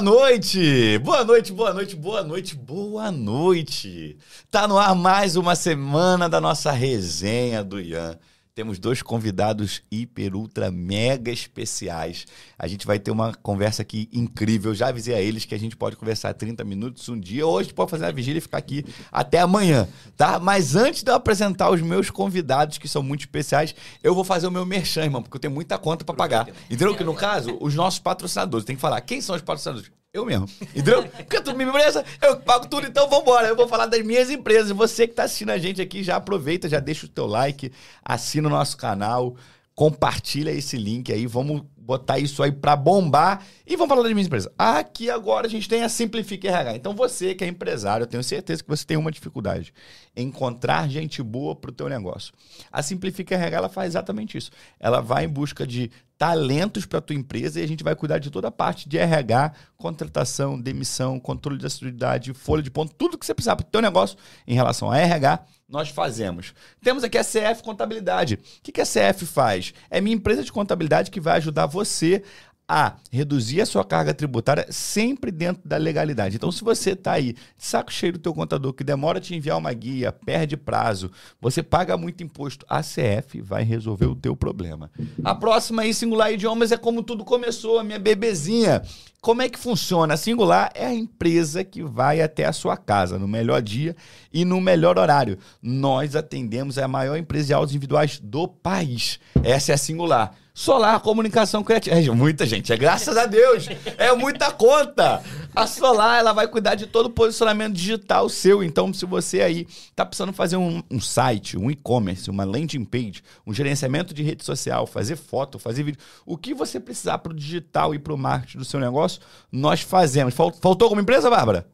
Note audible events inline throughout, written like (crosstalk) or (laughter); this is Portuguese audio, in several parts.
boa noite! Boa noite, boa noite, boa noite, boa noite! Tá no ar mais uma semana da nossa resenha do Ian. Temos dois convidados hiper, ultra, mega especiais. A gente vai ter uma conversa aqui incrível. Já avisei a eles que a gente pode conversar 30 minutos um dia. Hoje a gente pode fazer a vigília e ficar aqui até amanhã, tá? Mas antes de eu apresentar os meus convidados, que são muito especiais, eu vou fazer o meu merchan, irmão, porque eu tenho muita conta para pagar. Entendeu? Que no caso, os nossos patrocinadores. Tem que falar quem são os patrocinadores. Eu mesmo. Entendeu? Porque tudo minha empresa, eu pago tudo, então vambora. Eu vou falar das minhas empresas. Você que está assistindo a gente aqui, já aproveita, já deixa o teu like, assina o nosso canal, compartilha esse link aí, vamos botar isso aí para bombar e vamos falar das minhas empresas. Aqui agora a gente tem a Simplifique RH. Então você que é empresário, eu tenho certeza que você tem uma dificuldade encontrar gente boa para o teu negócio. A Simplifique RH ela faz exatamente isso. Ela vai em busca de talentos para a tua empresa e a gente vai cuidar de toda a parte de RH, contratação, demissão, controle de assiduidade, folha de ponto, tudo que você precisar para o teu negócio em relação a RH, nós fazemos. Temos aqui a CF Contabilidade. O que a CF faz? É minha empresa de contabilidade que vai ajudar você a reduzir a sua carga tributária sempre dentro da legalidade. Então, se você está aí, saco cheio do teu contador, que demora te enviar uma guia, perde prazo, você paga muito imposto, a CF vai resolver o teu problema. A próxima aí, Singular Idiomas, é como tudo começou, a minha bebezinha. Como é que funciona? Singular é a empresa que vai até a sua casa no melhor dia e no melhor horário. Nós atendemos a maior empresa de autos individuais do país. Essa é a Singular. Solar Comunicação Criativa. É, muita gente, é graças a Deus. É muita conta. A Solar, ela vai cuidar de todo o posicionamento digital seu. Então, se você aí tá precisando fazer um, um site, um e-commerce, uma landing page, um gerenciamento de rede social, fazer foto, fazer vídeo, o que você precisar para o digital e para o marketing do seu negócio, nós fazemos. Faltou alguma empresa, Bárbara?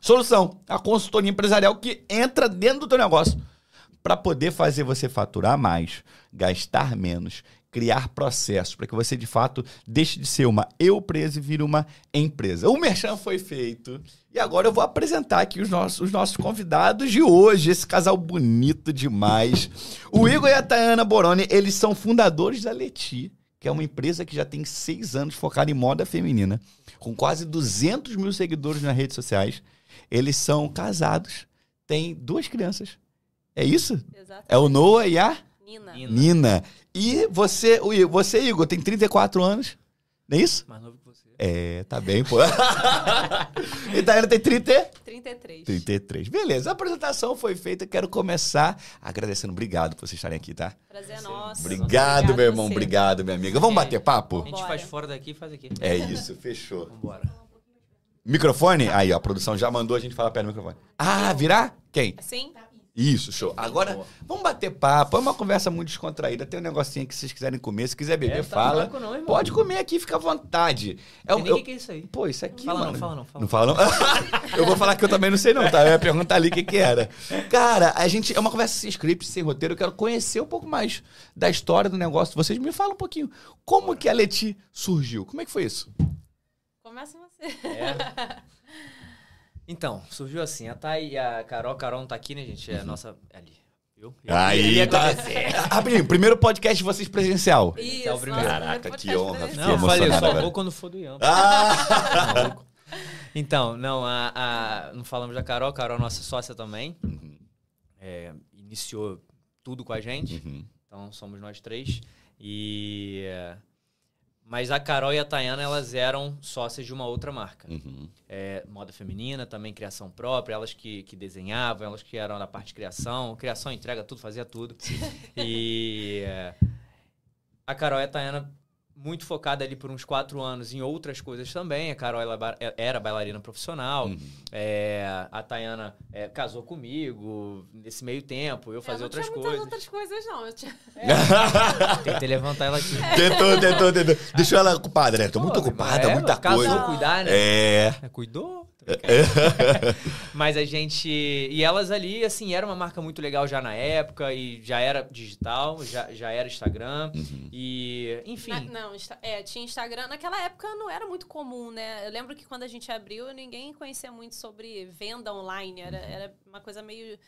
Solução, a consultoria empresarial que entra dentro do teu negócio para poder fazer você faturar mais, gastar menos criar processos para que você de fato deixe de ser uma eu presa e vire uma empresa. O merchan foi feito e agora eu vou apresentar aqui os nossos, os nossos convidados de hoje, esse casal bonito demais. O Igor e a Tayana Boroni, eles são fundadores da Leti, que é uma empresa que já tem seis anos focada em moda feminina, com quase 200 mil seguidores nas redes sociais. Eles são casados, têm duas crianças. É isso? Exatamente. É o Noah e a Nina. Nina. E você, você, Igor, tem 34 anos. Não é isso? Mais novo que você. É, tá bem, pô. (laughs) e Tayana tem 30? 33. 33. Beleza, a apresentação foi feita. Quero começar agradecendo. Obrigado por vocês estarem aqui, tá? Prazer é nosso. Obrigado, Obrigado meu irmão. Você. Obrigado, minha amiga. Vamos é. bater papo? A gente faz fora daqui e faz aqui. É (laughs) isso, fechou. Vambora. Microfone? Aí, ó, a produção já mandou a gente falar perto do microfone. Ah, virar? Quem? Sim. Isso, show. Agora, vamos bater papo. É uma conversa muito descontraída. Tem um negocinho que vocês quiserem comer. Se quiser beber, é, tá fala. Não, Pode comer aqui, fica à vontade. É, o que, que é isso aí? Pô, isso aqui, fala mano. Não, fala não, fala não. Fala não? (laughs) eu vou falar que eu também não sei não, tá? Eu ia perguntar ali o que que era. Cara, a gente... É uma conversa sem script, sem roteiro. Eu quero conhecer um pouco mais da história do negócio. Vocês me falam um pouquinho. Como que a Leti surgiu? Como é que foi isso? Começa você. É. (laughs) Então, surgiu assim, a Thay e a Carol, Carol não tá aqui, né, gente? É a uhum. nossa. É ali. Viu? Aí, tá. Rapidinho, (laughs) primeiro podcast de vocês presencial. Isso, é o primeiro. Caraca, que honra. Não, eu falei, eu só vou quando for do Ian. Ah! (laughs) então, não, a, a, não falamos da Carol, Carol é nossa sócia também. Uhum. É, iniciou tudo com a gente. Uhum. Então, somos nós três. E... Mas a Carol e a Tayana, elas eram sócias de uma outra marca. Uhum. É, moda feminina, também criação própria, elas que, que desenhavam, elas que eram da parte de criação, criação, entrega, tudo, fazia tudo. (laughs) e é, a Carol e a Tayana muito focada ali por uns quatro anos em outras coisas também. A Carol ela é, era bailarina profissional. Uhum. É, a Tayana é, casou comigo nesse meio tempo. Eu fazia outras coisas. Não outras coisas, não. Eu tinha... (laughs) É. Tentei levantar ela aqui. Tentou, tentou, tentou. Deixou ela ocupada, né? Tô muito ocupada, é, muita casou, coisa. cuidar, né? É. é cuidou? (laughs) Mas a gente. E elas ali, assim, era uma marca muito legal já na época, e já era digital, já, já era Instagram. Uhum. E, enfim. Na, não, é, tinha Instagram. Naquela época não era muito comum, né? Eu lembro que quando a gente abriu, ninguém conhecia muito sobre venda online. Era, era uma coisa meio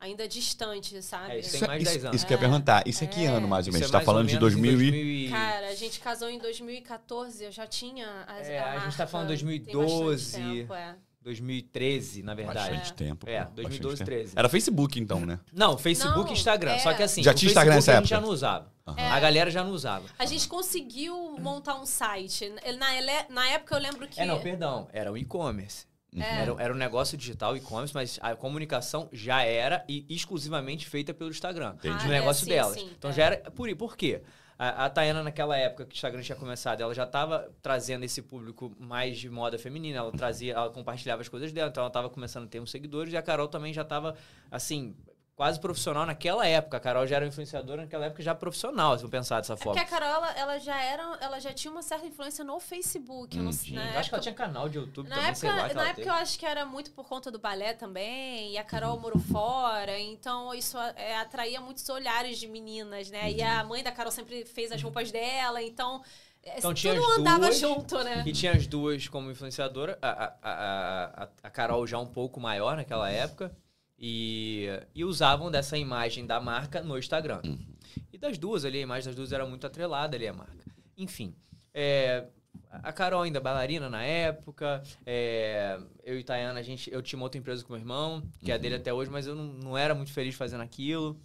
ainda distante, sabe? É, isso tem Isso, mais de 10 isso, anos. isso que eu ia perguntar. Isso é que É. ano, mais ou menos? é Você tá falando de menos em 2000 e... 2000 e- Cara, a gente casou em 2014, eu já tinha as, É, a gente tá falando tem 2012. bastante tempo, é. 2013, na verdade. Bastante tempo. É, pô, 2012, bastante tempo. 13. Era Facebook, então, né? Não, Facebook e Instagram. é. Só que assim, Já o tinha Instagram nessa a gente já época? não usava. É. A galera já não usava. A gente conseguiu montar um site. Na, ele- na época eu lembro que. É, não, perdão. Era o e-commerce. É. Era, era um negócio digital e-commerce, mas a comunicação já era e exclusivamente feita pelo Instagram. Entendi. No Ah, é, negócio sim, delas. sim, então é. já era. Por, por quê? A, a Tayana, naquela época que o Instagram tinha começado, ela já estava trazendo esse público mais de moda feminina. Ela trazia, ela compartilhava as coisas dela, então ela estava começando a ter uns seguidores e a Carol também já estava, assim, quase profissional naquela época. A Carol já era influenciadora naquela época, já profissional, se eu pensar dessa É forma. porque a Carol, ela, ela já era, ela já tinha uma certa influência no Facebook. eu não Hum. na eu acho época- que ela tinha canal de YouTube Na também, época, sei lá. que na época teve. eu acho que era muito por conta do balé também, e a Carol morou fora, então isso é, atraía muitos olhares de meninas, né? E a mãe da Carol sempre fez as roupas dela, então, é, Então tinha as andava duas, junto, né? E tinha as duas como influenciadora, a, a, a, a Carol já um pouco maior naquela época, e, e usavam dessa imagem da marca no Instagram. E das duas ali, a imagem das duas era muito atrelada ali à marca. Enfim, é, a Carol ainda bailarina na época, é, eu e Tayana, a gente, eu tinha uma outra empresa com meu irmão, que é a dele até hoje, mas eu não, não era muito feliz fazendo aquilo.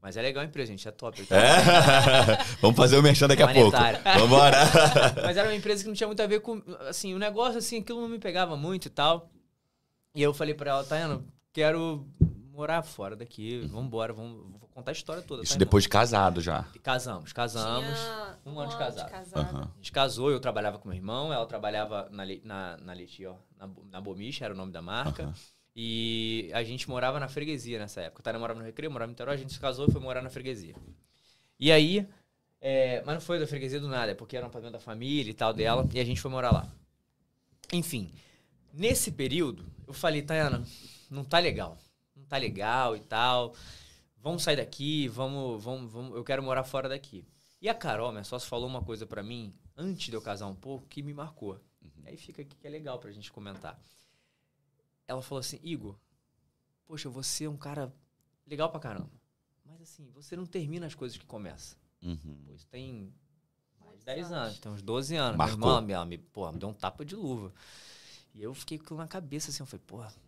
Mas é legal a empresa, gente, é top. É? (laughs) Vamos fazer o merchan daqui a pouco. Planetário. Vambora. (laughs) Mas era uma empresa que não tinha muito a ver com. Assim, o negócio, assim, aquilo não me pegava muito e tal. E eu falei pra ela, Tayana, quero morar fora daqui, vambora, vamos, vou contar a história toda. Isso tá, depois de casado já. Casamos, casamos. Tinha um ano de casado. Aham. A gente casou, eu trabalhava com meu irmão, ela trabalhava na, na, na Leti, ó, na, na Bomicha, era o nome da marca. Aham. E a gente morava na freguesia nessa época. O Tayana morava no Recreio, morava no Niterói, a gente se casou e foi morar na freguesia. E aí, é, mas não foi da freguesia do nada, é porque era um pagamento da família e tal dela, e a gente foi morar lá. Enfim, nesse período, eu falei, Tayana, não tá legal. Não tá legal e tal. Vamos sair daqui, vamos, vamos, vamos, eu quero morar fora daqui. E a Carol, minha sócia, falou uma coisa pra mim, antes de eu casar um pouco, que me marcou. Aí fica aqui que é legal pra gente comentar. Ela falou assim, Igor, poxa, você é um cara legal pra caramba. Mas assim, você não termina as coisas que começa. Uhum. Pô, isso tem mais de 10 anos, tem uns 12 anos. Marcou. Minha irmã, ela me, porra, me deu um tapa de luva. E eu fiquei com aquilo na cabeça, assim, eu falei, porra, eu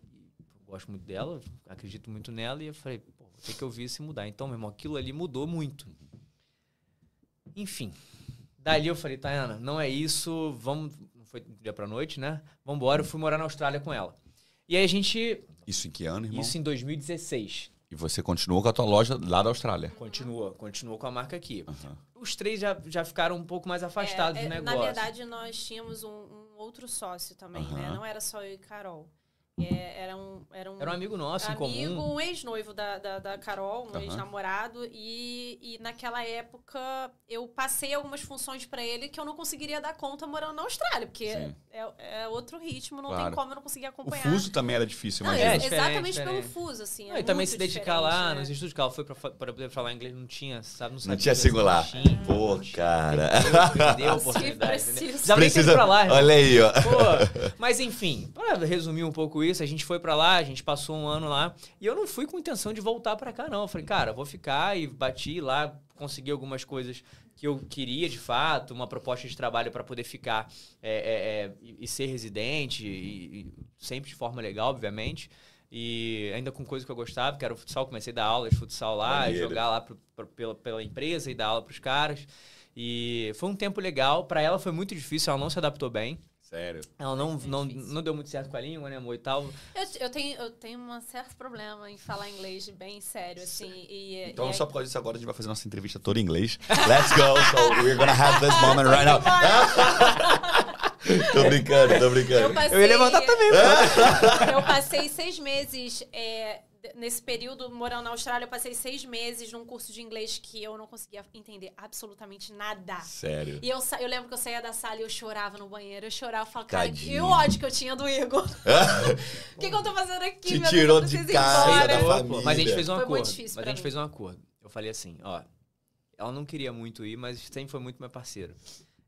gosto muito dela, acredito muito nela, e eu falei, pô, vou ter que ouvir isso e mudar. Então, meu irmão, aquilo ali mudou muito. Enfim, dali eu falei, Tayana, não é isso, vamos, não foi do dia pra noite, né? Vambora, eu fui morar na Austrália com ela. E aí a gente, Isso em que ano, irmão? isso em 2016, E você continuou com a tua loja lá da Austrália. continua, continuou com a marca aqui. Aham. Os três já, já ficaram um pouco mais afastados É, do é, negócio. Na verdade, nós tínhamos um, um outro sócio também, né? Aham. Não era só eu e Carol. É, era, um, era um Era um amigo nosso em amigo, comum. um ex-noivo da, da, da Carol, um Aham. ex-namorado. E, e naquela época eu passei algumas funções pra ele que eu não conseguiria dar conta morando na Austrália, porque é, é outro ritmo, não Claro. tem como eu não conseguir O acompanhar. fuso também era difícil, imagina. é, é, exatamente diferente. pelo fuso, assim. Não, é e também se dedicar lá né? nos estudos que ela foi pra, poder falar inglês, não tinha, sabe? Não, sabia Não tinha singular. Pô, não tinha. cara. (laughs) Perdeu, a oportunidade. precisa. Ter ido pra lá. Olha aí, ó. Pô, mas enfim, pra resumir um pouco isso, a gente foi pra lá, a gente passou um ano lá, e eu não fui com intenção de voltar pra cá, não. Eu falei, cara, vou ficar e bati lá, consegui algumas coisas que eu queria de fato, uma proposta de trabalho pra poder ficar é, é, é, e e ser residente, e, e sempre de forma legal, obviamente. E ainda com coisas que eu gostava, que era o futsal, comecei a dar aula de futsal lá, Maneiro. jogar lá pro- pro- pela, pela empresa e dar aula pros caras. E foi um tempo legal. Pra ela foi muito difícil, ela não se adaptou bem. Sério. Ela não, Foi não, não deu muito certo com a língua, né, amor? E tal. Eu, eu tenho, eu tenho um certo problema em falar inglês bem sério, assim. E, Então, e só por causa disso, agora a gente vai fazer nossa entrevista toda em inglês. (laughs) Let's go. So, we're gonna have this moment right now. (laughs) tô brincando, tô eu brincando. passei, Eu ia levantar também. (laughs) Eu passei seis meses é, nesse período morando na Austrália. Eu passei seis meses num curso de inglês que eu não conseguia entender absolutamente nada. Sério. E eu, sa- eu lembro que eu saía da sala e eu chorava no banheiro. Eu chorava e falava, cara, Tadinho. e o ódio que eu tinha do Igor. (laughs) (laughs) O que, que eu tô fazendo aqui? Te meu Deus, tirou eu de casa, da Pô, família. Mas a gente fez um Foi acordo. muito difícil mas a gente mim. fez um acordo. Eu falei assim, ó. Ela não queria muito ir, mas sempre foi muito minha parceira.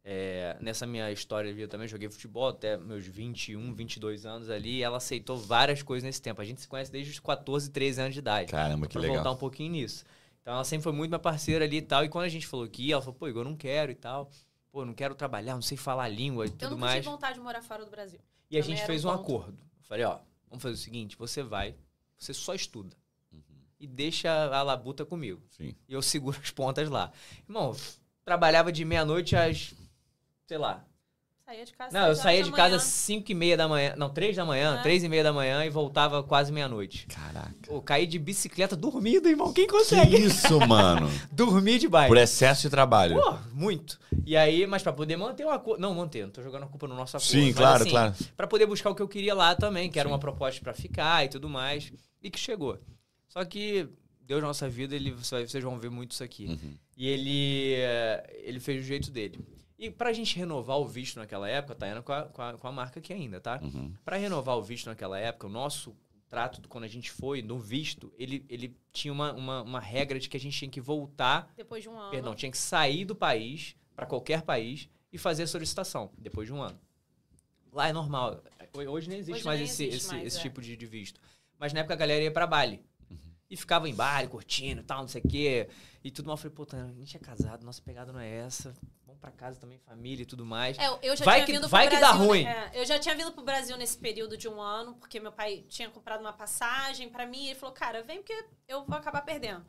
É, nessa minha história de vida também, joguei futebol até meus 21, 22 anos ali. E ela aceitou várias coisas nesse tempo. A gente se conhece desde os 14, 13 anos de idade. Caramba, que pra legal. voltar um pouquinho nisso. Então ela sempre foi muito minha parceira ali e tal. E quando a gente falou que ia, ela falou, pô, Igor, eu não quero e tal. Pô, eu não quero trabalhar, não sei falar a língua e Eu tudo mais. tive vontade de morar fora do Brasil. E a Também gente era fez um um ponto. acordo. Eu falei, ó, vamos fazer o seguinte, você vai, você só estuda. Uhum. E deixa a labuta comigo. Sim. E eu seguro as pontas lá. Irmão, trabalhava de meia-noite às, sei lá. Saía de casa. Não, eu saía de casa às 5 e meia da manhã. Não, 3 da manhã, É. 3 e meia da manhã e voltava quase meia-noite. Caraca. Pô, caí de bicicleta dormindo, irmão. Quem Que consegue? isso, (laughs) mano? Dormir de bike. Por excesso de trabalho. Pô, muito. E aí, mas pra poder manter o acordo. Não, manter, não tô jogando a culpa no nosso acordo. Sim, mas, claro, assim, claro. Pra poder buscar o que eu queria lá também, que era Sim. uma proposta pra ficar e tudo mais. E que chegou. Só que Deus na nossa vida, ele, vocês vão ver muito isso aqui. Uhum. E ele, eh, ele fez do jeito dele. E pra gente renovar o visto naquela época, tá indo com a, com a, com a marca aqui ainda, tá? Uhum. Pra renovar o visto naquela época, o nosso trato, do- quando a gente foi, no visto, ele, ele tinha uma, uma, uma regra de que a gente tinha que voltar Depois de um ano. Perdão, tinha que sair do país, para qualquer país, e fazer a solicitação, depois de um ano. Lá é normal. Hoje nem existe Hoje mais nem esse, existe esse, mais, esse é. tipo de, de visto. Mas na época a galera ia pra Bali. Uhum. E ficava em Bali, curtindo e tal, não sei o quê. E tudo mal. Eu falei, pô, a gente é casado, nossa pegada não é essa. Pra casa também, família e tudo mais. É, eu já Vai tinha que- vindo vai pro que dá Brasil, ruim. né? É, eu já tinha vindo pro Brasil nesse período de um ano, porque meu pai tinha comprado uma passagem pra mim. E ele falou, cara, vem porque eu vou acabar perdendo.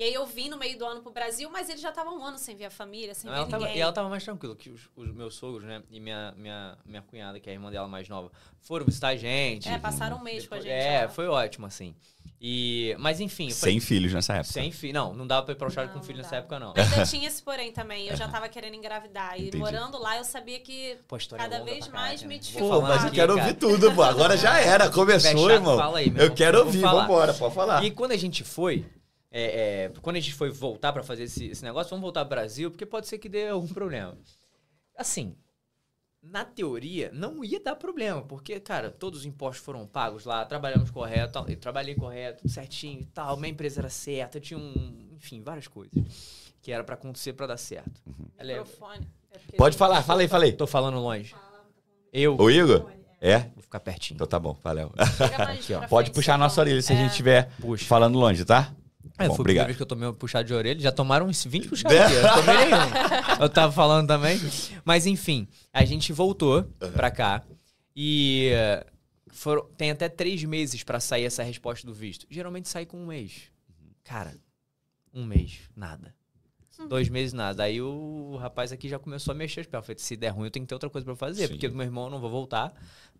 E aí eu vim no meio do ano pro Brasil, mas ele já tava um ano sem ver a família, sem Não, ver ela tava, ninguém. e ela tava mais tranquila, que os, os meus sogros, né? E minha, minha, minha cunhada, que é a irmã dela mais nova, foram visitar a gente. É, passaram um mês com a Depois- gente. É, lá. foi ótimo, assim. E, mas enfim, eu Sem filhos nessa época. Sem filho. Não, não dava pra ir pra Austrália com filho nessa época, não. Ainda (laughs) tinha esse porém também. Eu já tava querendo engravidar. E Entendi. morando lá, eu sabia que Pô, história Cada é longa vez mais né? me Vou dificulta. Pô, mas eu quero ouvir tudo, pô. Agora já era. Começou, irmão. fala aí, meu eu irmão. quero ouvir, vambora, pode falar. E quando a gente foi, é, é, quando a gente foi voltar pra fazer esse, esse negócio, vamos voltar pro Brasil, porque pode ser que dê algum problema. Assim, na teoria, não ia dar problema, porque, cara, todos os impostos foram pagos lá, trabalhamos correto, eu trabalhei correto, tudo certinho e tal, minha empresa era certa, tinha um, enfim, várias coisas que era pra acontecer pra dar certo. Ela é- microfone. É Pode falar, fala aí, fala aí. Tô falando longe. Eu Ô, Igor? É? vou ficar pertinho. Então tá bom, valeu. Aqui, Pode puxar a São nossa orelha se a gente É. estiver Puxa. falando longe, tá? É, Bom, foi a primeira obrigado. vez que eu tomei um puxado de orelha. Já tomaram uns 20 puxados aqui. Eu não tomei nenhum. Eu tava falando também. Mas enfim, a gente voltou pra cá. E eh, foram, tem até três meses pra sair essa resposta do visto. Geralmente sai com um mês. Cara, um mês, nada. Dois meses, nada. Aí o rapaz aqui já começou a mexer as pernas. Eu falei, se der ruim, eu tenho que ter outra coisa pra fazer. Sim. Porque do meu irmão eu não vou voltar.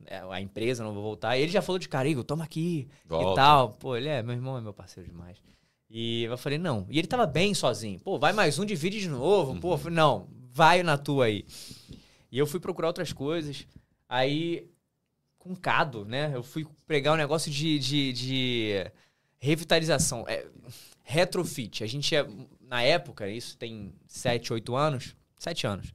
é, A empresa eu não vou voltar. E ele já falou de cara, Igor, toma aqui e Volta. tal. Pô, ele é, meu irmão é meu parceiro demais. E eu falei, não. E ele tava bem sozinho. Pô, vai mais um, divide de novo. Pô, não, vai na tua aí. E eu fui procurar outras coisas. Aí, com cado, né? Eu fui pregar um negócio de, de, de revitalização. É, retrofit. A gente é, na época, isso tem 7, 8 anos. 7 anos.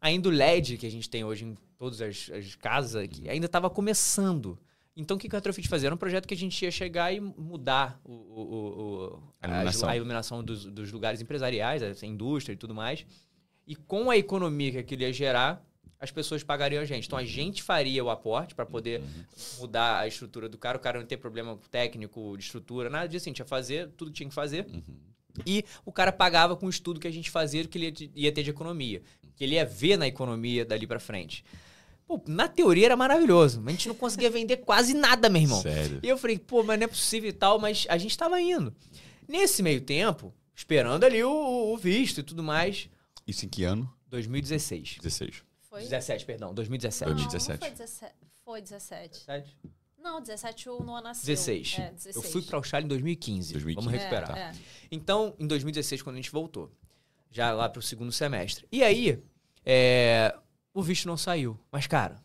Ainda o LED que a gente tem hoje em todas as, as casas aqui, ainda estava começando. Então, o que que o Retrofit fazia? Era um projeto que a gente ia chegar e mudar o, o- o- A iluminação. a, a iluminação dos, dos lugares empresariais, a indústria e tudo mais. E com a economia que aquilo ia gerar, as pessoas pagariam a gente. Então, a gente faria o aporte para poder mudar a estrutura do cara. O cara não ter problema técnico de estrutura, nada disso. A gente ia fazer tudo que tinha que fazer. E o cara pagava com o estudo que a gente fazia, que ele ia te- ia ter de economia. Que ele ia ver na economia dali pra frente. Pô, na teoria era maravilhoso. Mas a gente não conseguia vender quase nada, meu irmão. Sério. E eu falei, pô, mas não é possível e tal, mas a gente tava indo. Nesse meio tempo, esperando ali o, o visto e tudo mais, Isso em que ano? 2016. 16. Foi? 17, perdão, 2017. Não, 2017. Não foi 17. Foi 17. 17? Não, 17 o Noah nasceu. 16. É, 16. Eu fui pra Austrália em 2015. 2015. Vamos recuperar. É, é. Então, em 2016, quando a gente voltou, já lá pro segundo semestre. E aí, é, o visto não saiu. Mas, cara,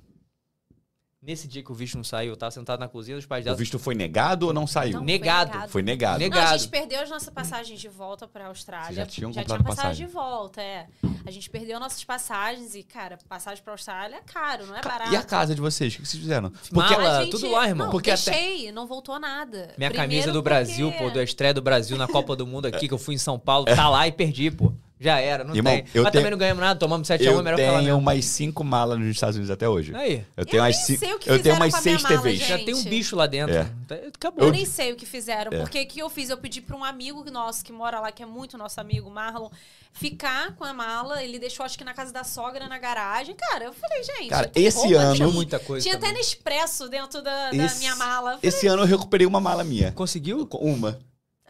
nesse dia que o visto não saiu, eu tava sentado na cozinha dos pais O dela. visto foi negado ou não saiu? Não, foi negado. Foi negado. Negado. Não, a gente perdeu as nossas passagens de volta pra Austrália. Vocês já tinham já tinha passagem passagem? de volta, é. A gente perdeu nossas passagens e, cara, passagem pra Austrália é caro, não é barato. E a casa de vocês? O que vocês fizeram? Mala, A gente- tudo lá, irmão. Não, Porque até- deixei, não voltou nada. Minha Primeiro camisa do porque- Brasil, pô, da estreia do Brasil na Copa do Mundo aqui, que eu fui em São Paulo, tá lá e perdi, pô. Já era, não Irmão, tem. eu Mas tenho- também não ganhamos nada, tomamos 7x1, Eu é melhor falar tenho mesmo. umas cinco malas nos Estados Unidos até hoje. Aí, Eu tenho Eu umas nem cinco. sei o que Eu tenho fizeram umas com a minha seis mala, TVs. gente. já tem um bicho lá dentro. É. Tá- Acabou. Eu nem sei o que fizeram. É. Porque o que eu fiz? Eu pedi pra um amigo nosso que mora lá, que é muito nosso amigo, Marlon, ficar com a mala. Ele deixou, acho que na casa da sogra, na garagem. Cara, eu falei, gente. Cara, esse roupa, ano- Tinha, muita coisa tinha também. até Nespresso dentro da, da Esse- minha mala. Eu falei, Esse ano eu recuperei uma mala minha. Conseguiu? Uma.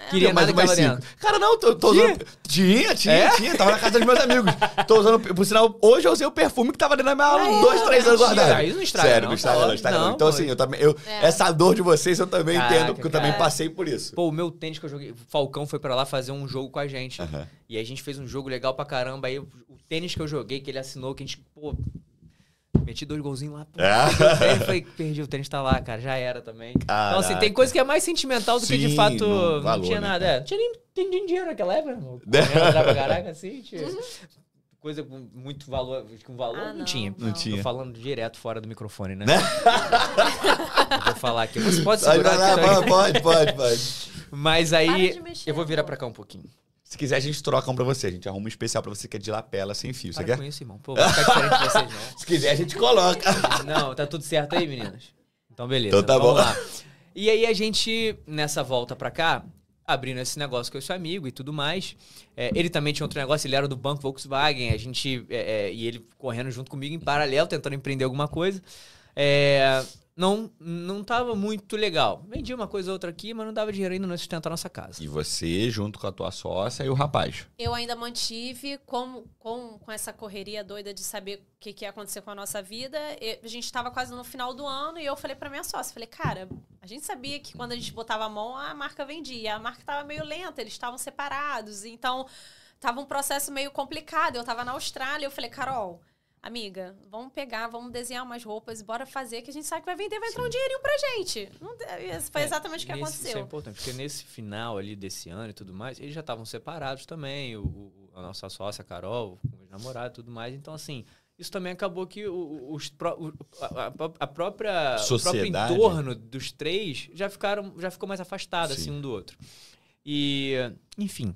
Queria Tinha mais tava cinco. Cara, não, tô, tô Tinha? usando. Tinha, tinha, É? tinha. Tava na casa dos meus amigos. Tô usando, por sinal, hoje eu usei o perfume que tava dentro da minha há uns dois, três anos guardado. Isso não estraga, Sério, não, não estraga, tá não estraga. não. ótimo. Então, assim, eu também. Eu, É. Essa dor de vocês eu também Caraca, entendo, porque eu também passei por isso. Pô, o meu tênis que eu joguei, Falcão foi pra lá fazer um jogo com a gente. Aham. E aí a gente fez um jogo legal pra caramba. Aí o tênis que eu joguei, que ele assinou, que a gente, pô, meti dois golzinhos lá. Pô, É. perdi o tênis, falei, perdi o tênis, tá lá, cara, já era também. Então, assim, Caraca. tem coisa que é mais sentimental do que de Sim, fato não valor, tinha né, nada. cara? É, não tinha nem, tem nem dinheiro naquela época, (laughs) irmão. Entrava pra caraca, assim, tinha coisa com muito valor, com valor, Ah, não, não, tinha. Não não. tinha. Tô falando direto fora do microfone, né? (laughs) Eu vou falar aqui. Você pode segurar também. pode, pode, pode. Mas Para aí, eu vou virar pra cá um pouquinho. Se quiser, a gente troca um pra você. A gente arruma um especial pra você que é de lapela sem fio. Você quer? com isso, irmão. Pô, vai ficar diferente de vocês, não. (laughs) Se quiser, a gente coloca. (laughs) Não, tá tudo certo aí, meninas? Então, beleza. Então tá vamos bom. lá. E aí, a gente, nessa volta pra cá, abrindo esse negócio com esse amigo e tudo mais. é, ele também tinha outro negócio, ele era do banco Volkswagen, a gente. é, é, e ele correndo junto comigo em paralelo, tentando empreender alguma coisa. Não, não tava muito legal. Vendia uma coisa ou outra aqui, mas não dava dinheiro ainda não sustentar a nossa casa. E você, junto com a tua sócia e o rapaz. Eu ainda mantive com, com, com essa correria doida de saber o que, que ia acontecer com a nossa vida. E a gente estava quase no final do ano e eu falei para minha sócia, falei, cara, a gente sabia que quando a gente botava a mão, a marca vendia. A marca estava meio lenta, eles estavam separados. Então, tava um processo meio complicado. Eu estava na Austrália, eu falei, Carol, amiga, vamos pegar, vamos desenhar umas roupas, bora fazer, que a gente sabe que vai vender, vai entrar um dinheirinho pra gente. Não, foi exatamente o que Nesse- aconteceu. Isso é importante, porque nesse final ali desse ano e tudo mais, eles já estavam separados também, o, o- a nossa sócia, a Carol, o namorado e tudo mais. Então, assim, isso também acabou que os a, a- a própria o próprio Sociedade. entorno dos três já ficaram já ficou mais afastado Sim. assim um do outro. E, enfim,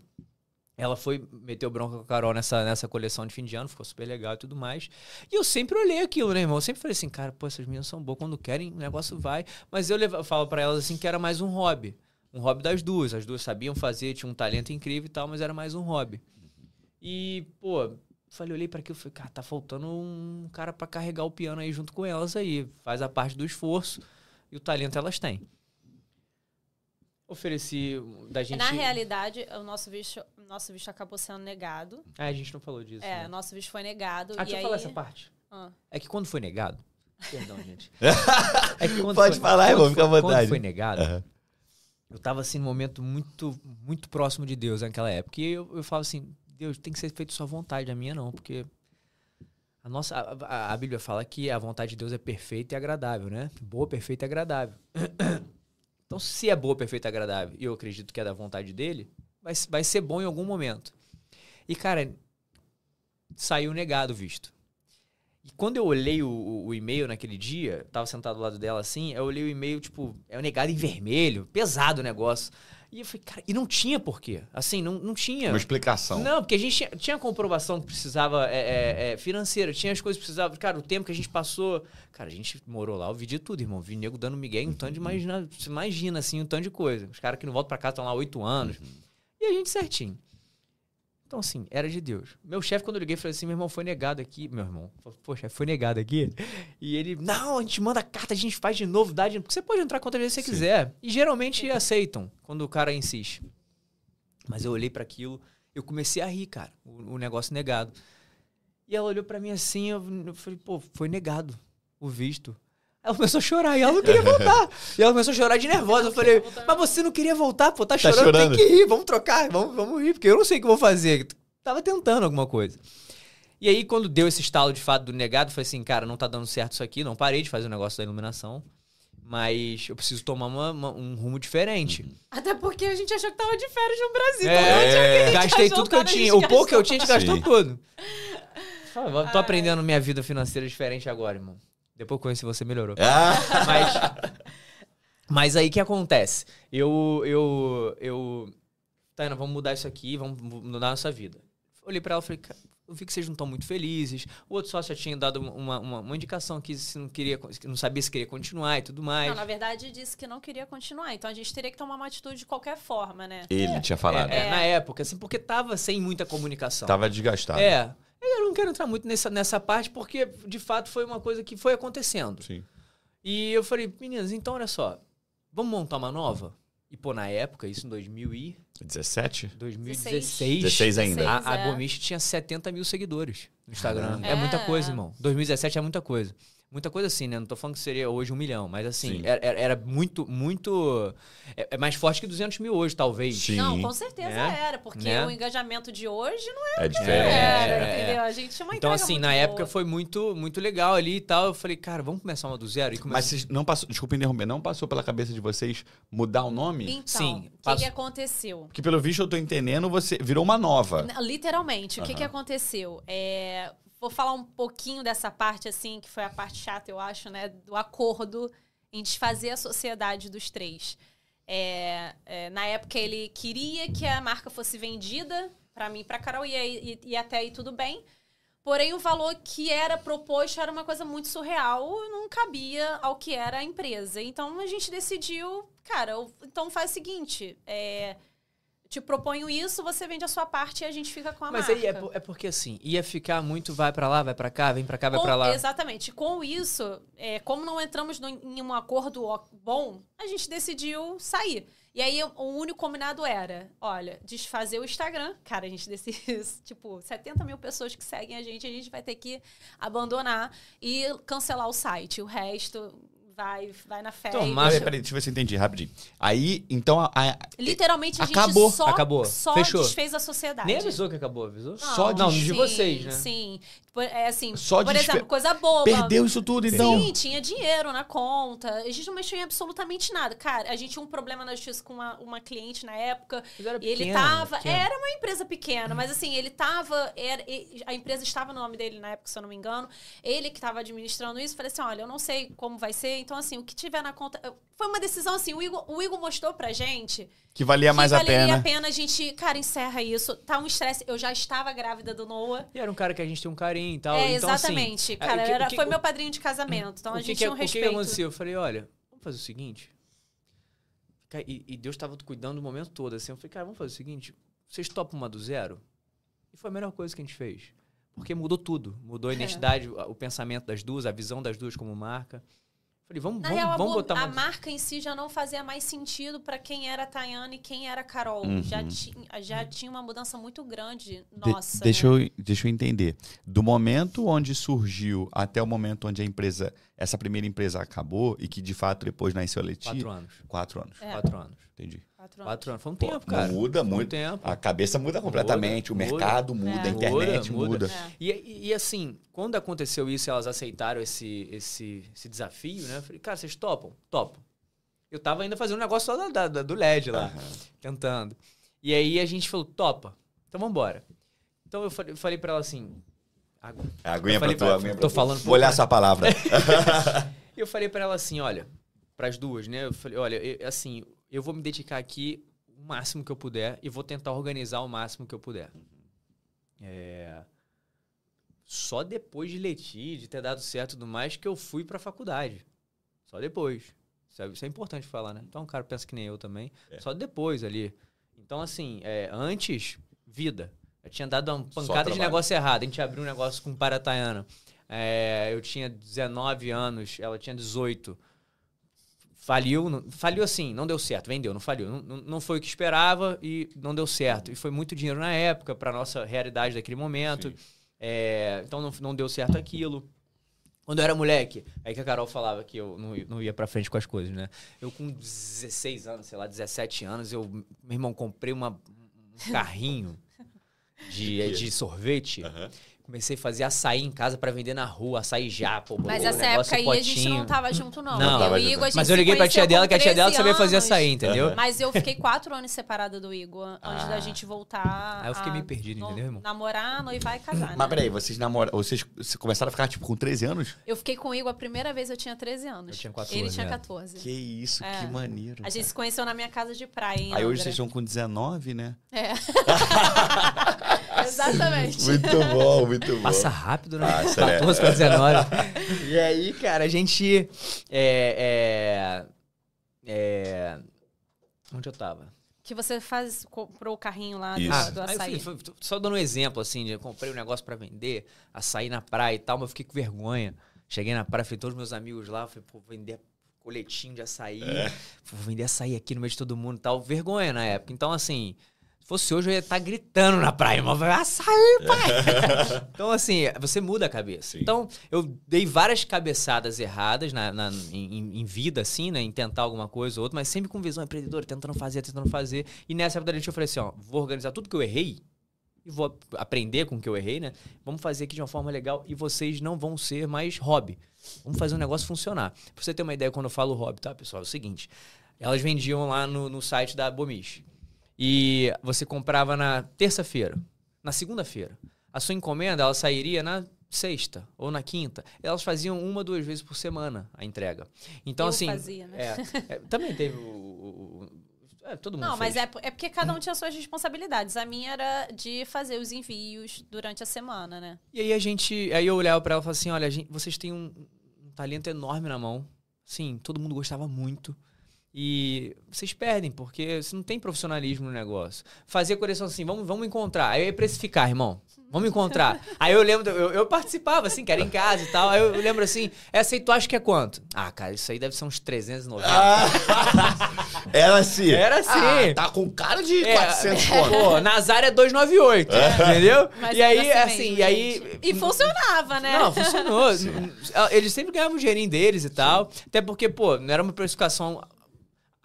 ela foi, meteu bronca com a Carol nessa, nessa coleção de fim de ano, ficou super legal e tudo mais. E eu sempre olhei aquilo, né, irmão? Eu sempre falei assim, cara, pô, essas meninas são boas, quando querem, o negócio vai. Mas eu, leva, eu falo pra elas assim que era mais um hobby. Um hobby das duas. As duas sabiam fazer, tinham um talento incrível e tal, mas era mais um hobby. E, pô, falei, olhei pra aquilo e falei, cara, tá faltando um cara pra carregar o piano aí junto com elas aí. Faz a parte do esforço e o talento elas têm. Ofereci da gente. Na realidade, o nosso visto, o nosso visto acabou sendo negado. Ah, a gente não falou disso. É, né? nosso visto foi negado. Ah, e deixa eu aí... falar essa parte. Ah. É que quando foi negado. Perdão, gente. (laughs) É que quando Pode foi- falar, irmão, fica à vontade. Quando foi negado, Aham. eu tava assim num momento muito, muito próximo de Deus naquela época. E eu, eu falo assim: Deus, tem que ser feito sua vontade, a minha não, porque. A, nossa, a, a- a Bíblia fala que a vontade de Deus é perfeita e agradável, né? Boa, perfeita e agradável. (coughs) Então, se é boa, perfeita agradável, e eu acredito que é da vontade dele, vai, vai ser bom em algum momento. E, cara, saiu negado visto. E quando eu olhei o, o- o e-mail naquele dia, tava sentado do lado dela assim, eu olhei o e-mail, tipo, é negado em vermelho, pesado o negócio. E eu falei, cara, e não tinha porquê. Assim, não, não tinha. Uma explicação. Não, porque a gente tinha, tinha comprovação que precisava é, é, é, financeira, tinha as coisas que precisavam. Cara, o tempo que a gente passou. Cara, a gente morou lá, eu vi de tudo, irmão. Vi nego dando migué um tanto de imagina, você imagina, assim, um tanto de coisa. Os caras que não voltam pra casa estão lá há oito anos. E a gente certinho. Então, assim, era de Deus. Meu chefe, quando eu liguei, falou assim: meu irmão, foi negado aqui. Meu irmão, falou, poxa, foi negado aqui. E ele, não, a gente manda carta, a gente faz de novo, dá de Porque você pode entrar quantas vezes você Sim. quiser. E geralmente aceitam quando o cara insiste. Mas eu olhei para aquilo, eu comecei a rir, cara, o, o negócio negado. E ela olhou para mim assim, eu, eu falei, pô, foi negado o visto. Ela começou a chorar e ela não queria voltar. e ela começou a chorar de nervosa. Eu falei, mas você não queria voltar, pô, tá chorando, chorando. tem que rir, vamos trocar, vamos, vamos rir, porque eu não sei o que eu vou fazer. Tava tentando alguma coisa. E aí, quando deu esse estalo de fato do negado, eu falei assim, cara, não tá dando certo isso aqui, não parei de fazer o negócio da iluminação. Mas eu preciso tomar uma- uma- um rumo diferente. Até porque a gente achou que tava de férias no Brasil. É, gente gastei tudo que eu tinha. O pouco que eu tinha, a gente gastou Sim. tudo. (laughs) Tô aprendendo minha vida financeira diferente agora, irmão. Depois que eu conheci você, melhorou. Ah, Mas, (laughs) mas aí o que acontece? Eu, eu, eu. Taina, vamos mudar isso aqui, vamos mudar a nossa vida. olhei pra ela e falei, "Cara, eu vi que vocês não estão muito felizes. O outro sócio já tinha dado uma, uma, uma indicação que se não queria, que não sabia se queria continuar e tudo mais. Não, na verdade, disse que não queria continuar. Então a gente teria que tomar uma atitude de qualquer forma, né? Ele tinha falado. É, é, na época, assim, porque tava sem muita comunicação. Tava desgastado. É. Eu não quero entrar muito nessa, nessa parte, porque de fato foi uma coisa que foi acontecendo. Sim. E eu falei, meninas, então olha só, vamos montar uma nova? E pô, na época, isso em 2000 e 17? 2016, 16 ainda. a, a é. Tinha 70 mil seguidores no Instagram. Caramba. É muita É. coisa, irmão. 2017 é muita coisa. Muita coisa assim, né? Não tô falando que seria hoje um milhão, mas assim, Sim. era, era- muito, muito... É, é mais forte que 200 mil hoje, talvez. Sim. Não, com certeza Né? era, porque Né? o engajamento de hoje não É diferente. era, é, entendeu? A gente tinha uma Então, assim, muito na boa. época foi muito, muito legal ali e tal. Eu falei, cara, vamos começar uma do zero? E Mas vocês não passou, desculpa interromper, não passou pela cabeça de vocês mudar o nome? Então, Sim, o que, passo- que aconteceu? Porque pelo visto eu tô entendendo, você virou uma nova. Literalmente, o que, que aconteceu? É, vou falar um pouquinho dessa parte, assim, que foi a parte chata, eu acho, né? Do acordo em desfazer a sociedade dos três. É, é, na época, ele queria que a marca fosse vendida para mim pra Carol, e, e, e até aí tudo bem. Porém, o valor que era proposto era uma coisa muito surreal, não cabia ao que era a empresa. Então, a gente decidiu, cara, então faz o seguinte, é, te proponho isso, você vende a sua parte e a gente fica com a Mas marca. aí é, é porque assim, ia ficar muito vai pra lá, vai pra cá, vem pra cá, vai pra lá. Exatamente. Com isso, é, como não entramos no- em um acordo bom, a gente decidiu sair. E aí, o único combinado era, olha, desfazer o Instagram. Cara, a gente decidiu, (laughs) tipo, 70 mil pessoas que seguem a gente, a gente vai ter que abandonar e cancelar o site. O resto vai, vai na fé. Então, e mas- Peraí, deixa- eu ver se eu entendi rapidinho. Aí, então, a- a- Literalmente, a Acabou, gente só, acabou. só Fechou. desfez a sociedade. Nem avisou que acabou, avisou? Só não, de- de sim, vocês, né? Sim. Por- É assim, Só por desfe- exemplo, coisa boba. perdeu isso tudo, então. Sim, tinha dinheiro na conta. A gente não mexeu em absolutamente nada. Cara, a gente tinha um problema na justiça com uma, uma cliente na época. Mas era E ele pequeno, tava. pequeno. Era uma empresa pequena, mas assim, ele tava. Era, a empresa estava no nome dele na época, se eu não me engano. Ele que estava administrando isso. Falei assim: olha, eu não sei como vai ser. Então, assim, o que tiver na conta. Foi uma decisão assim. O Igor, o Igor mostrou pra gente Que valia mais que a valeria pena. a pena a gente. Cara, encerra isso. Tá um estresse. Eu já estava grávida do Noah. E era um cara que a gente tem um carinho e tal. É, então, assim, exatamente. a- Cara, o que- era, que- foi o- meu padrinho de casamento. Então a que gente que, tinha um o que que respeito. aconteceu? Eu falei, olha, vamos fazer o seguinte. E, e Deus estava cuidando do momento todo, assim. Eu falei, cara, vamos fazer o seguinte. Vocês topam uma do zero? E foi a melhor coisa que a gente fez. Porque mudou tudo. Mudou a É. identidade, o o pensamento das duas, a visão das duas como marca. Falei, vamos, Na vamos, real, a vamos bo- botar a uma... marca em si já não fazia mais sentido pra quem era a Tayane e quem era a Carol. Uhum. Já, tinha, já tinha uma mudança muito grande. De- Nossa. deixa, né? eu, deixa eu entender. Do momento onde surgiu até o momento onde a empresa, essa primeira empresa acabou e que de fato depois nasceu a Letícia. Quatro anos. Quatro anos. É. Quatro anos. Entendi. Quatro anos. Quatro anos. Foi um Pô, tempo, cara. muda Foi um muito. tempo. A cabeça muda completamente, Muda, o mercado muda. muda, É. a internet Muda, muda. É. E, e- assim, quando aconteceu isso elas aceitaram esse, esse, esse desafio, né? Eu falei, cara, vocês topam? Topam. Eu tava ainda fazendo um negócio só da, da- do LED lá, Aham. tentando. E aí a gente falou, topa, então vambora. Então eu falei, falei pra ela assim. água. A aguinha pra tu, pra- a aguinha pra tô falando Vou olhar essa palavra. E (laughs) eu falei pra ela assim, olha, pras duas, né? Eu falei, olha, eu- assim, eu vou me dedicar aqui o máximo que eu puder e vou tentar organizar o máximo que eu puder. É, Só depois de Leti, de ter dado certo e tudo mais, que eu fui pra faculdade. Só depois. Sabe? Isso é importante falar, né? Então o cara pensa que nem eu também. É. Só depois ali. Então, assim, é, antes, vida. Eu tinha dado uma pancada de negócio errado. A gente abriu um negócio com Parataiana. É, eu tinha 19 anos, ela tinha 18. Faliu, não- faliu assim, não deu certo, vendeu, não faliu. Não, não- foi o que esperava e não deu certo. E foi muito dinheiro na época, para nossa realidade daquele momento. É, então não, não deu certo aquilo. Quando eu era moleque, aí que a Carol falava que eu não, ia- não ia pra frente com as coisas, né? Eu com 16 anos, sei lá, 17 anos, eu, meu irmão, comprei uma, um carrinho (laughs) de, de sorvete. Aham. Comecei a fazer açaí em casa pra vender na rua, açaí japa, Mas o essa negócio época aí a gente potinho. não tava junto, não. Não. Eu Tava o junto. Igor, a gente Mas eu liguei pra tia dela, que a tia dela 13 sabia fazer anos. açaí, entendeu? Mas eu fiquei quatro anos separada do Igor antes Ah. da gente voltar. Aí eu fiquei meio perdido, no- entendeu, irmão? Namorar, noivar e casar. Mas né? peraí, vocês namoram. Vocês começaram a ficar, tipo, com 13 anos? Eu fiquei com o Igor a primeira vez, eu tinha 13 anos. Eu tinha 14, Ele tinha é. 14. Que isso, É. que maneiro. A gente se conheceu na minha casa de praia, em Aí hoje vocês estão com 19, né? É. (laughs) Exatamente. Muito bom, muito bom. Passa rápido, né? Passa, né? 14 para 19. e aí, cara, a gente. É, é, é, onde eu tava? Que você faz, comprou o carrinho lá do, Isso. do Aí eu açaí. fui- só dando um exemplo, assim, de eu comprei um negócio pra vender, açaí na praia e tal, mas eu fiquei com vergonha. Cheguei na praia, fui todos os meus amigos lá, falei, pô, vender coletinho de açaí, vou vender açaí aqui no meio de todo mundo e tal. Vergonha na época. Então, assim, fosse hoje, eu ia estar gritando na praia, mas vai açaí, pai! (laughs) então, assim, você muda a cabeça. Sim. Então, eu dei várias cabeçadas erradas na, na- em, em- vida, assim, né? Em tentar alguma coisa ou outra, mas sempre com visão empreendedora, tentando fazer, tentando fazer. E nessa época da gente eu falei assim, ó, vou organizar tudo que eu errei e vou ap- aprender com o que eu errei, né? Vamos fazer aqui de uma forma legal e vocês não vão ser mais hobby. Vamos fazer um negócio funcionar. Pra você ter uma ideia, quando eu falo hobby, tá, pessoal? É o seguinte. Elas vendiam lá no, no site da Bomiche. E você comprava na terça-feira, na segunda-feira. A sua encomenda, ela sairia na sexta ou na quinta. Elas faziam uma, duas vezes por semana a entrega. Então, Eu assim... fazia, né? é, é, também teve o... o- o- é, todo mundo Não, mas fez. é, é porque cada um tinha suas responsabilidades. A minha era de fazer os envios durante a semana, né? E aí a gente. Aí eu olhava pra ela e falava assim: olha, gente- vocês têm um, um talento enorme na mão. Sim, todo mundo gostava muito. E vocês perdem, porque você não tem profissionalismo no negócio. Fazia correção assim, vamos, vamos encontrar. Aí eu ia precificar, irmão. Vamos encontrar. Aí eu lembro, eu, eu participava, assim, que era em casa e tal. Aí eu lembro assim, essa aí tu acha que é quanto? Ah, cara, isso aí deve ser uns 390. (laughs) Era assim. Era assim. Ah, tá com cara de É, 400 conto. Pô, Nazário é 298, entendeu? Mas e aí, assim, mesmo, e aí. E funcionava, né? Não, funcionou. Eles sempre ganhavam o dinheirinho deles e tal. Até porque, pô, não era uma precificação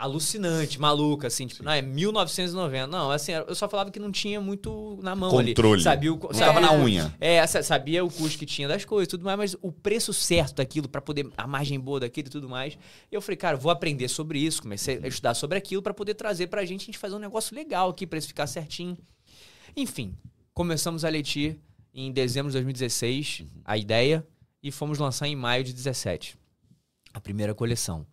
alucinante, maluca, assim, tipo, não, é 1990. Não, assim, eu só falava que não tinha muito na mão Controle. ali. Sabia o, Não sabia tava na unha. É, sa- sabia o custo que tinha das coisas e tudo mais, mas o preço certo daquilo, pra poder, a margem boa daquilo e tudo mais. Eu falei, cara, vou aprender sobre isso, comecei a estudar sobre aquilo pra poder trazer pra gente, a gente fazer um negócio legal aqui, precificar certinho. Enfim, começamos a Letir em dezembro de 2016, a ideia, e fomos lançar em maio de 17, a primeira coleção.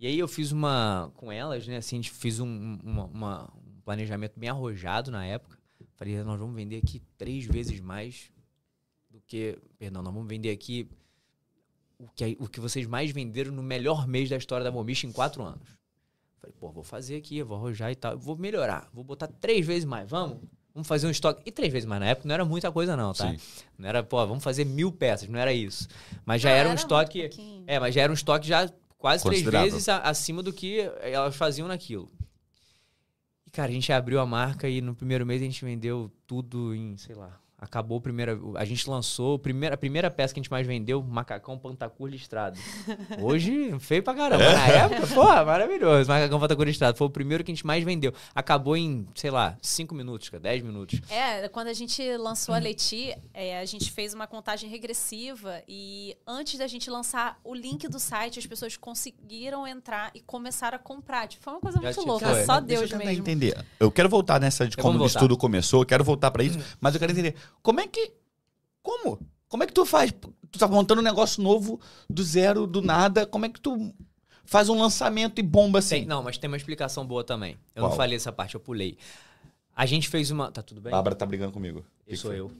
E aí eu fiz uma, com elas, né, assim, a gente fez um, uma- uma- um planejamento bem arrojado na época. Falei, nós vamos vender aqui três vezes mais do que, perdão, nós vamos vender aqui o que, o que vocês mais venderam no melhor mês da história da Momiche em quatro anos. Falei, pô, vou fazer aqui, vou arrojar e tal. Eu vou melhorar, vou botar três vezes mais, vamos? Vamos fazer um estoque. E três vezes mais na época não era muita coisa, não, tá? Sim. Não era, pô, vamos fazer mil peças, não era isso. Mas já Ah, era um estoque. pouquinho. É, mas já era um estoque já quase três vezes a- acima do que elas faziam naquilo. E, cara, a gente abriu a marca e no primeiro mês a gente vendeu tudo em, sei lá. Acabou o primeiro. A gente lançou a primeira, a primeira peça que a gente mais vendeu, macacão pantacur listrado. (laughs) Hoje, feio pra caramba. Na época, pô, maravilhoso. Macacão pantacur listrado. Foi o primeiro que a gente mais vendeu. Acabou em, sei lá, 5 minutos, cara, 10 minutos. É, quando a gente lançou a Leti, é, a gente fez uma contagem regressiva e antes da gente lançar o link do site, as pessoas conseguiram entrar e começaram a comprar. Tipo, foi uma coisa Já muito tinha- louca, foi. só Deixa Deus eu tentar mesmo. entender. Eu quero voltar nessa de É, como vamos isso voltar. tudo começou, eu quero voltar pra isso, mas eu quero entender como é que. Como? Como é que tu faz? Tu tá montando um negócio novo do zero, do nada, como é que tu faz um lançamento e bomba assim? Tem- não, mas tem uma explicação boa também. Eu Qual? não falei essa parte, eu pulei. A gente fez uma. Tá tudo bem? Bárbara tá brigando comigo. Eu sou eu.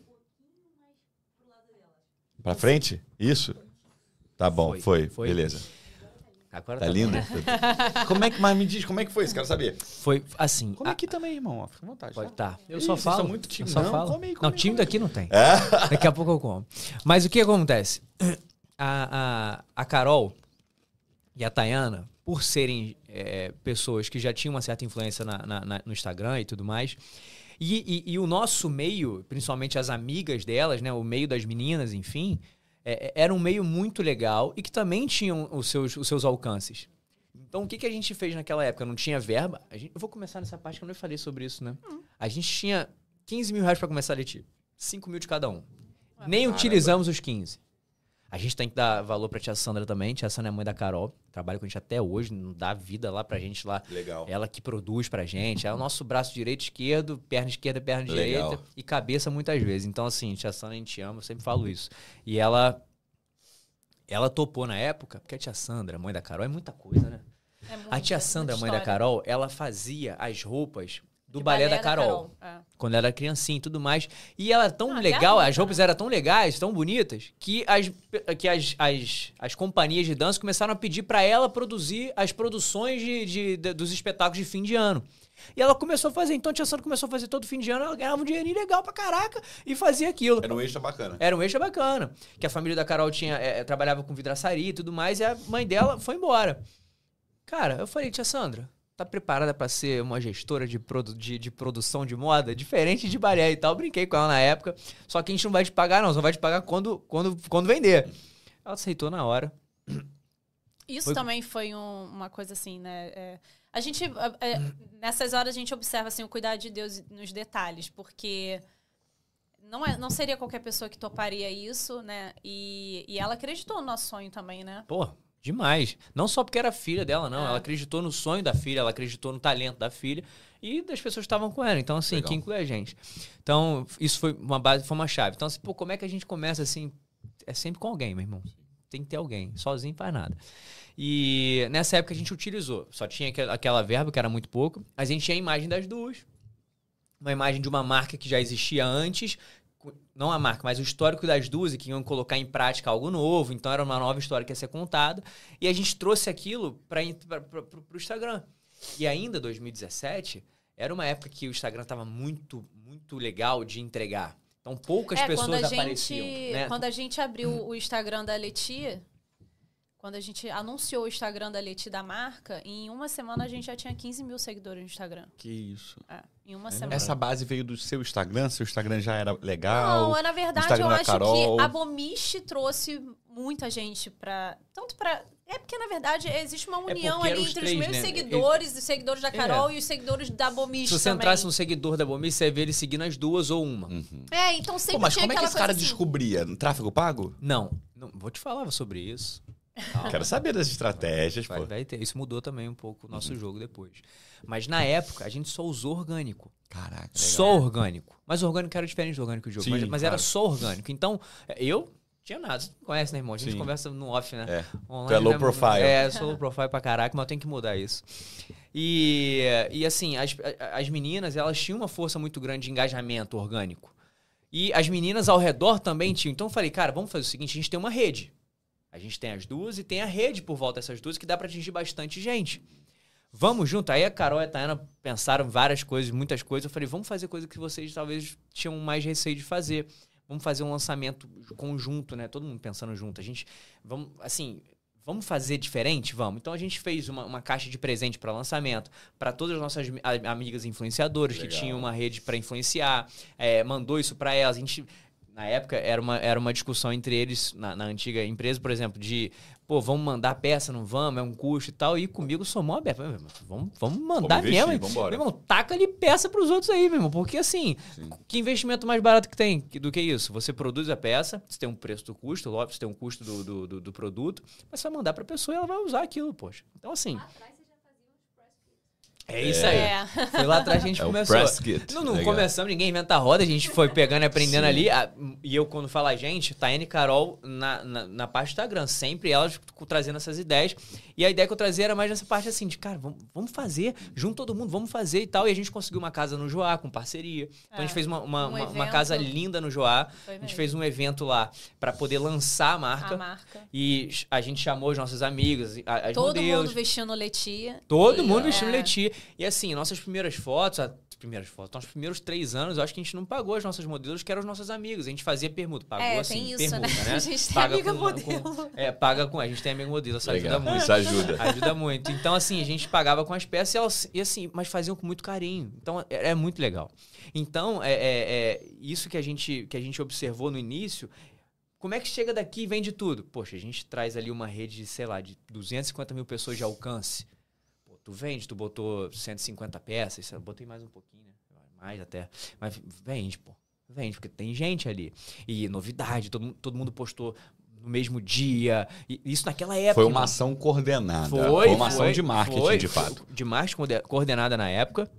Pra frente? Isso? Tá bom, Foi, foi. foi. Beleza. Agora Tá bom, lindo? (laughs) como é que, mas me diz, como é que foi isso? Quero saber. Foi assim. Come a- aqui também, irmão. ó, Fica à vontade. Pode, tá? tá. Eu Ih, só falo. são muito tímidos. Eu só Não, falo. come come não, tímido aqui não tem. É? (laughs) Daqui a pouco eu como. Mas o que acontece? (clears throat) A, a, a Carol e a Tayana, por serem é, pessoas que já tinham uma certa influência na- na- na- no Instagram e tudo mais, e, e- e o nosso meio, principalmente as amigas delas, né, o meio das meninas, enfim, é, é- era um meio muito legal e que também tinham os seus, os seus alcances. Então, o que, que a gente fez naquela época? Não tinha verba? A gente- eu vou começar nessa parte que eu não falei sobre isso, né? A gente tinha 15 mil reais para começar a letir. 5 mil de cada um. Nem Caramba. utilizamos os 15. A gente tem que dar valor pra tia Sandra também. Tia Sandra é mãe da Carol. Trabalha com a gente até hoje, não dá vida lá pra gente lá. Legal. Ela que produz pra gente. É o nosso braço direito, esquerdo, perna esquerda, perna Legal. direita e cabeça muitas vezes. Então, assim, tia Sandra, a gente ama, eu sempre falo isso. E ela. Ela topou na época, porque a tia Sandra, mãe da Carol, é muita coisa, né? É muito- A tia Sandra, mãe da. Carol, ela fazia as roupas do De balé, da Carol. É. Quando ela era criancinha e tudo mais. E ela era tão Ah, legal, garota, as roupas né? eram tão legais, tão bonitas, que as, que as, as, as companhias de dança começaram a pedir pra ela produzir as produções de, de- de- dos espetáculos de fim de ano. E ela começou a fazer. Então a Tia Sandra começou a fazer todo fim de ano, ela ganhava um dinheirinho legal pra caraca e fazia aquilo. Era um extra bacana. Era um extra bacana. Que a família da Carol tinha, é, trabalhava com vidraçaria e tudo mais, e a mãe dela foi embora. Cara, eu falei, tia Sandra, tá preparada pra ser uma gestora de, produ de, de produção de moda? Diferente de balé e tal. Brinquei com ela na época. Só que a gente não vai te pagar, não. Só vai te pagar quando, quando, quando vender. Ela aceitou na hora. Isso Foi- também foi um- uma coisa assim, né? É, a gente, é, nessas horas, a gente observa assim, o cuidado de Deus nos detalhes, porque não, é, não seria qualquer pessoa que toparia isso, né? E, e ela acreditou no nosso sonho também, né? Pô, demais. Não só porque era filha dela, não. É. Ela acreditou no sonho da filha, ela acreditou no talento da filha e das pessoas que estavam com ela. Então, assim, Legal. que inclui a gente. Então, isso foi uma base, foi uma chave. Então, assim, pô, como é que a gente começa assim? É sempre com alguém, meu irmão. Tem que ter alguém. Sozinho faz nada. E nessa época a gente utilizou. Só tinha aquela- verba, que era muito pouco. A gente tinha a imagem das duas. Uma imagem de uma marca que já existia antes. Não a marca, mas o histórico das duas e que iam colocar em prática algo novo. Então era uma nova história que ia ser contada. E a gente trouxe aquilo para o Instagram. E ainda 2017 era uma época que o Instagram estava muito, muito legal de entregar. Então poucas é, pessoas quando a apareciam. gente, né? quando a gente abriu o Instagram da Leti, quando a gente anunciou o Instagram da Leti da marca, em uma semana a gente já tinha 15 mil seguidores no Instagram. Que isso. É, em uma semana. Essa base veio do seu Instagram? Seu Instagram já era legal? Não, é, na verdade, Instagram eu acho Carol. que a Bomiche trouxe muita gente pra. Tanto pra. É porque, na verdade, existe uma união porque eram ali os entre três, os meus né? seguidores, os seguidores da Carol e os seguidores da Bomiche. Se você também. entrasse no seguidor da Bomi, você ia ver ele seguindo as duas ou uma. Uhum. É, então sempre Pô, mas tinha como é que esse cara assim. descobria? No tráfego pago? Não, não, vou te falar sobre isso. Calma. Quero saber das estratégias, Vai, pô. vai ter. Isso mudou também um pouco o nosso jogo depois. Mas na época, a gente só usou orgânico. Caraca, legal. Só orgânico. Mas o orgânico era diferente do orgânico de jogo. Sim, mas mas era claro. só orgânico. Então, eu tinha nada. Você conhece, né, irmão? A gente Sim. conversa no off, né? É. Online, Tu é low né? profile. É, sou low profile pra caraca, mas eu tenho que mudar isso. E, e assim, as, as meninas, elas tinham uma força muito grande de engajamento orgânico. E as meninas ao redor também tinham. Então eu falei, cara, vamos fazer o seguinte: a gente tem uma rede. A gente tem as duas e tem a rede por volta dessas duas que dá pra atingir bastante gente. Vamos junto. Aí a Carol e a Tayana pensaram várias coisas, muitas coisas. Eu falei, vamos fazer coisa que vocês talvez tinham mais receio de fazer. Vamos fazer um lançamento conjunto, né? Todo mundo pensando junto. A gente, vamos, assim, vamos fazer diferente? Vamos. Então a gente fez uma, uma caixa de presente para lançamento para todas as nossas amigas influenciadoras que tinham uma rede para influenciar. É, mandou isso para elas. A gente na época era uma, era uma discussão entre eles na, na antiga empresa, por exemplo, de pô, vamos mandar peça, não vamos, é um custo e tal. E comigo mó aberto. Vamos, vamos mandar investir, mesmo. Meu irmão, taca ali peça pros outros aí, meu irmão. Porque assim, Sim. que investimento mais barato que tem do que isso? Você produz a peça, você tem um preço do custo, lógico, você tem um custo do, do, do- do produto, mas você vai mandar pra pessoa e ela vai usar aquilo, poxa. Então, assim. É isso aí. É. Foi lá atrás que a gente É o começou. press kit. Não, não Legal. começamos, ninguém inventa a roda, a gente foi pegando e aprendendo Sim. ali. a- e eu, quando falo a gente, Taiane e Carol na, na, na parte do Instagram, sempre elas trazendo essas ideias. E a ideia que eu trazia era mais nessa parte assim, de cara, vamos, vamos fazer, junto todo mundo, vamos fazer e tal. E a gente conseguiu uma casa no Joá com parceria. Então a gente É, fez uma, uma, um uma- uma casa linda no Joá. Foi A gente mesmo. fez um evento lá pra poder lançar a marca. a marca. E a gente chamou os nossos amigos, as Todo modelos. mundo vestindo Letia. Todo E- mundo vestindo é. E assim, nossas primeiras fotos, as primeiras fotos, nossos primeiros três anos, eu acho que a gente não pagou as nossas modelos, que eram os nossos amigos. A gente fazia permuta. Pagou É, assim, tem isso, permuta, né? né? (laughs) A gente tem Paga amiga com- modelo. com- é, paga com. A gente tem amigo modelo, isso Legal. ajuda muito. Isso ajuda. Ajuda muito. Então, assim, a gente pagava com as peças e, elas, e assim, mas faziam com muito carinho. Então, é, é muito legal. Então, é, é- é isso que a, gente, que a gente observou no início. Como é que chega daqui e vende tudo? Poxa, a gente traz ali uma rede, de, sei lá, de 250 mil pessoas de alcance. Tu vende, tu botou 150 peças, eu botei mais um pouquinho, né? Mais até. Mas vende, pô. Vende, porque tem gente ali. E novidade, todo, todo mundo postou no mesmo dia. E isso naquela época. Foi uma ação coordenada. Foi, Foi uma ação foi, de marketing, foi. de fato. De marketing coorde- coordenada na época.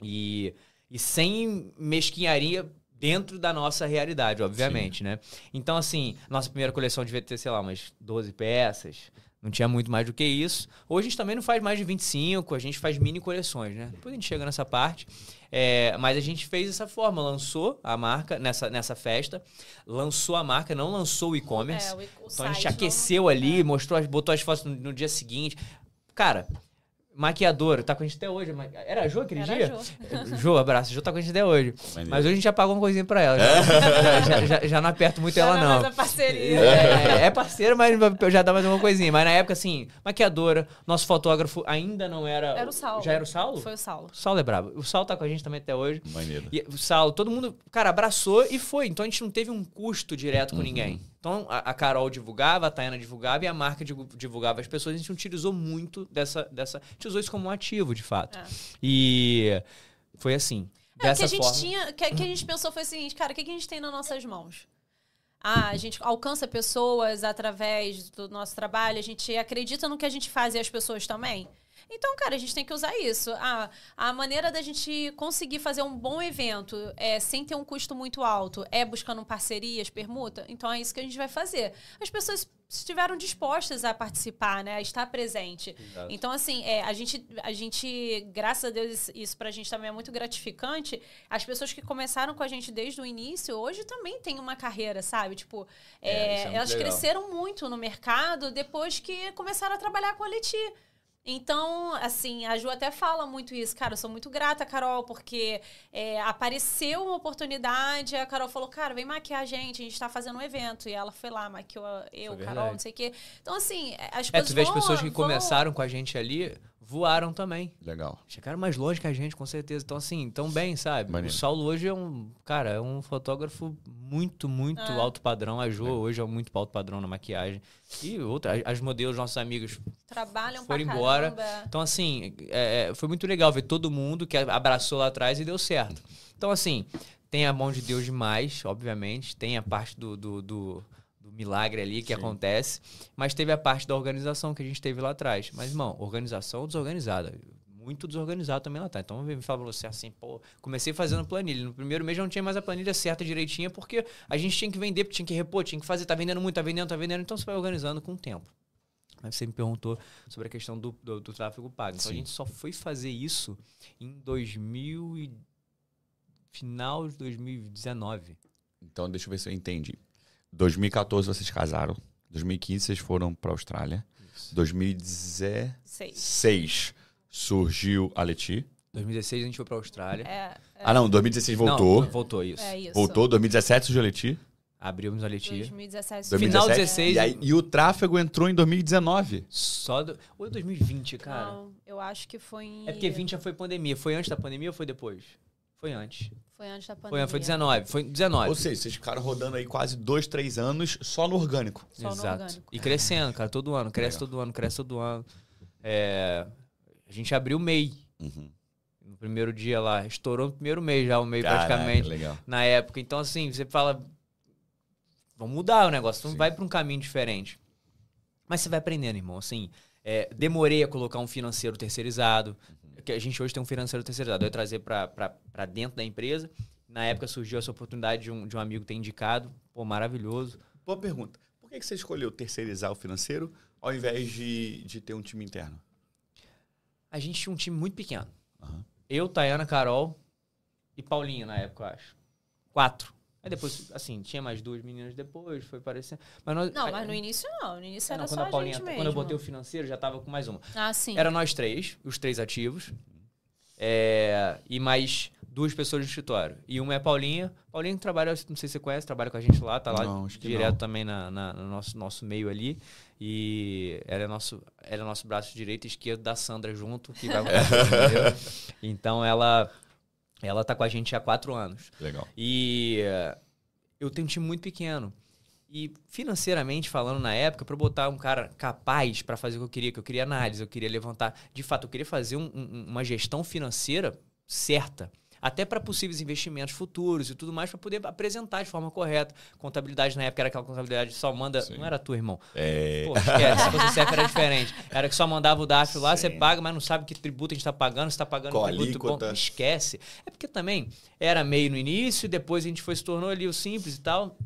E, e sem mesquinharia dentro da nossa realidade, obviamente, né? Então, assim, nossa primeira coleção devia ter, sei lá, umas 12 peças. Não tinha muito mais do que isso. Hoje a gente também não faz mais de 25, a gente faz mini coleções, né? Depois a gente chega nessa parte. É, mas a gente fez dessa forma, lançou a marca nessa, nessa festa, lançou a marca, não lançou o e-commerce. É, então a gente aqueceu não... ali, é. mostrou, botou as fotos no, no dia seguinte. Cara, maquiadora, tá com a gente até hoje. Era a Jo aquele Era dia? Jo. (laughs) jo, abraço. Jo tá com a gente até hoje. Maneiro. Mas hoje a gente já pagou uma coisinha pra ela. Já, (laughs) já, já, já, não aperto muito já ela, não. não. parceria. É, é parceira, mas já dá mais uma coisinha. Mas na época, assim, maquiadora, nosso fotógrafo ainda não era. Era o Saulo. Já era o Saulo? Foi o Saulo. O Saulo é brabo. O Saulo tá com a gente também até hoje. Maneiro. E o Saulo, todo mundo, cara, abraçou e foi. Então a gente não teve um custo direto com uhum. ninguém. Então, a, a, Carol divulgava, a Tayana divulgava e a marca divulgava as pessoas. A gente utilizou muito dessa. dessa a gente usou isso como um ativo, de fato. É. E foi assim. É, dessa que a gente forma... tinha. Que, que a gente pensou foi o seguinte, cara, o que, que a gente tem nas nossas mãos? Ah, a gente alcança pessoas através do nosso trabalho, a gente acredita no que a gente faz e as pessoas também. Então, cara, a gente tem que usar isso. Ah, a maneira da gente conseguir fazer um bom evento é, sem ter um custo muito alto é buscando parcerias, permuta. Então é isso que a gente vai fazer. As pessoas estiveram dispostas a participar, né, a estar presente. Exato. Então, assim, é, a, gente, a gente, graças a Deus, isso pra gente também é muito gratificante. As pessoas que começaram com a gente desde o início, hoje também têm uma carreira, sabe? Tipo, é, é, elas legal. cresceram muito no mercado depois que começaram a trabalhar com a Leti. Então, assim, a Ju até fala muito isso. Cara, eu sou muito grata, Carol, porque é, apareceu uma oportunidade, a Carol falou, cara, vem maquiar a gente, a gente tá fazendo um evento. E ela foi lá, maquiou eu, Carol, não sei o quê. Então, assim, as é, coisas tu vê as pessoas que vão... começaram com a gente ali, voaram também. Legal. Chegaram mais longe que a gente, com certeza. Então, assim, tão bem, sabe? Maneiro. O Saulo hoje é um, cara, é um fotógrafo muito, muito é. alto padrão. A Jo é. hoje é muito alto padrão na maquiagem. E outra, as modelos, nossos amigos trabalham foram embora. Então, assim, é, é, foi muito legal ver todo mundo que abraçou lá atrás e deu certo. Então, assim, tem a mão de Deus demais, obviamente. Tem a parte do, do, do milagre ali que Sim. acontece, mas teve a parte da organização que a gente teve lá atrás. Mas, irmão, organização desorganizada. Muito desorganizado também lá atrás. Então, me fala você assim, pô, comecei fazendo planilha. No primeiro mês já não tinha mais a planilha certa direitinha, porque a gente tinha que vender, tinha que repor, tinha que fazer, tá vendendo muito, tá vendendo, tá vendendo. Então, você vai organizando com o tempo. Mas você me perguntou sobre a questão do, do, do tráfego pago. Então, Sim. a gente só foi fazer isso em 2000 e... final de 2019. Então, deixa eu ver se eu entendi. 2014 vocês casaram. 2015 vocês foram para a Austrália. Isso. 2016 surgiu a Leti. 2016 a gente foi para a Austrália. É, é... Ah, não, 2016 voltou. Não, voltou isso. É isso. Voltou, 2017 surgiu a Leti. Abrimos a Leti. 2017. 2017. Final 16. E, aí, e, o tráfego entrou em 2019. Só do, ou 2020, cara? Não, eu acho que foi em... É porque 20 já foi pandemia. Foi antes da pandemia ou foi depois? Foi antes. Foi antes da pandemia. Foi, foi 19. Foi 19. Ou seja, vocês ficaram rodando aí quase dois, três anos só no orgânico. Só Exato. No orgânico. E crescendo, cara, todo ano. Cresce Legal. todo ano, cresce todo ano. É, a gente abriu o MEI. Uhum. No primeiro dia lá. Estourou no primeiro mês já o MEI Caraca, praticamente. Legal. Na época. Então, assim, você fala. Vamos mudar o negócio. Então vai para um caminho diferente. Mas você vai aprendendo, irmão. Assim, é, demorei a colocar um financeiro terceirizado que a gente hoje tem um financeiro terceirizado. Eu ia trazer para dentro da empresa. Na época surgiu essa oportunidade de um, de um amigo ter indicado. Pô, maravilhoso. Boa pergunta. Por que você escolheu terceirizar o financeiro ao invés de, de ter um time interno? A gente tinha um time muito pequeno. Uhum. Eu, Tayana, Carol e Paulinho na época, eu acho. Quatro. Aí depois, assim, tinha mais duas meninas depois, foi parecendo. Mas nós, não, mas no início não. No início era não, só a, Paulinha, gente mesmo. Quando eu botei o financeiro, já tava com mais uma. Ah, sim. Era nós três, os três ativos. É, e mais duas pessoas no escritório. E uma é a Paulinha. Paulinha trabalha, não sei se você conhece, trabalha com a gente lá, tá lá não, direto também na, na, no nosso, nosso meio ali. E ela é nosso, ela é nosso braço direito e esquerdo da Sandra junto, que vai (laughs) Então ela ela tá com a gente há quatro anos. Legal. E uh, eu tenho um time muito pequeno. E financeiramente falando na época, para botar um cara capaz para fazer o que eu queria, que eu queria análise, eu queria levantar. De fato, eu queria fazer um, um, uma gestão financeira certa até para possíveis investimentos futuros e tudo mais, para poder apresentar de forma correta. Contabilidade na época era aquela contabilidade só manda. Sim. Não era tu, irmão. É. Pô, esquece. Se fosse era diferente. Era que só mandava o DAF lá, você paga, mas não sabe que tributo a gente está pagando, se está pagando Qual tributo bom. Esquece. É porque também era meio no início, depois a gente foi se tornou ali o simples e tal.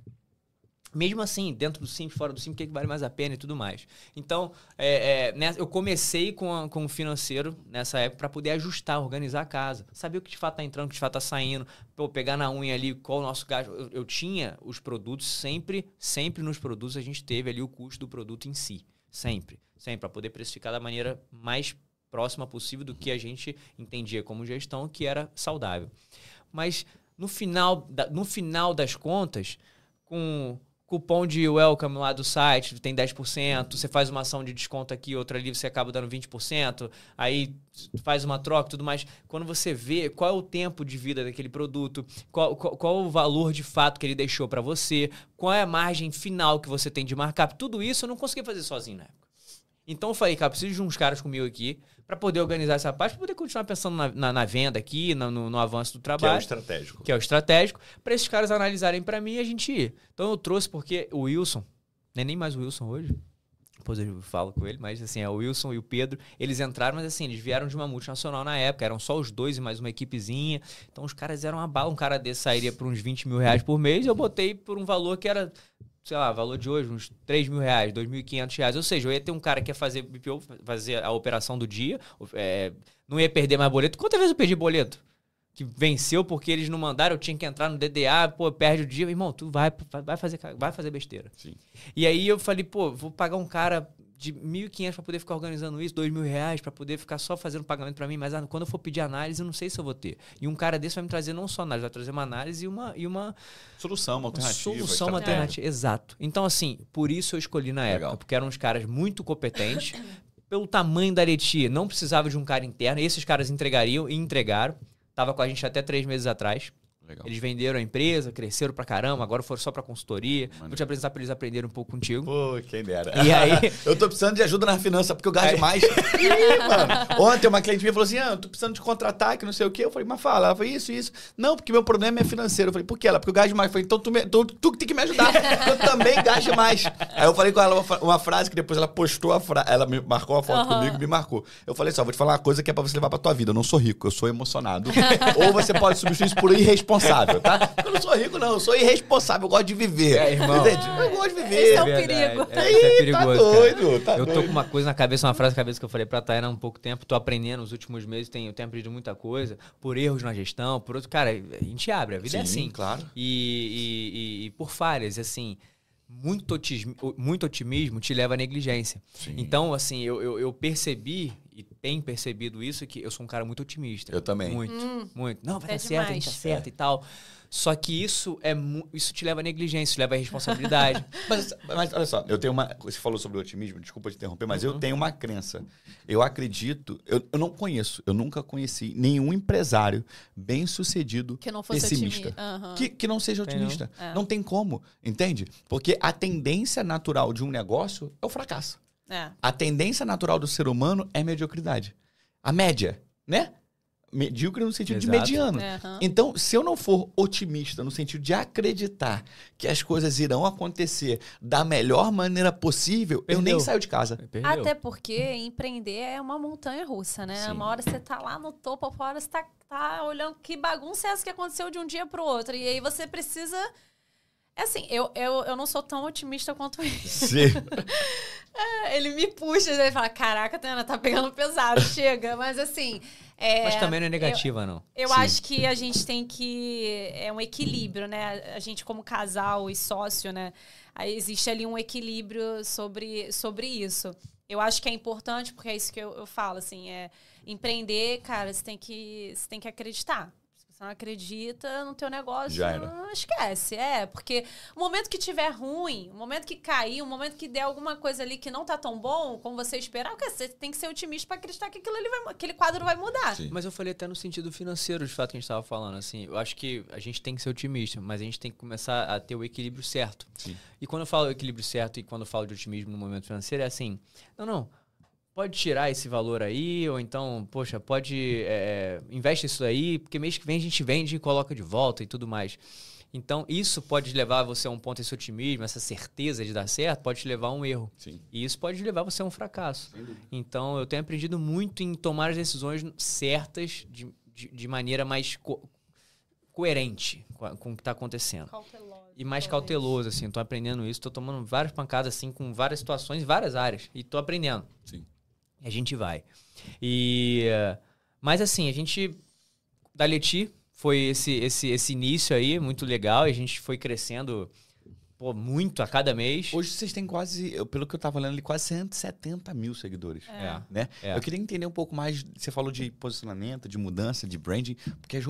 Mesmo assim, dentro do simples, fora do simples, o que, é que vale mais a pena e tudo mais. Então, é, é, né, eu comecei com, a, com o financeiro nessa época para poder ajustar, organizar a casa. Saber o que de fato está entrando, o que de fato está saindo. Pô, pegar na unha ali qual o nosso gasto. Eu, eu, tinha os produtos, sempre, sempre nos produtos a gente teve ali o custo do produto em si. Sempre. Sempre, para poder precificar da maneira mais próxima possível do que a gente entendia como gestão, que era saudável. Mas no final, no final das contas, com cupom de welcome lá do site, tem 10%, você faz uma ação de desconto aqui, outra ali, você acaba dando 20%, aí faz uma troca e tudo mais. Quando você vê qual é o tempo de vida daquele produto, qual, qual, qual o valor de fato que ele deixou para você, qual é a margem final que você tem de markup, tudo isso eu não consegui fazer sozinho na época. Então eu falei, cara, preciso de uns caras comigo aqui para poder organizar essa parte, para poder continuar pensando na, na, na venda aqui, no, no, no, avanço do trabalho. Que é o estratégico. Que é o estratégico, para esses caras analisarem para mim e a gente ir. Então eu trouxe porque o Wilson, não é nem mais o Wilson hoje, depois eu falo com ele, mas assim, é o Wilson e o Pedro, eles entraram, mas assim, eles vieram de uma multinacional na época, eram só os dois e mais uma equipezinha. Então os caras eram uma bala, um cara desse sairia por uns 20 mil reais por mês, eu botei por um valor que era sei lá, valor de hoje, uns 3 mil reais, 2.500 reais. Ou seja, eu ia ter um cara que ia fazer BPO, fazer a operação do dia, é, não ia perder mais boleto. Quantas vezes eu perdi boleto? Que venceu porque eles não mandaram, eu tinha que entrar no DDA, pô, perde o dia. Irmão, tu vai, vai, fazer, vai fazer besteira. Sim. E aí eu falei, pô, vou pagar um cara de 1.500 para poder ficar organizando isso, R$ reais para poder ficar só fazendo pagamento para mim, mas ah, quando eu for pedir análise, eu não sei se eu vou ter. E um cara desse vai me trazer não só análise, vai trazer uma análise e uma e uma solução, uma alternativa. Solução, uma alternativa, exato. Então assim, por isso eu escolhi na Legal. época, porque eram uns caras muito competentes, (coughs) pelo tamanho da Areti, não precisava de um cara interno, esses caras entregariam e entregaram. Tava com a gente até três meses atrás. Legal. Eles venderam a empresa, cresceram pra caramba, agora foram só pra consultoria. Mano. Vou te apresentar pra eles aprenderem um pouco contigo. Pô, quem dera. E aí... (laughs) eu tô precisando de ajuda na finança, porque eu gasto é. mais. Ih, mano. Ontem uma cliente minha falou assim: ah, eu tô precisando de contratar, que não sei o quê. Eu falei, mas fala. Ela falou, isso, isso. Não, porque meu problema é financeiro. Eu falei, por que ela? Porque eu gasto mais. Eu falei, então tu, me, tu, tu que tem que me ajudar. eu também gasto mais. Aí eu falei com ela uma, uma frase que depois ela postou a frase. Ela me marcou uma foto uhum. comigo e me marcou. Eu falei só, vou te falar uma coisa que é pra você levar pra tua vida. Eu não sou rico, eu sou emocionado. (laughs) Ou você pode substituir isso por irresponsável, tá? (laughs) Eu não sou rico, não. Eu sou irresponsável. Eu gosto de viver. É, irmão. Eu gosto de viver. Esse é o perigo. É, é perigoso. Tá doido, tá eu tô com uma coisa na cabeça, uma frase na cabeça que eu falei pra Tayana há um pouco tempo. Tô aprendendo nos últimos meses, tenho, tenho aprendido muita coisa. Por erros na gestão, por outro. Cara, a gente abre, a vida é Sim, é assim. claro. E, e, e, e por falhas, assim muito otimismo, muito otimismo te leva à negligência. Sim. Então, assim, eu, eu, eu, percebi e tenho percebido isso que eu sou um cara muito otimista. Eu também. Muito, hum, muito. Não, vai é dar certo, a gente acerta é. e tal. Só que isso é isso te leva à negligência, isso te leva à responsabilidade. (laughs) mas, mas, olha só, eu tenho uma. Você falou sobre o otimismo, desculpa te interromper, mas uhum. eu tenho uma crença. Eu acredito, eu, eu não conheço, eu nunca conheci nenhum empresário bem sucedido que não fosse pessimista. Uhum. Que, que não seja otimista. Não. É. não tem como, entende? Porque a tendência natural de um negócio é o fracasso. É. A tendência natural do ser humano é mediocridade. A média, né? medíocre no sentido Exato. de mediano. Uhum. Então, se eu não for otimista no sentido de acreditar que as coisas irão acontecer da melhor maneira possível, Perdeu. eu nem saio de casa. Perdeu. Até porque empreender é uma montanha russa, né? Sim. Uma hora você tá lá no topo, outra hora você tá, tá olhando que bagunça é essa que aconteceu de um dia pro outro. E aí você precisa é assim, eu, eu, eu não sou tão otimista quanto ele. Sim. (laughs) é, ele me puxa, ele fala, caraca, Tana, tá pegando pesado, chega. Mas assim... É, Mas também não é negativa, eu, não. Eu Sim. acho que a gente tem que... É um equilíbrio, né? A gente como casal e sócio, né? Aí existe ali um equilíbrio sobre, sobre isso. Eu acho que é importante, porque é isso que eu, eu falo, assim, é empreender, cara, você tem que, você tem que acreditar você não acredita no teu negócio, Já era. não esquece. É, porque o momento que tiver ruim, o momento que cair, o momento que der alguma coisa ali que não tá tão bom como você esperar, você tem que ser otimista para acreditar que aquilo ali vai, aquele quadro vai mudar. Sim. Mas eu falei até no sentido financeiro, de fato, que a gente estava falando. Assim, eu acho que a gente tem que ser otimista, mas a gente tem que começar a ter o equilíbrio certo. Sim. E quando eu falo equilíbrio certo e quando eu falo de otimismo no momento financeiro, é assim: não, não pode tirar esse valor aí, ou então, poxa, pode. É, investe isso aí, porque mês que vem a gente vende e coloca de volta e tudo mais. Então, isso pode levar você a um ponto, esse otimismo, essa certeza de dar certo, pode te levar a um erro. Sim. E isso pode levar você a um fracasso. Então, eu tenho aprendido muito em tomar as decisões certas, de, de, de maneira mais co coerente com, a, com o que tá acontecendo. Cauteloso. E mais talvez. cauteloso, assim. Tô aprendendo isso, tô tomando várias pancadas, assim, com várias situações, várias áreas. E tô aprendendo. Sim. A gente vai. E. Mas assim, a gente. Da Leti foi esse, esse, esse início aí, muito legal. A gente foi crescendo pô, muito a cada mês. Hoje vocês têm quase, pelo que eu tava lendo ali, quase 170 mil seguidores. É. Né? É. Eu queria entender um pouco mais. Você falou de posicionamento, de mudança, de branding, porque é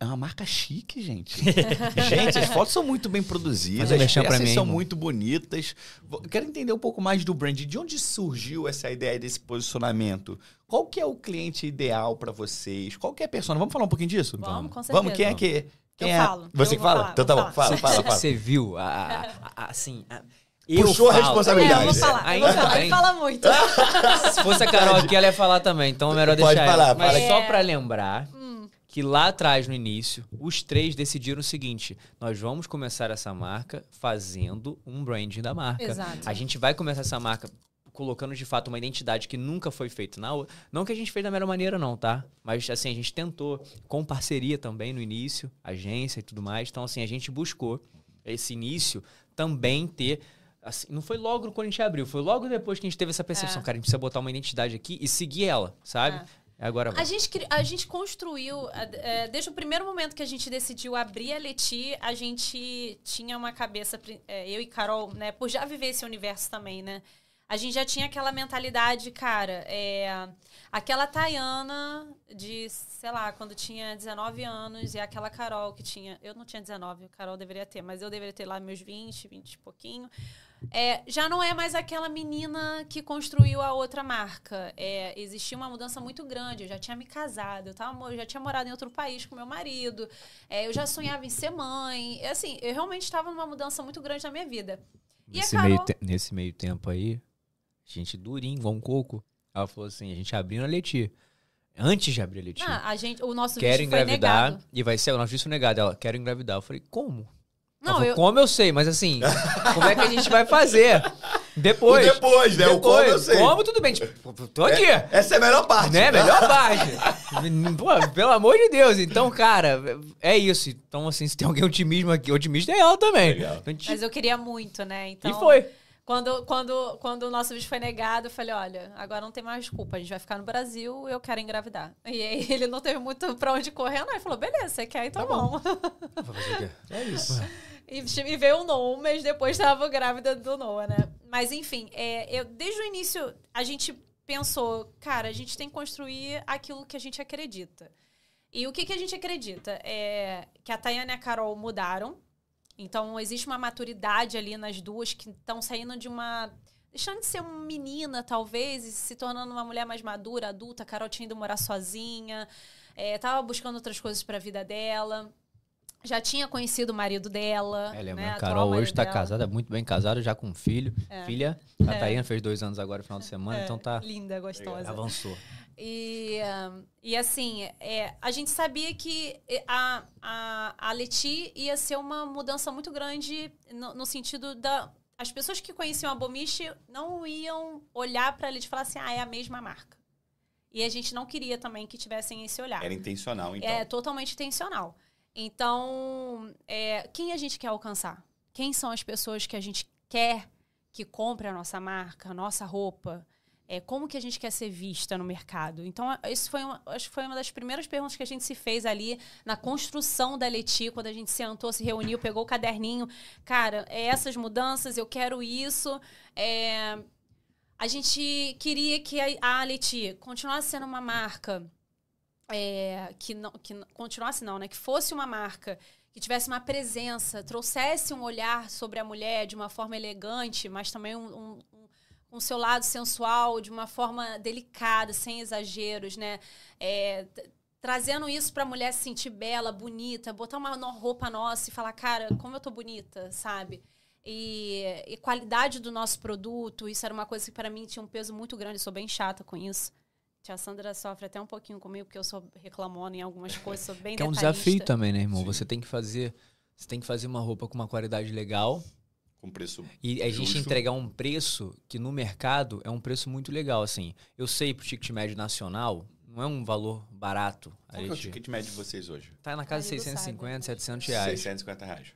é uma marca chique, gente. (laughs) gente, as fotos são muito bem produzidas, as peças mim, são irmão. muito bonitas. Eu quero entender um pouco mais do branding. De onde surgiu essa ideia desse posicionamento? Qual que é o cliente ideal para vocês? Qual que é a persona? Vamos falar um pouquinho disso? Vamos, com Vamos, quem é certeza. que. Quem Eu é? falo, Você eu que fala? falar, então tá bom, fala, fala, fala. Você viu, a, a- a- a- assim. a- Puxou a falo. responsabilidade. É, eu vou falar. Eu Ainda vou falar. bem. Ele fala muito. (laughs) Se fosse a Carol aqui, ela ia falar também, então é melhor deixar Pode ela. falar, Mas fala. só É. pra lembrar Hum. que lá atrás, no início, os três decidiram o seguinte: nós vamos começar essa marca fazendo um branding da marca. Exato. A gente vai começar essa marca colocando de fato uma identidade que nunca foi feita na outra. Não que a gente fez da melhor maneira, não, tá? Mas assim, a gente tentou, com parceria também no início, agência e tudo mais. Então, assim, a gente buscou esse início também ter. assim, não foi logo quando a gente abriu, foi logo depois que a gente teve essa percepção. É. Cara, a gente precisa botar uma identidade aqui e seguir ela, sabe? Agora vai. A gente, a gente construiu, é, desde o primeiro momento que a gente decidiu abrir a Leti, a gente tinha uma cabeça, é, eu e Carol, né, por já viver esse universo também, né? A gente já tinha aquela mentalidade, cara, é, aquela Tayana de, sei lá, quando tinha 19 anos e aquela Carol que tinha, eu não tinha 19, a Carol deveria ter, mas eu deveria ter lá meus 20, 20 e pouquinho. É, já não é mais aquela menina que construiu a outra marca. É, existia uma mudança muito grande. Eu já tinha me casado, eu, tava, eu já tinha morado em outro país com meu marido. É, eu já sonhava em ser mãe. Assim, eu realmente estava numa mudança muito grande na minha vida. E Nesse, Carol- meio te- nesse meio tempo aí, gente durinho, igual um coco. Ela falou assim: a gente abriu na Leti. Antes de abrir a Leti. Ah, a gente, o nosso quero visto foi engravidar negado. e vai ser o nosso visto negado. Ela, quero engravidar. Eu falei, como? Ela Não, falou, eu, Como eu sei, mas assim, como é que a gente vai fazer? (laughs) Depois. O depois, né? O como eu sei. Como, tudo bem. Tipo, tô aqui. Essa é a melhor parte. Né? Melhor parte. (laughs) Pô, pelo amor de Deus. Então, cara, é isso. Então, assim, se tem alguém otimismo aqui, otimista é ela também. Então, gente- mas eu queria muito, né? Então, E foi. Quando, quando, quando o nosso visto foi negado, eu falei, olha, agora não tem mais desculpa, a gente vai ficar no Brasil, eu quero engravidar. E aí (laughs) ele não teve muito pra onde correr, não. Ele falou, beleza, você quer, então Tá bom. É isso. (laughs) E, e veio o Noah, um mês depois estava grávida do Noah, né? Mas enfim, é, eu, desde o início a gente pensou, cara, a gente tem que construir aquilo que a gente acredita. E o que, que a gente acredita? É que a Tayana e a Carol mudaram. Então existe uma maturidade ali nas duas que estão saindo de uma. Deixando de ser uma menina, talvez, e se tornando uma mulher mais madura, adulta. A Carol tinha ido morar sozinha, é, tava buscando outras coisas para a vida dela. Já tinha conhecido o marido dela. É, lembra, né, a Carol hoje tá dela. casada, muito bem casada, já com um filho. É. Filha, a É. Taína fez dois anos agora, no final de semana, É, então tá. Linda, gostosa. Avançou. E, e assim, é, a gente sabia que a, a, a Leti ia ser uma mudança muito grande no, no sentido da. As pessoas que conheciam a Bomiche não iam olhar para a Leti e falar assim, ah, é a mesma marca. E a gente não queria também que tivessem esse olhar. Era intencional, então. É totalmente intencional. Então, é, quem a gente quer alcançar? Quem são as pessoas que a gente quer que compre a nossa marca, a nossa roupa? É, como que a gente quer ser vista no mercado? Então, isso foi uma, acho que foi uma das primeiras perguntas que a gente se fez ali na construção da Leti, quando a gente sentou, se reuniu, pegou o caderninho. Cara, é essas mudanças, eu quero isso. É, a gente queria que a, Leti continuasse sendo uma marca é, que não que continuasse não, né? Que fosse uma marca que tivesse uma presença, trouxesse um olhar sobre a mulher de uma forma elegante, mas também um, um- com o seu lado sensual, de uma forma delicada, sem exageros, né? É, trazendo isso para a mulher se sentir bela, bonita, botar uma roupa nossa e falar, cara, como eu tô bonita, sabe? E, e qualidade do nosso produto, isso era uma coisa que para mim tinha um peso muito grande, eu sou bem chata com isso. Tia Sandra sofre até um pouquinho comigo, porque eu sou reclamona em algumas coisas, sou bem Que é um desafio também, né, irmão? Sim. Você tem que fazer. Você tem que fazer uma roupa com uma qualidade legal Com preço. e a gente Justo. entregar um preço que no mercado é um preço muito legal, assim. Eu sei pro ticket médio nacional, não é um valor barato. Qual que é o ticket médio de vocês hoje? Tá na casa de Marido 650, sabe. 700 reais. 650 reais.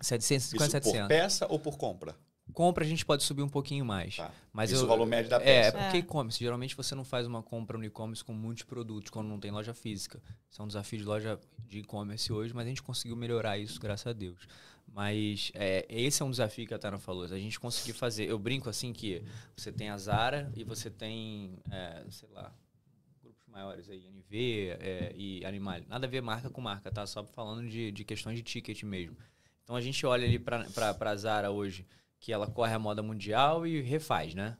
750, Isso 700. por peça ou por compra? Compra a gente pode subir um pouquinho mais. Tá. Mas Isso eu, é o valor médio da É, peça. é porque É. e-commerce, geralmente você não faz uma compra no e-commerce com muitos produtos quando não tem loja física. Isso é um desafio de loja de e-commerce hoje, mas a gente conseguiu melhorar isso, graças a Deus. Mas é, esse é um desafio que a Tana falou, a gente conseguir fazer. Eu brinco assim que você tem a Zara e você tem, é, sei lá, grupos maiores aí, NV é, e Animal. Nada a ver marca com marca, tá? Só falando de, de questões de ticket mesmo. Então a gente olha ali para a Zara hoje, que ela corre a moda mundial e refaz, né?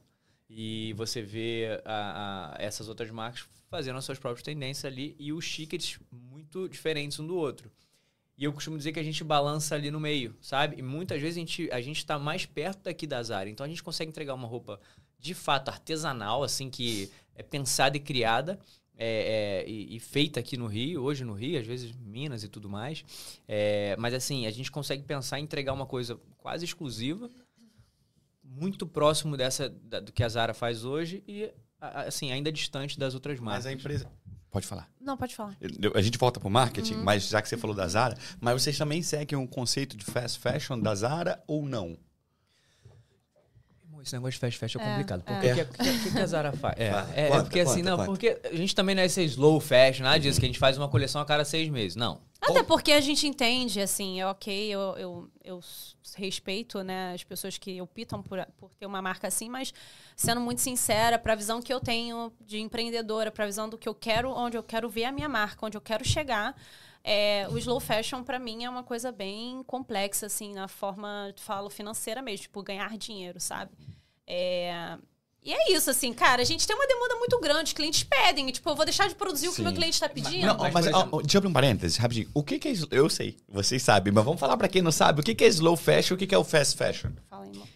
E você vê a- a- essas outras marcas fazendo as suas próprias tendências ali e os tickets muito diferentes um do outro. E eu costumo dizer que a gente balança ali no meio, sabe? E muitas vezes a gente, a gente tá mais perto daqui da Zara. Então a gente consegue entregar uma roupa de fato artesanal, assim, que é pensada e criada. é, é, e, e feita aqui no Rio, hoje no Rio, às vezes Minas e tudo mais. É, mas assim, a gente consegue pensar em entregar uma coisa quase exclusiva, muito próximo dessa da- do que a Zara faz hoje e assim, ainda distante das outras Mas marcas. a empresa. Pode falar. Não, pode falar. Eu- A gente volta pro marketing, mas já que você falou da Zara, mas vocês também seguem um conceito de fast fashion da Zara ou não? Esse negócio de fast fashion é É, complicado. Por é. que, que, que- que que a Zara faz? É, é, é conta, porque assim, não, conta. porque a gente também não é esse slow fashion, nada disso, que a gente faz uma coleção a cada seis meses. Não. Até porque a gente entende, assim, é ok, eu, eu, eu respeito, né, as pessoas que optam por, por ter uma marca assim, mas sendo muito sincera, para a visão que eu tenho de empreendedora, para a visão do que eu quero, onde eu quero ver a minha marca, onde eu quero chegar, é, o slow fashion para mim é uma coisa bem complexa, assim, na forma, falo, financeira mesmo, tipo, ganhar dinheiro, sabe? É, E é isso, assim, cara, a gente tem uma demanda muito grande, os clientes pedem, e, tipo, eu vou deixar de produzir o que Sim. o meu cliente está pedindo. Não, mas, mas, exemplo- ó, deixa eu abrir um parênteses, rapidinho. O que, que é slow? Eu sei, vocês sabem, mas vamos falar pra quem não sabe. O que, que é slow fashion e o que, que é o fast fashion? Fala aí, irmão.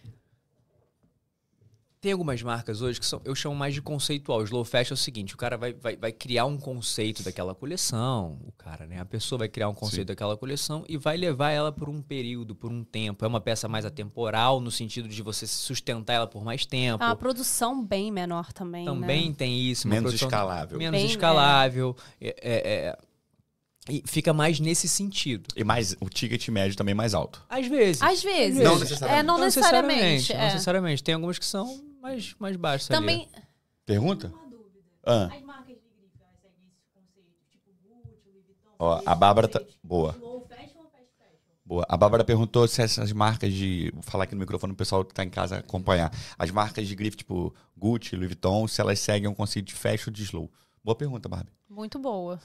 Tem algumas marcas hoje que são, eu chamo mais de conceitual. O slow fashion é o seguinte: o cara vai, vai, vai criar um conceito daquela coleção, o cara, né? A pessoa vai criar um conceito daquela coleção e vai levar ela por um período, por um tempo. É uma peça mais atemporal, no sentido de você sustentar ela por mais tempo. É uma produção bem menor também, Também né? tem isso. Menos produção escalável. Menos Bem, escalável. É, é, é, e fica mais nesse sentido. E mais o ticket médio também mais alto. Às vezes. Às vezes. Não necessariamente. É, não, necessariamente. Não é. necessariamente. Tem algumas que são mais, mais baixas ali. Também, Pergunta? Ah, As marcas de grife, elas seguem esse conceito, tipo Gucci, Louis Vuitton. ó, a Bárbara tá. Boa, Low fashion ou fast fashion? boa. A Bárbara perguntou se essas marcas de. Vou falar aqui no microfone pro pessoal que tá em casa acompanhar. As marcas de grife, tipo Gucci, Louis Vuitton, se elas seguem um conceito de fashion ou de slow. Boa pergunta, Barbie. muito boa.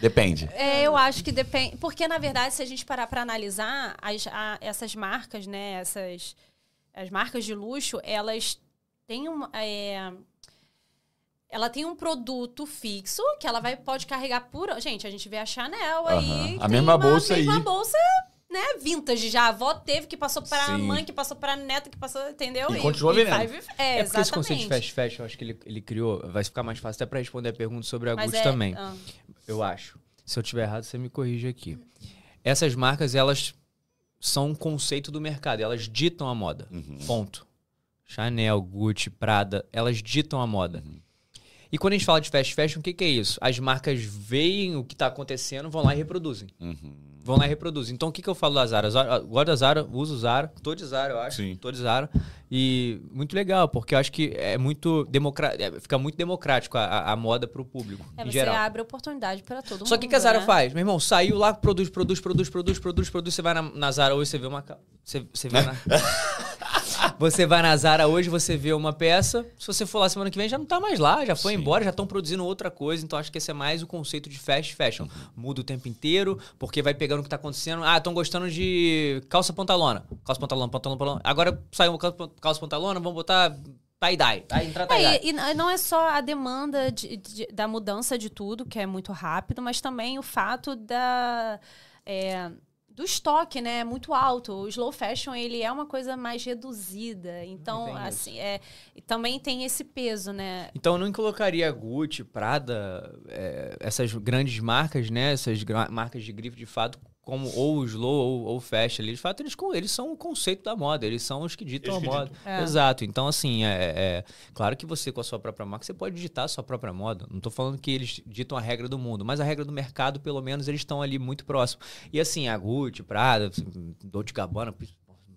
Depende. (laughs) É, eu acho que depende. Porque, na verdade, se a gente parar para analisar, as, a- essas marcas, né? Essas. As marcas de luxo, elas têm uma. é, ela tem um produto fixo que ela vai, pode carregar por. Gente, a gente vê a Chanel aí. Aham. que A mesma bolsa mesma aí. bolsa, né? Vintage já. A avó teve, que passou pra Sim. mãe, que passou pra neta, que passou. Entendeu? E continua vendendo. vai viver- É, É porque esse conceito de exatamente. fast fashion, eu acho que ele, ele criou, vai ficar mais fácil até pra responder a pergunta sobre a Mas Gucci é- também. ah. Eu acho. Se eu tiver errado, você me corrige aqui. Essas marcas, elas são um conceito do mercado, elas ditam a moda. Uhum. Ponto. Chanel, Gucci, Prada, elas ditam a moda. Uhum. E quando a gente fala de fast fashion, o que, que é isso? As marcas veem o que está acontecendo, vão lá e reproduzem. Uhum. Vão lá e reproduzem. Então, o que, que eu falo da Zara? Zara- Gosto da Zara, uso Zara, tô de Zara, eu acho. Sim. Tô de Zara. E muito legal, porque eu acho que é muito democra- é, fica muito democrático a, a, moda pro público, É, em você geral. abre oportunidade para todo mundo. Só que o que a Zara né? faz? Meu irmão, saiu lá, produz, produz, produz, produz, produz, produz. Você vai na, na Zara hoje, você vê uma. Você, você vê na. (laughs) você vai na Zara hoje, você vê uma peça. Se você for lá semana que vem, já não tá mais lá, já foi Sim. embora, já estão produzindo outra coisa. Então acho que esse é mais o conceito de fast fashion. Muda o tempo inteiro, porque vai pegando o que tá acontecendo. Ah, estão gostando de calça pantalona. Calça pantalona, pantalona, pantalona. Agora saiu uma calça, pantalona, vamos botar tie-dye. Aí entra tie-dye. É, e, e não é só a demanda de- de- da mudança de tudo, que é muito rápido, mas também o fato da, é, do estoque, né? Muito alto. O slow fashion, ele é uma coisa mais reduzida. Então, assim, é, também tem esse peso, né? Então eu não colocaria Gucci, Prada, é, essas grandes marcas, né? Essas marcas de grife de fato como ou o slow ou, ou o fast ali, de fato, eles, com- eles são o conceito da moda, eles são os que ditam Eles a que moda. É. Exato. Então, assim, é, é- claro que você, com a sua própria marca, você pode ditar a sua própria moda. Não tô falando que eles ditam a regra do mundo, mas a regra do mercado, pelo menos, eles estão ali muito próximos. E assim, a Gucci, Prada, assim, Dolce Gabbana,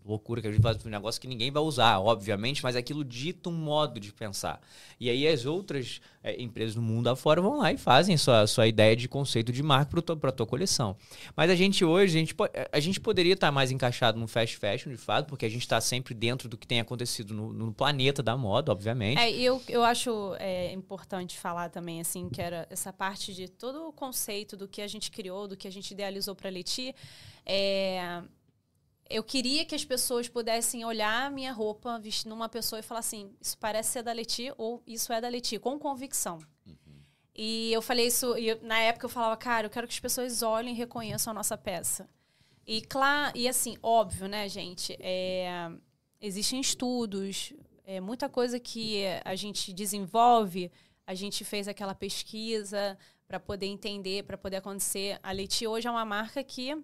loucura que a gente faz um negócio que ninguém vai usar, obviamente, mas aquilo dita um modo de pensar. E aí as outras é, empresas do mundo afora vão lá e fazem sua, sua ideia de conceito de marca para a tua coleção. Mas a gente hoje, a gente, po- a gente poderia estar mais encaixado no fast fashion, de fato, porque a gente está sempre dentro do que tem acontecido no, no planeta da moda, obviamente. É, eu, eu acho é, importante falar também, assim, que era essa parte de todo o conceito do que a gente criou, do que a gente idealizou para Leti. É, eu queria que as pessoas pudessem olhar a minha roupa vestindo uma pessoa e falar assim: isso parece ser da Leti ou isso é da Leti, com convicção. E eu falei isso, e eu- na época eu falava, cara, eu quero que as pessoas olhem e reconheçam a nossa peça. E claro, e assim, óbvio, né, gente? É, existem estudos, é, muita coisa que a gente desenvolve, a gente fez aquela pesquisa para poder entender, para poder acontecer. A Leti hoje é uma marca que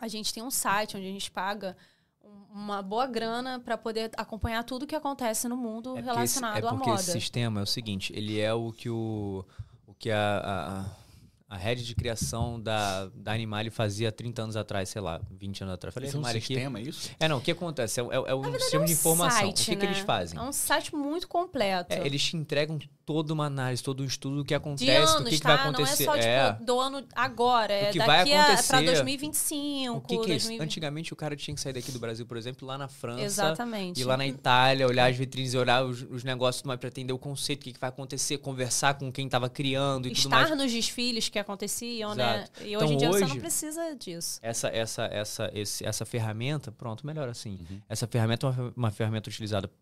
a gente tem um site onde a gente paga um- uma boa grana para poder acompanhar tudo que acontece no mundo É porque esse- relacionado é à porque moda. esse sistema é o seguinte, ele é o que o, o que a, a, a rede de criação da, da Animale fazia 30 anos atrás, sei lá, 20 anos atrás. Falei Isso é um Animale aqui. sistema, é isso? É, não, o que acontece? É, é, é um sistema É de um informação. site, o que, que né? eles fazem? É um site muito completo. É, eles te entregam toda uma análise, todo um estudo do que de acontece, anos, do que, que tá? vai acontecer. Não é só, é. tipo, do ano agora. É que vai daqui a, pra acontecer. 2025. O que, que é isso? 2020. Antigamente o cara tinha que sair daqui do Brasil, por exemplo, lá na França. Exatamente. Ir lá na Itália, olhar as vitrines, olhar os, os negócios mais para entender o conceito, o que, que vai acontecer, conversar com quem estava criando e tudo mais. Estar nos desfiles que aconteciam, né? Exato. E hoje Então, em dia você hoje- não precisa disso. Essa, essa, essa, esse- essa ferramenta, pronto, melhor assim. Uhum. Essa ferramenta é uma, uma ferramenta utilizada por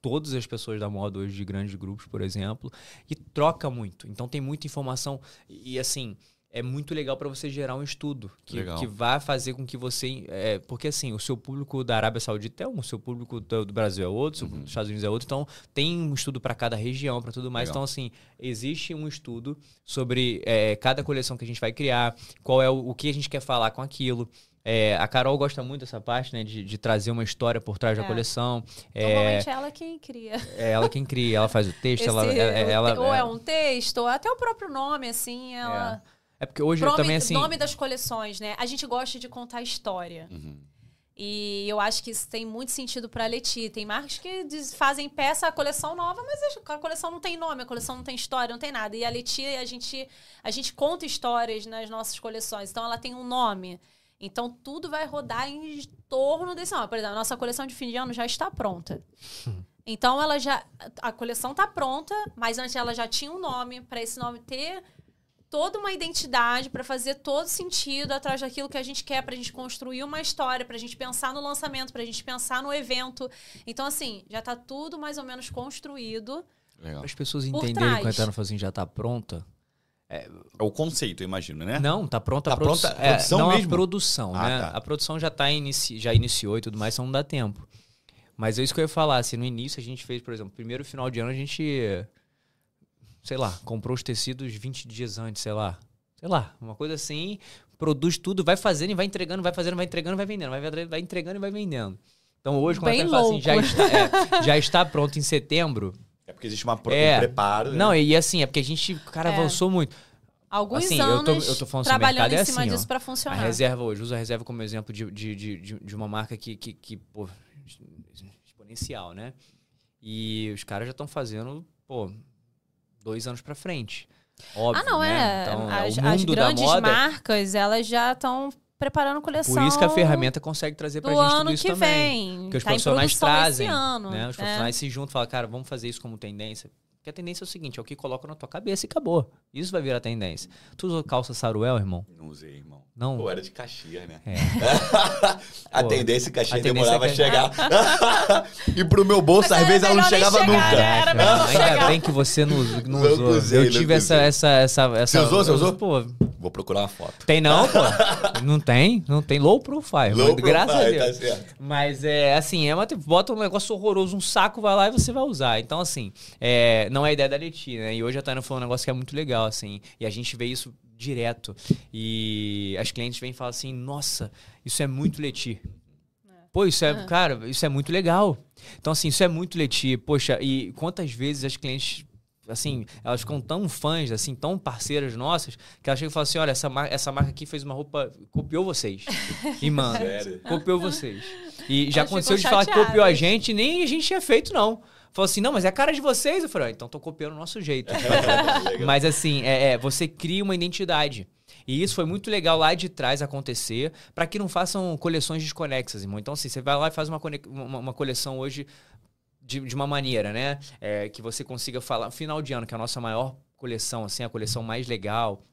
todas as pessoas da moda hoje, de grandes grupos, por exemplo, e troca muito. Então tem muita informação e, assim, é muito legal para você gerar um estudo que, Legal. que vai fazer com que você. é, porque assim, o seu público da Arábia Saudita é um, o seu público do, do Brasil é outro, público dos Estados Unidos é outro. Então tem um estudo para cada região, para tudo mais. Legal. Então, assim, existe um estudo sobre é, cada coleção que a gente vai criar, qual é o, o que a gente quer falar com aquilo. É, a Carol gosta muito dessa parte, né? De, de trazer uma história por trás da É. coleção. É, Normalmente é ela quem cria. é ela quem cria, ela faz o (laughs) texto, ela, Esse- ela, ela- ou é um texto, ou até o próprio nome, assim, ela. É porque hoje Nome, também assim. nome das coleções, né? A gente gosta de contar história. Uhum. E eu acho que isso tem muito sentido pra Leti. Tem marcas que diz- fazem peça, a coleção nova, mas a coleção não tem nome, a coleção não tem história, não tem nada. E a Leti, a gente, a gente conta histórias nas nossas coleções. Então ela tem um nome. Então tudo vai rodar em torno desse nome. Por exemplo, a nossa coleção de fim de ano já está pronta. Então ela já. A coleção tá pronta, mas antes ela já tinha um nome, para esse nome ter toda uma identidade para fazer todo sentido atrás daquilo que a gente quer, pra gente construir uma história, pra gente pensar no lançamento, pra gente pensar no evento. Então, assim, já tá tudo mais ou menos construído. Legal. Para as pessoas entenderem quando a Tana falou assim, já tá pronta. É o conceito, eu imagino, né? Não, tá pronta Tá a produção. pronta a produção não mesmo? a produção, Ah, né? tá. A produção já tá inici... já iniciou e tudo mais, só não dá tempo. Mas é isso que eu ia falar, assim, no início a gente fez, por exemplo, primeiro final de ano a gente sei lá, comprou os tecidos 20 dias antes, sei lá. Sei lá, uma coisa assim, produz tudo, vai fazendo e vai entregando, vai fazendo, vai entregando, vai vendendo, vai, vai entregando e vai vendendo. Então hoje, quando Bem a gente fala assim, já está, é, já está pronto em setembro. É porque existe uma pro- É. um preparo. né? Não, e assim, é porque a gente, cara, É. avançou muito. Alguns Assim, eu anos tô- eu tô falando assim, trabalhando mercado em é cima assim, ó. disso pra A funcionar. reserva hoje, uso a reserva como exemplo de, de, de, de, de uma marca que, que, que, pô, exponencial, né? E os caras já estão fazendo, pô, dois anos pra frente. Óbvio, ah, não, né? é. Então, as, o as grandes moda, marcas, elas já estão preparando coleção. por isso que a ferramenta consegue trazer pra gente tudo ano isso que também. vem. Porque os tá profissionais trazem, ano. né? Os é. profissionais se juntam e falam, cara, vamos fazer isso como tendência. Porque a tendência é o seguinte, é o que coloca na tua cabeça e acabou. Isso vai virar tendência. Tu usou calça saruel, irmão? Não usei, irmão. Não. Pô, era de Caxias, né? É. (laughs) a Pô, tendência em Caxias a tendência demorava é a chegar. (laughs) e pro meu bolso, às vezes, ela não chegava chegar, nunca. né? Era melhor Ainda chegar. bem que você não, não Não usou. usei, eu não tive essa, usei. essa, essa, essa. Você usou? Você usou? Pô, Vou procurar uma foto. tem não, pô. (laughs) Não tem, não tem. Low profile. Low mas graças profile, a Deus. tá certo. Mas é assim, é uma, bota um negócio horroroso, um saco, vai lá e você vai usar. Então, assim, é, não é a ideia da Leti, né? E hoje a Tânia falou um negócio que é muito legal, assim. E a gente vê isso direto. E as clientes vêm e falam assim: nossa, isso é muito Leti. Pô, isso é, Aham. cara, isso é muito legal. Então, assim, isso é muito Leti. Poxa, e quantas vezes as clientes, assim, elas ficam tão fãs, assim, tão parceiras nossas, que elas chegam e falam assim: olha, essa, mar essa marca aqui fez uma roupa, copiou vocês. E (laughs) manda. Sério? Copiou vocês. E já Elas aconteceu de falar que copiou a gente e nem a gente tinha feito, não. Falou assim, não, mas é a cara de vocês. Eu falei, ah, então tô copiando o nosso jeito. (laughs) mas assim, é, é, você cria uma identidade. E isso foi muito legal lá de trás acontecer, para que não façam coleções desconexas, irmão. Então, assim, você vai lá e faz uma, uma, uma coleção hoje de, de uma maneira, né? É, que você consiga falar. Final de ano, que é a nossa maior coleção, assim, a coleção mais legal.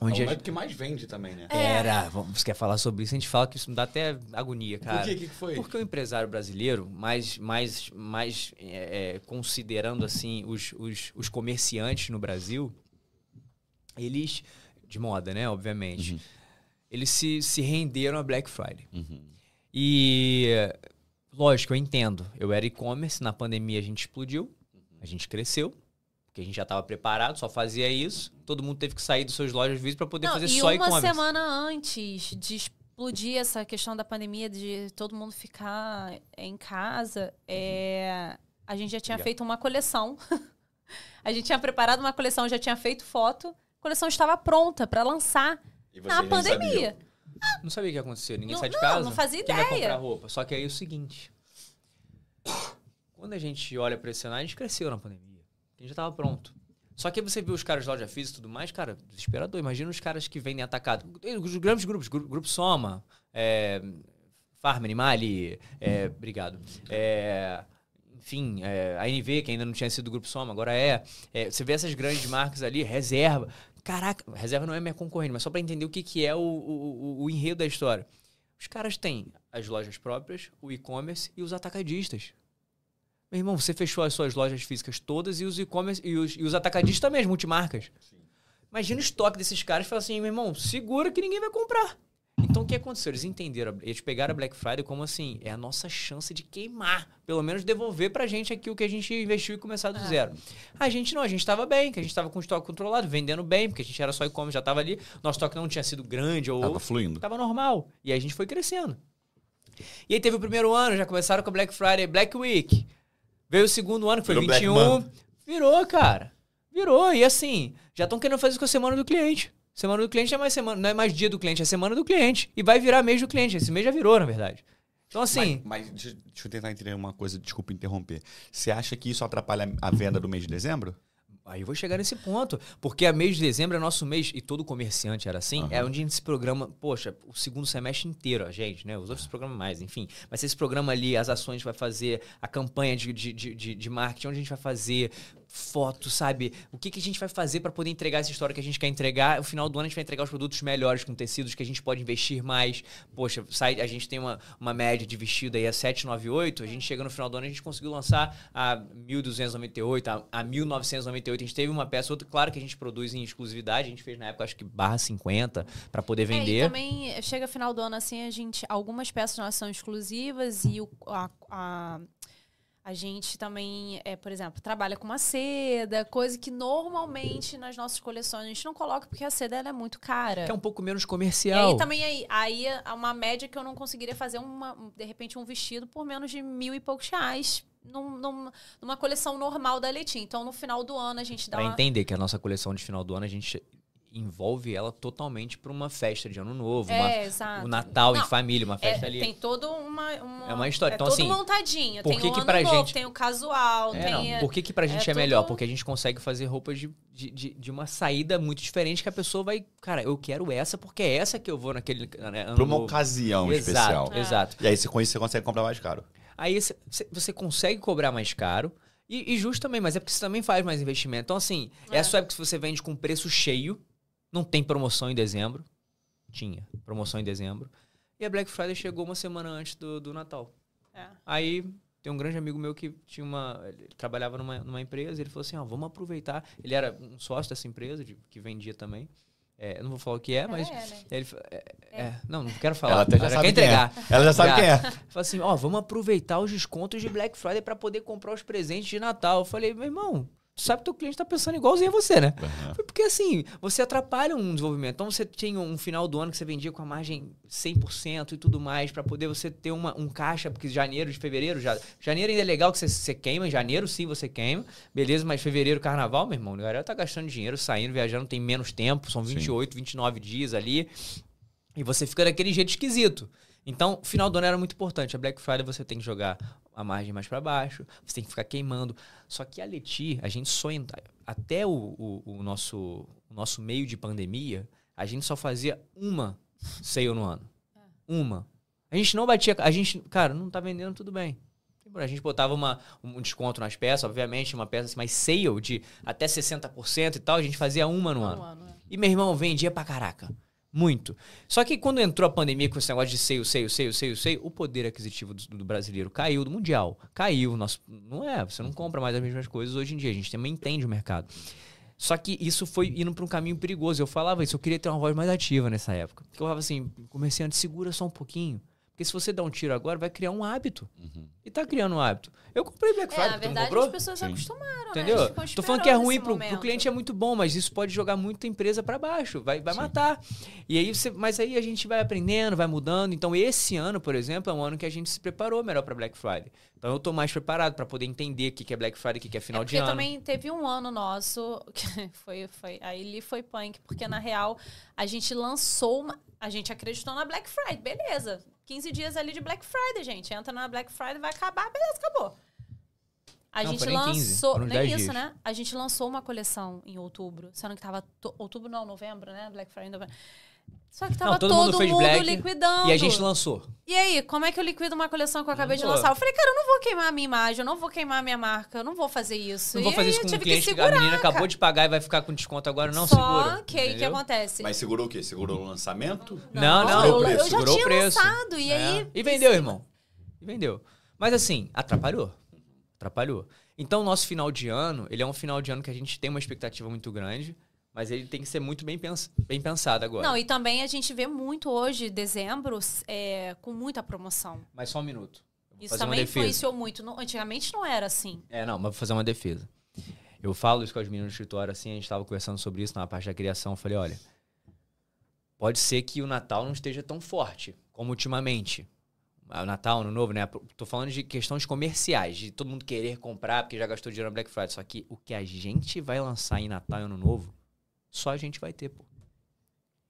Onde É o gente... que mais vende também, né? Era, vamos- você quer falar sobre isso? A gente fala que isso me dá até agonia, cara. Por quê? O que que foi? Porque o empresário brasileiro, mais, mais, mais é, é, considerando assim os, os, os comerciantes no Brasil, eles, de moda, né, obviamente, Uhum. eles se, se renderam a Black Friday. Uhum. E, lógico, eu entendo. Eu era e-commerce, na pandemia a gente explodiu, a gente cresceu, porque a gente já estava preparado, só fazia isso. Todo mundo teve que sair das suas lojas físicas para poder Não, fazer e só uma e-commerce. semana antes de explodir essa questão da pandemia, de todo mundo ficar em casa, é, a gente já tinha Obrigado. feito uma coleção. (laughs) a gente tinha preparado uma coleção, já tinha feito foto. A coleção estava pronta para lançar E na pandemia. Não sabia o que ia acontecer. Ninguém Não- sai de casa. não fazia Quem vai ideia. comprar roupa? Só que aí é o seguinte. Quando a gente olha pra esse cenário, a gente cresceu na pandemia. A gente já tava pronto. Só que aí você viu os caras de loja física e tudo mais, cara, desesperador. Imagina os caras que vendem atacado. Os grandes grupos, Gru- Grupo Soma, é, Farm Animale, é, obrigado. É, enfim, é, a NV, que ainda não tinha sido do Grupo Soma, agora é. É, Você vê essas grandes marcas ali, reserva. Caraca, reserva não é minha concorrente, mas só pra entender o que, que é o, o, o- enredo da história. Os caras têm as lojas próprias, o e-commerce e os atacadistas. Meu irmão, você fechou as suas lojas físicas todas e os e-commerce e os, e os atacadistas também, as multimarcas. Imagina o estoque desses caras e fala assim, meu irmão, segura que ninguém vai comprar. Então o que aconteceu? Eles entenderam, eles pegaram a Black Friday como assim, é a nossa chance de queimar, pelo menos devolver pra gente aqui o que a gente investiu e começar do Ah. zero. A gente não, a gente tava bem, que a gente tava com o estoque controlado, vendendo bem, porque a gente era só e-commerce, já tava ali, nosso estoque não tinha sido grande ou Tava fluindo. Tava normal. E aí a gente foi crescendo. E aí teve o primeiro ano, já começaram com a Black Friday, Black Week. Veio o segundo ano, que foi Virou Black 21. Month. Virou, cara. Virou. E assim, já estão querendo fazer isso com a semana do cliente. Semana do cliente é mais semana, não é mais dia do cliente, é semana do cliente. E vai virar mês do cliente. Esse mês já virou, na verdade. Então, assim. Mas, mas deixa, deixa eu tentar entender uma coisa, desculpa interromper. Você acha que isso atrapalha a venda do mês de dezembro? Aí eu vou chegar nesse ponto. Porque a mês de dezembro é nosso mês, e todo comerciante era assim, Aham. é onde a gente se programa, poxa, o segundo semestre inteiro, a gente, né? Os outros programam mais, enfim. Mas esse programa ali, as ações a gente vai fazer, a campanha de, de, de- de marketing, onde a gente vai fazer foto, sabe? O que, que a gente vai fazer para poder entregar essa história que a gente quer entregar? No final do ano a gente vai entregar os produtos melhores, com tecidos que a gente pode investir mais. Poxa, sai, a gente tem uma, uma média de vestido aí a 798, a gente chega no final do ano a gente conseguiu lançar a 1298, a, a 1998. A gente teve uma peça, outra, claro que a gente produz em exclusividade, a gente fez na época acho que barra 50 para poder É, e vender. também chega final do ano assim, a gente. Algumas peças nossas são exclusivas e o, a, a, a gente também, é, por exemplo, trabalha com uma seda, coisa que normalmente nas nossas coleções a gente não coloca porque a seda é muito cara. que é um pouco menos E comercial. aí também aí, aí é uma média que eu não conseguiria fazer uma, de repente um vestido por menos de mil e poucos reais num- num- numa coleção normal da Letim. Então no final do ano a gente dá Pra uma, entender que a nossa coleção de final do ano, a gente envolve ela totalmente para uma festa de ano novo, uma- é, exato. o Natal em Não, família, uma É, festa ali. tem toda uma, uma. É uma história. É Então, assim, montadinho. por Tem que o que pra novo, gente- tem o casual, É, tem. não. Por que, que pra gente é, é melhor? Porque a gente consegue fazer roupas de, de, de, de uma saída muito diferente que a pessoa vai. Cara, eu quero essa porque é essa que eu vou naquele. Né, ano Pra uma novo. ocasião exato, especial. É. Exato. E aí você, com isso você consegue comprar mais caro. Aí cê- cê- você consegue cobrar mais caro. E, e justo também, mas é porque você também faz mais investimento. Então, assim, é. É. essa época que você vende com preço cheio, não tem promoção em dezembro. Tinha promoção em dezembro. E a Black Friday chegou uma semana antes do, do Natal. É. Aí tem um grande amigo meu que tinha uma. Ele trabalhava numa, numa empresa, ele falou assim: ó, vamos aproveitar. Ele era um sócio dessa empresa, de- que vendia também. É, eu não vou falar o que é, mas. É, né? Ele, fa- é, é, não, não quero falar. Ela até já sabe quer quem é. entregar. Ela já sabe Já. quem é. Falei assim, ó, vamos aproveitar os descontos de Black Friday pra poder comprar os presentes de Natal. Eu falei, meu irmão, tu sabe que teu cliente tá pensando igualzinho a você, né? Foi porque assim, você atrapalha um desenvolvimento. Então você tinha um final do ano que você vendia com a margem 100% e tudo mais pra poder você ter uma, um caixa, porque janeiro, de fevereiro, já, janeiro ainda é legal que você, você queima, em janeiro sim você queima, beleza, mas fevereiro, carnaval, meu irmão, a galera tá gastando dinheiro, saindo, viajando, tem menos tempo, são 28, 29 dias ali, e você fica daquele jeito esquisito. Então, o final do ano era muito importante. A Black Friday você tem que jogar a margem mais pra baixo, você tem que ficar queimando. Só que a Leti, a gente só até o, o, o nosso, o nosso meio de pandemia, a gente só fazia uma sale no ano. Uma. A gente não batia. A gente, cara, não tá vendendo tudo bem. A gente botava uma, um desconto nas peças, obviamente, uma peça assim, mais sale de até 60% e tal, a gente fazia uma no ano. Um ano, é. E meu irmão vendia pra caraca. Muito. Só que quando entrou a pandemia com esse negócio de seio, seio, seio, seio, seio, o poder aquisitivo do, do brasileiro caiu, do mundial. Caiu. Nosso, não é, você não compra mais as mesmas coisas hoje em dia. A gente também entende o mercado. Só que isso foi indo para um caminho perigoso. Eu falava isso, eu queria ter uma voz mais ativa nessa época. Porque eu falava assim, comerciante, segura só um pouquinho. Porque se você dar um tiro agora, vai criar um hábito. E tá criando um hábito. Eu comprei Black É, Friday, na tu não verdade, comprou? as pessoas Sim. acostumaram, Entendeu? né? A gente ficou Tô falando que é ruim pro, pro cliente é muito bom, mas isso pode jogar muita empresa pra baixo, vai, vai Sim. matar. E aí você, mas aí a gente vai aprendendo, vai mudando. Então esse ano, por exemplo, é um ano que a gente se preparou melhor pra Black Friday. Então eu tô mais preparado pra poder entender o que que é Black Friday, o que que é final é de porque ano. também teve um ano nosso que (laughs) foi, foi aí ele foi punk, porque na real a gente lançou uma, a gente acreditou na Black Friday, beleza. 15 dias ali de Black Friday, gente. Entra na Black Friday, vai acabar, beleza, acabou. A Não, gente 15, lançou, foram nem 10 isso, dias. né? A gente lançou uma coleção em outubro, sendo que tava to- outubro não, novembro, né? Black Friday, novembro. Só que tava Não, todo todo, mundo fez mundo Black, liquidando. E a gente lançou. E aí, como é que eu liquido uma coleção que eu acabei de Não. lançar? Eu falei, cara, eu não vou queimar a minha imagem, eu não vou queimar a minha marca, eu não vou fazer isso. Não vou E fazer aí isso eu com um tive cliente que, segurar, a menina acabou cara. de pagar e vai ficar com desconto agora. Não, Só segura. que aí o que acontece? Mas segurou o quê? Segurou o lançamento? Não, não, eu, o preço, eu já segurou o tinha preço. lançado, e aí... É. E vendeu, irmão. E vendeu. Mas assim, atrapalhou. Atrapalhou. Então, o nosso final de ano, ele é um final de ano que a gente tem uma expectativa muito grande, mas ele tem que ser muito bem, pens bem pensado agora. Não, e também a gente vê muito hoje, dezembro, é, com muita promoção. Mas só um minuto. Isso também influenciou muito. Não- antigamente não era assim. É, não, mas vou fazer uma defesa. Eu falo isso com as meninas no escritório, assim, a gente estava conversando sobre isso na parte da criação. Eu falei, olha, pode ser que o Natal não esteja tão forte como ultimamente. Ah, O Natal, Ano Novo, né? Tô falando de questões comerciais, de todo mundo querer comprar porque já gastou dinheiro na Black Friday. Só que o que a gente vai lançar em Natal e Ano Novo, só a gente vai ter, pô.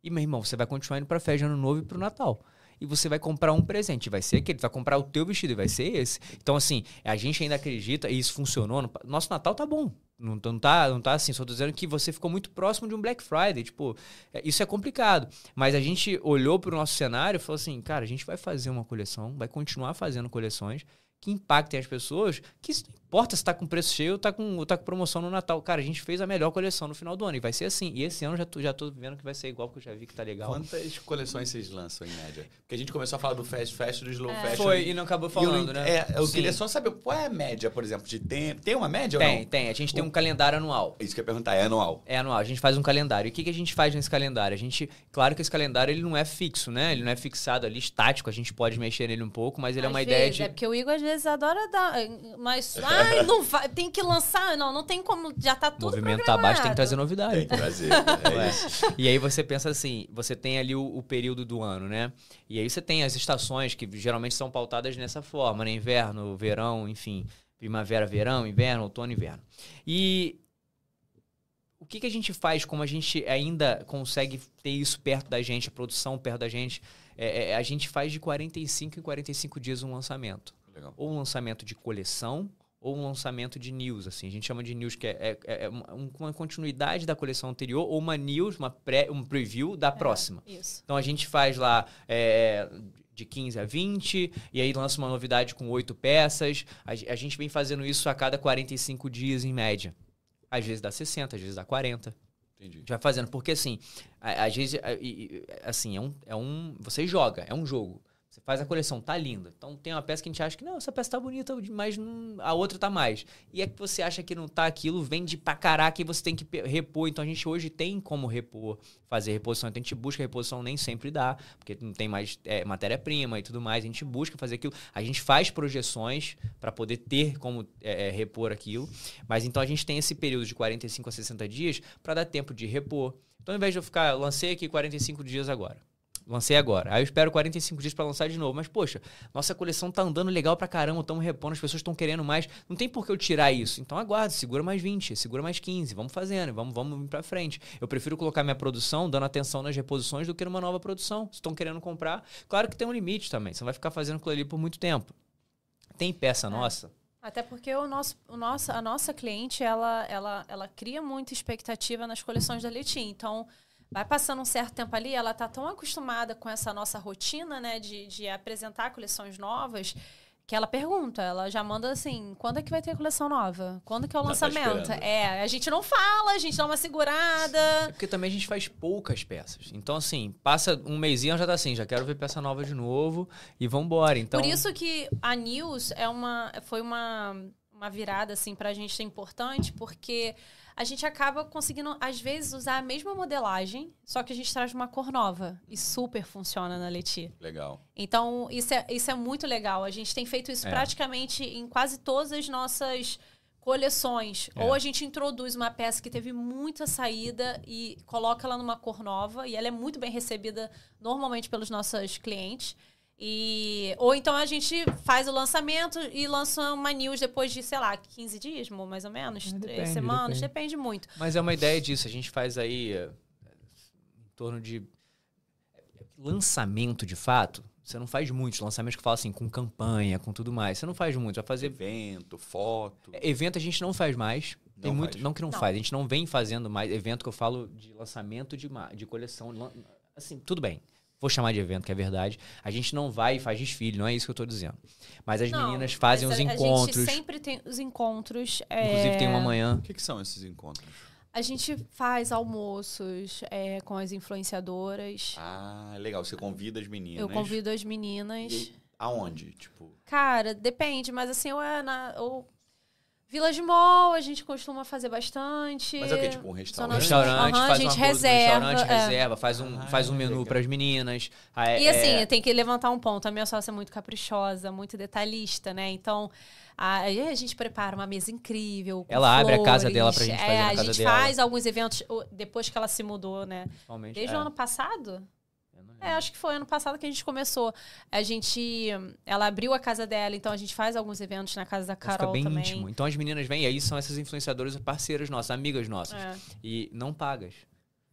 E, meu irmão, você vai continuar indo pra festa de Ano Novo e pro Natal. E você vai comprar um presente, vai ser aquele, vai comprar o teu vestido, e vai ser esse. Então, assim, a gente ainda acredita, e isso funcionou. no- Nosso Natal tá bom. Não, não, tá, não tá assim, só tô dizendo que você ficou muito próximo de um Black Friday. Tipo, é, isso é complicado. Mas a gente olhou pro nosso cenário e falou assim, cara, a gente vai fazer uma coleção, vai continuar fazendo coleções que impactem as pessoas, que importa se tá com preço cheio ou tá com, ou tá com promoção no Natal. Cara, a gente fez a melhor coleção no final do ano e vai ser assim. E esse ano já tô, já tô vendo que vai ser igual, porque eu já vi que tá legal. Quantas coleções vocês lançam em média? Porque a gente começou a falar do Fast Fashion, do Slow Fashion. Foi, e não acabou eu não falando, ent- né? É, eu Sim. queria só saber qual é a média, por exemplo, de tempo. Tem uma média ou Tem, não? tem. A gente tem um calendário anual. Isso que eu ia perguntar, é anual. É anual, a gente faz um calendário. E o que, que a gente faz nesse calendário? A gente, claro que esse calendário ele não é fixo, né? Ele não é fixado ali, estático, a gente pode mexer nele um pouco, mas ele é Às uma ideia vezes, de. É porque o Igor às vezes adora dar. Mas. (laughs) Ai, não vai, tem que lançar. Não, não tem como. Já tá O tudo. movimento tá baixo, tem que trazer novidade. Tem que trazer. (laughs) É Ué. isso. E aí você pensa assim, você tem ali o, o período do ano, né? E aí você tem as estações que geralmente são pautadas nessa forma, né? Inverno, verão, enfim, primavera, verão, inverno, outono, inverno. E o que, que a gente faz como a gente ainda consegue ter isso perto da gente, a produção perto da gente? É, é, a gente faz de 45 em 45 dias um lançamento Legal. ou um lançamento de coleção ou um lançamento de news, assim. A gente chama de news que é, é- é uma, um- uma continuidade da coleção anterior ou uma news, uma pré, um preview da próxima. Isso. Então a gente faz lá é, de 15 a 20 e aí lança uma novidade com oito peças. A, a gente vem fazendo isso a cada 45 dias em média. Às vezes dá 60, às vezes dá 40. A Entendi. gente vai fazendo, porque assim, a- às vezes, a- assim, é um, é um. Você joga, é um jogo. Faz a coleção, tá linda. Então tem uma peça que a gente acha que não, essa peça tá bonita, mas a outra tá mais. E é que você acha que não tá aquilo, vende pra caraca e você tem que repor. Então a gente hoje tem como repor, fazer reposição. Então a gente busca reposição, nem sempre dá, porque não tem mais é, matéria-prima e tudo mais. A gente busca fazer aquilo. A gente faz projeções para poder ter como é, é, repor aquilo. Mas então a gente tem esse período de 45 a 60 dias para dar tempo de repor. Então ao invés de eu ficar, lancei aqui 45 dias agora. Lancei agora. Aí eu espero 45 dias pra lançar de novo. Mas, poxa, nossa coleção tá andando legal pra caramba, estamos repondo, as pessoas estão querendo mais. Não tem por que eu tirar isso. Então aguarda, segura mais 20, segura mais 15, vamos fazendo, vamos, vamos ir pra frente. Eu prefiro colocar minha produção dando atenção nas reposições do que numa nova produção. Se estão querendo comprar, claro que tem um limite também. Você não vai ficar fazendo aquilo ali por muito tempo. Tem peça nossa. Até porque o nosso, o nosso, a nossa cliente, ela, ela, ela cria muita expectativa nas coleções da Leti. Então, vai passando um certo tempo ali, ela tá tão acostumada com essa nossa rotina, né, de, de apresentar coleções novas, que ela pergunta, ela já manda assim, quando é que vai ter coleção nova? Quando que é o tá lançamento? esperando. é, a gente não fala, a gente dá uma É segurada. porque também a gente faz poucas peças. Então, assim, passa um mêsinho, já tá assim, já quero ver peça nova de novo e vambora. Então, Por isso que a News é uma, foi uma, uma virada, assim, pra gente ser importante, porque a gente acaba conseguindo, às vezes, usar a mesma modelagem, só que a gente traz uma cor nova. E super funciona na Leti. Legal. Então, isso é, isso é muito legal. A gente tem feito isso É. praticamente em quase todas as nossas coleções. É. Ou a gente introduz uma peça que teve muita saída e coloca ela numa cor nova. E ela é muito bem recebida normalmente pelos nossos clientes. E, ou então a gente faz o lançamento e lança uma news depois de, sei lá, 15 dias, mais ou menos, É, três depende, semanas, depende. depende muito. Mas é uma ideia disso. A gente faz aí eh, em torno de lançamento de fato. Você não faz muitos lançamentos que fala assim, com campanha, com tudo mais. Você não faz muito. Vai fazer. Evento, foto. Evento a gente não faz mais. Tem Não muito. faz. Não que não, Não. faz. A gente não vem fazendo mais evento que eu falo de lançamento de, ma- de coleção. Assim, tudo bem. Vou chamar de evento, que é verdade. A gente não vai e faz desfile, não é isso que eu tô dizendo. Mas as Não, meninas fazem os a- A encontros. gente sempre tem os encontros. Inclusive é, tem um amanhã. O que, que são esses encontros? A gente faz almoços é, com as influenciadoras. Ah, legal. Você convida as meninas. Eu convido as meninas. E aonde? Tipo. Cara, depende, mas assim, ou é na. Ou... Village Mall, a gente costuma fazer bastante. Mas é o quê? Tipo um restaurante? Restaurante, a faz gente um com o reserva, restaurante, é. reserva, faz um, Ah, faz um menu para as meninas. Ah, é- E assim, é- tem que levantar um ponto. A minha sócia é muito caprichosa, muito detalhista, né? Então, a, aí a gente prepara uma mesa incrível. com Ela abre a casa flores. dela pra gente fazer é, na A casa gente dela. faz alguns eventos depois que ela se mudou, né? Desde é. o ano passado? Não É, acho que foi ano passado que a gente começou. A gente. Ela abriu a casa dela, então a gente faz alguns eventos na casa da Então fica Carol bem também. íntimo. Então as meninas vêm e aí são essas influenciadoras parceiras nossas, amigas nossas. É. E não pagas.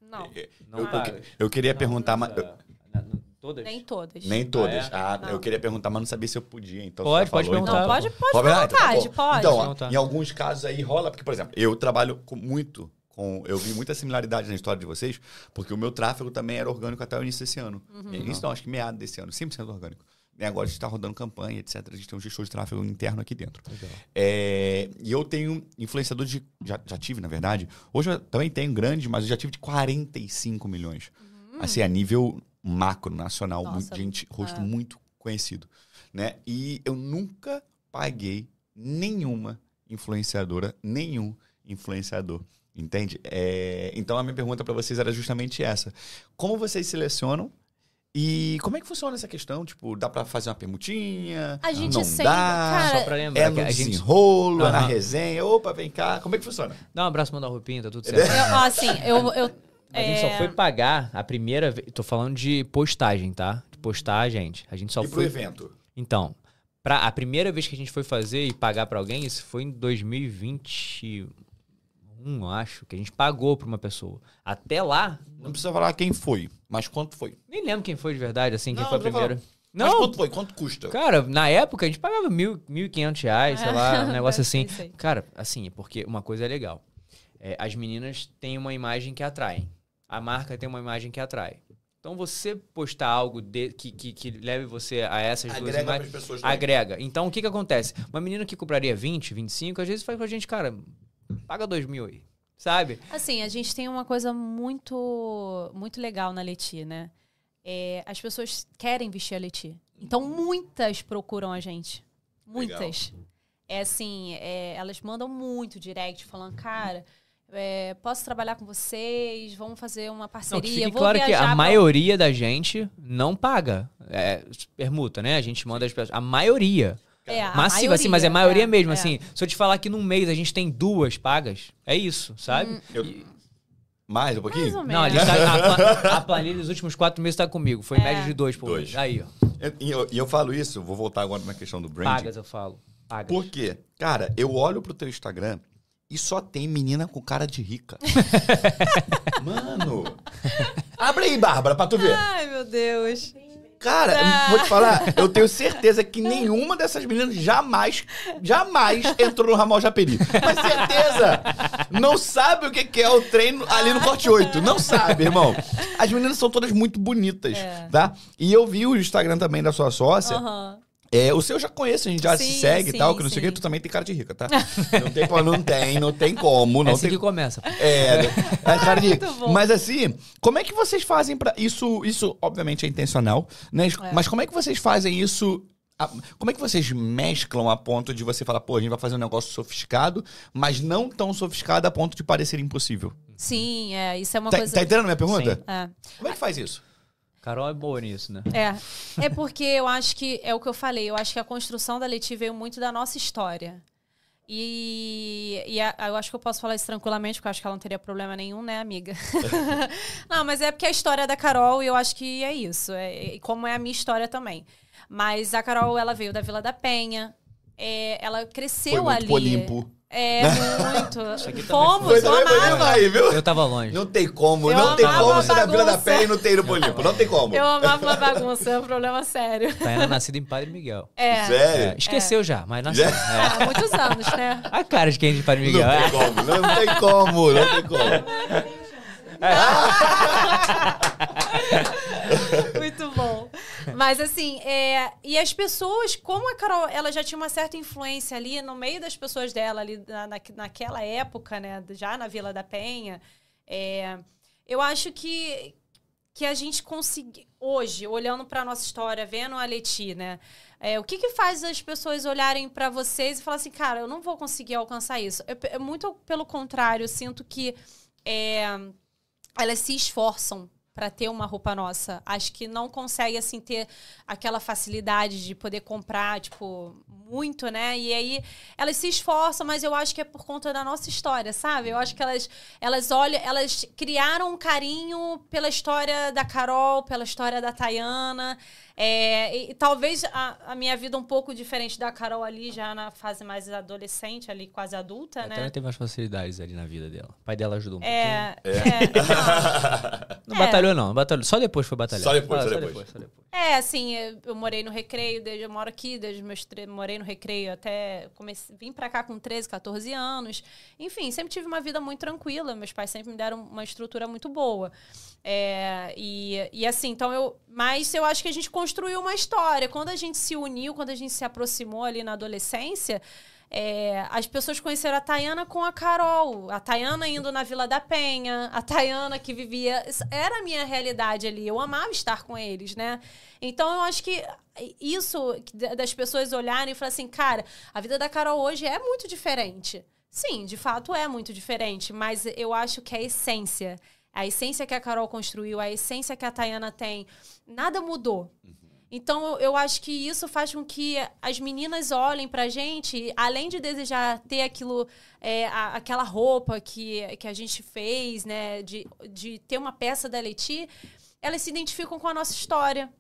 Não, Não Eu, pagas. eu queria Não, perguntar, mas. ah, todas? nem todas. Nem todas. Ah, Ah, Não. eu queria perguntar, mas não sabia se eu podia. Então Pode, você já pode falou, perguntar. Não, então- pode, pode Pode? Então tá vontade, bom. pode. Então, ó, em alguns casos aí rola, porque, por exemplo, eu trabalho com muito com. Eu vi muita similaridade na história de vocês, porque o meu tráfego também era orgânico até o início desse ano. Uhum. Início não, acho que meado desse ano, 100% orgânico. E agora a gente está rodando campanha, etc. A gente tem um gestor de tráfego interno aqui dentro. É, e eu tenho influenciadores de. Já, já tive, na verdade. Hoje eu também tenho grande, mas eu já tive de 45 milhões. Assim, a nível macro, nacional, muito, gente, rosto é. muito conhecido. Né? E eu nunca paguei nenhuma influenciadora, nenhum influenciador. Entende? É, então a minha pergunta para vocês era justamente essa. Como vocês selecionam e como é que funciona essa questão? Tipo, dá para fazer uma permutinha? A gente não sempre. dá? Cara, Só pra lembrar É que no a gente. desenrolo, é na resenha. Opa, vem cá. Como é que funciona? Dá um abraço, manda a roupinha, tá tudo certo. eu, assim, eu. eu A gente é, só foi pagar a primeira vez. Tô falando de postagem, tá? De postar, gente. A gente só e pro foi. evento? Então, pra, a primeira vez que a gente foi fazer e pagar pra alguém, isso foi em 2021, eu acho, que a gente pagou pra uma pessoa. Até lá, Não precisa falar quem foi, mas quanto foi? nem lembro quem foi de verdade, assim, quem Não, foi a primeira. Mas Não, quanto foi? Quanto custa? cara, na época a gente pagava mil, mil e quinhentos reais, sei lá, um (laughs) negócio assim. Cara, assim, é porque uma coisa é legal. É, as meninas têm uma imagem que atrai. A marca tem uma imagem que atrai. Então, você postar algo de- que, que, que leve você a essas duas Agrega imagens... para as pessoas. também. Agrega. Então, o que que acontece? Uma menina que cobraria 20, 25, às vezes faz com a gente, cara, paga 2 mil aí. Sabe? Assim, a gente tem uma coisa muito, muito legal na Leti, né? É, as pessoas querem vestir a Leti. Então, muitas procuram a gente. Muitas. É assim, é, elas mandam muito direct, falando, cara, é, posso trabalhar com vocês, vamos fazer uma Não, que parceria. vou claro que a pra- maioria da gente não paga. É, permuta, né? A gente manda as pessoas. A maioria. É, a Massiva, assim, mas é maioria mesmo, é. assim. Se eu te falar que num mês a gente tem duas pagas, é isso, sabe? Hum, Eu- Mais um pouquinho? Mais ou Não, a, gente tá- a (laughs) a planilha dos últimos quatro meses tá comigo. Foi É. média de dois por Dois. mês. Aí, ó. E eu, e eu falo isso, vou voltar agora na questão do branding. Pagas, eu falo. Pagas. Por quê? Cara, eu olho pro teu Instagram e só tem menina com cara de rica. (laughs) Mano. Abre aí, Bárbara, pra tu ver. Ai, meu Deus. Cara, Ah. vou te falar, eu tenho (laughs) certeza que nenhuma dessas meninas jamais, jamais entrou no ramal Japeri. Mas certeza! Não sabe o que é o treino ali no corte 8. Não sabe, irmão. As meninas são todas muito bonitas, É. tá? E eu vi o Instagram também da sua sócia. Aham. É, o seu eu já conheço, a gente já se Sim, segue e tal, sim, que não sei o sim. que, tu também tem cara de rica, tá? (laughs) Não tem, como- não tem, não tem como, é não assim tem que começa. é, (laughs) é cara de rica. Muito bom. Mas assim, como é que vocês fazem pra. Isso, isso obviamente é intencional, né? É. Mas como é que vocês fazem isso? Como é que vocês mesclam a ponto de você falar, pô, a gente vai fazer um negócio sofisticado, mas não tão sofiscado a ponto de parecer impossível? Sim, é, isso é uma Tá, coisa. tá entendendo a minha pergunta? Sim. É. Como é que faz isso? Carol é boa nisso, né? É. É porque eu acho que é o que eu falei. Eu acho que a construção da Leti veio muito da nossa história. E, e a- eu acho que eu posso falar isso tranquilamente, porque eu acho que ela não teria problema nenhum, né, amiga? (laughs) não, mas é porque é a história da Carol e eu acho que é isso. É, e como é a minha história também. Mas a Carol, ela veio da Vila da Penha. é, ela cresceu Foi muito ali. Polimpo. É, (laughs) muito. Fomos, Foi eu amava. aí, viu? Eu tava longe. Não tem como, Eu não tem como ser da Vila da. Pé e não ter ido Polimpo. Não tem como. Eu amava uma bagunça, é um problema sério. Tainá nascida em Padre Miguel. É. Sério? É, esqueceu já, mas nasceu. É. Há muitos anos, né? (laughs) A cara de quem é de Padre Não Miguel. tem É. como, não tem como, não tem como. Bom. (laughs) (laughs) Mas assim, é, e as pessoas, como a Carol, ela já tinha uma certa influência ali no meio das pessoas dela, ali na, na- naquela época, né? Já na Vila da Penha, é, eu acho que, que a gente conseguiu, hoje, olhando para nossa história, vendo a Leti, né? é, o que, que faz as pessoas olharem para vocês e falar assim, cara, eu não vou conseguir alcançar isso? É, é muito pelo contrário, eu sinto que é, elas se esforçam para ter uma roupa nossa. Acho que não consegue assim ter aquela facilidade de poder comprar, tipo, muito, né? E aí elas se esforçam, mas eu acho que é por conta da nossa história, sabe? Eu acho que elas elas olham, elas criaram um carinho pela história da Carol, pela história da Tayana. É, e, e talvez a, a minha vida um pouco diferente da Carol ali, já na fase mais adolescente, ali quase adulta, A né? Tainá teve mais facilidades ali na vida dela. O pai dela ajudou um pouquinho. É, é, Não (laughs) É. batalhou, não. não batalhou. Só depois foi batalhar. Só depois, Ah, só depois. só depois. É, assim, eu morei no Recreio, desde, eu moro aqui, desde meus tre- morei no Recreio até comecei, vim pra cá com 13, 14 anos. Enfim, sempre tive uma vida muito tranquila, meus pais sempre me deram uma estrutura muito boa. É, e, e assim, então eu. Mas eu acho que a gente construiu uma história. Quando a gente se uniu, quando a gente se aproximou ali na adolescência, é, as pessoas conheceram a Tayana com a Carol. A Tayana indo na Vila da Penha, a Tayana que vivia. Era a minha realidade ali. Eu amava estar com eles, né? Então eu acho que isso das pessoas olharem e falarem assim, cara, a vida da Carol hoje é muito diferente. Sim, de fato é muito diferente, mas eu acho que a essência, a essência que a Carol construiu, a essência que a Tayana tem, nada mudou. Então, eu- acho que isso faz com que as meninas olhem pra gente, além de desejar ter aquilo, é, a- aquela roupa que, que a gente fez, né? De, de ter uma peça da Leti, elas se identificam com a nossa história.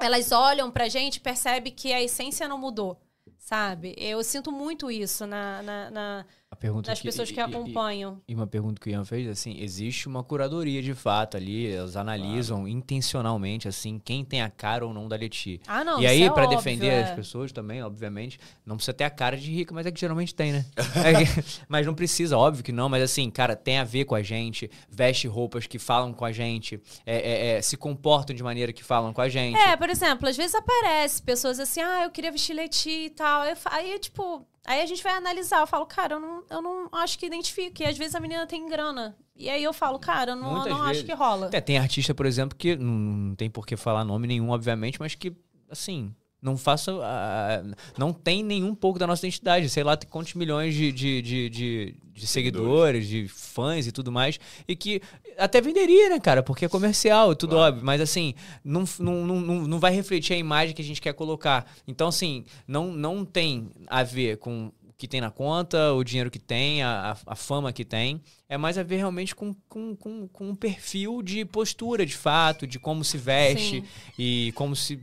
Elas olham pra gente e percebem que a essência não mudou, sabe? Eu sinto muito isso na, na- na- A pergunta nas que- pessoas e- que e- acompanham. E uma pergunta que o Ian fez, assim, existe uma curadoria de fato ali, eles analisam intencionalmente, assim, quem tem a cara ou não da Leti. Ah, não, e aí, é pra óbvio, defender é. as pessoas também, obviamente, não precisa ter a cara de rica, mas é que geralmente tem, né? (laughs) É que- mas não precisa, óbvio que não, mas assim, cara, tem a ver com a gente, veste roupas que falam com a gente, é, é, é, se comportam de maneira que falam com a gente. É, por exemplo, às vezes aparece pessoas assim, ah, eu queria vestir Leti e tal. Eu Aí, tipo, aí a gente vai analisar. Eu falo, cara, eu não, eu não acho que identifique. E às vezes a menina tem grana. E aí eu falo, cara, eu não, eu não acho que rola. É, tem artista, por exemplo, que não tem por que falar nome nenhum, obviamente, mas que assim, não faça. ah, não tem nenhum pouco da nossa identidade. Sei lá, tem quantos milhões de, de, de, de- de seguidores, de fãs e tudo mais. E que até venderia, né, cara? Porque é comercial, tudo Claro. óbvio. Mas assim, não, não, não, não vai refletir a imagem que a gente quer colocar. Então, assim, não, não tem a ver com que tem na conta, o dinheiro que tem, a, a, fama que tem. É mais a ver realmente com, com, com, com um perfil de postura, de fato, de como se veste Sim. e como se.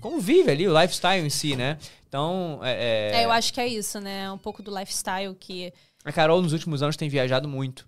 como vive ali, o lifestyle em si, né? Então, é, É, eu acho que é isso, né? Um pouco do lifestyle que. a Carol nos últimos anos tem viajado muito.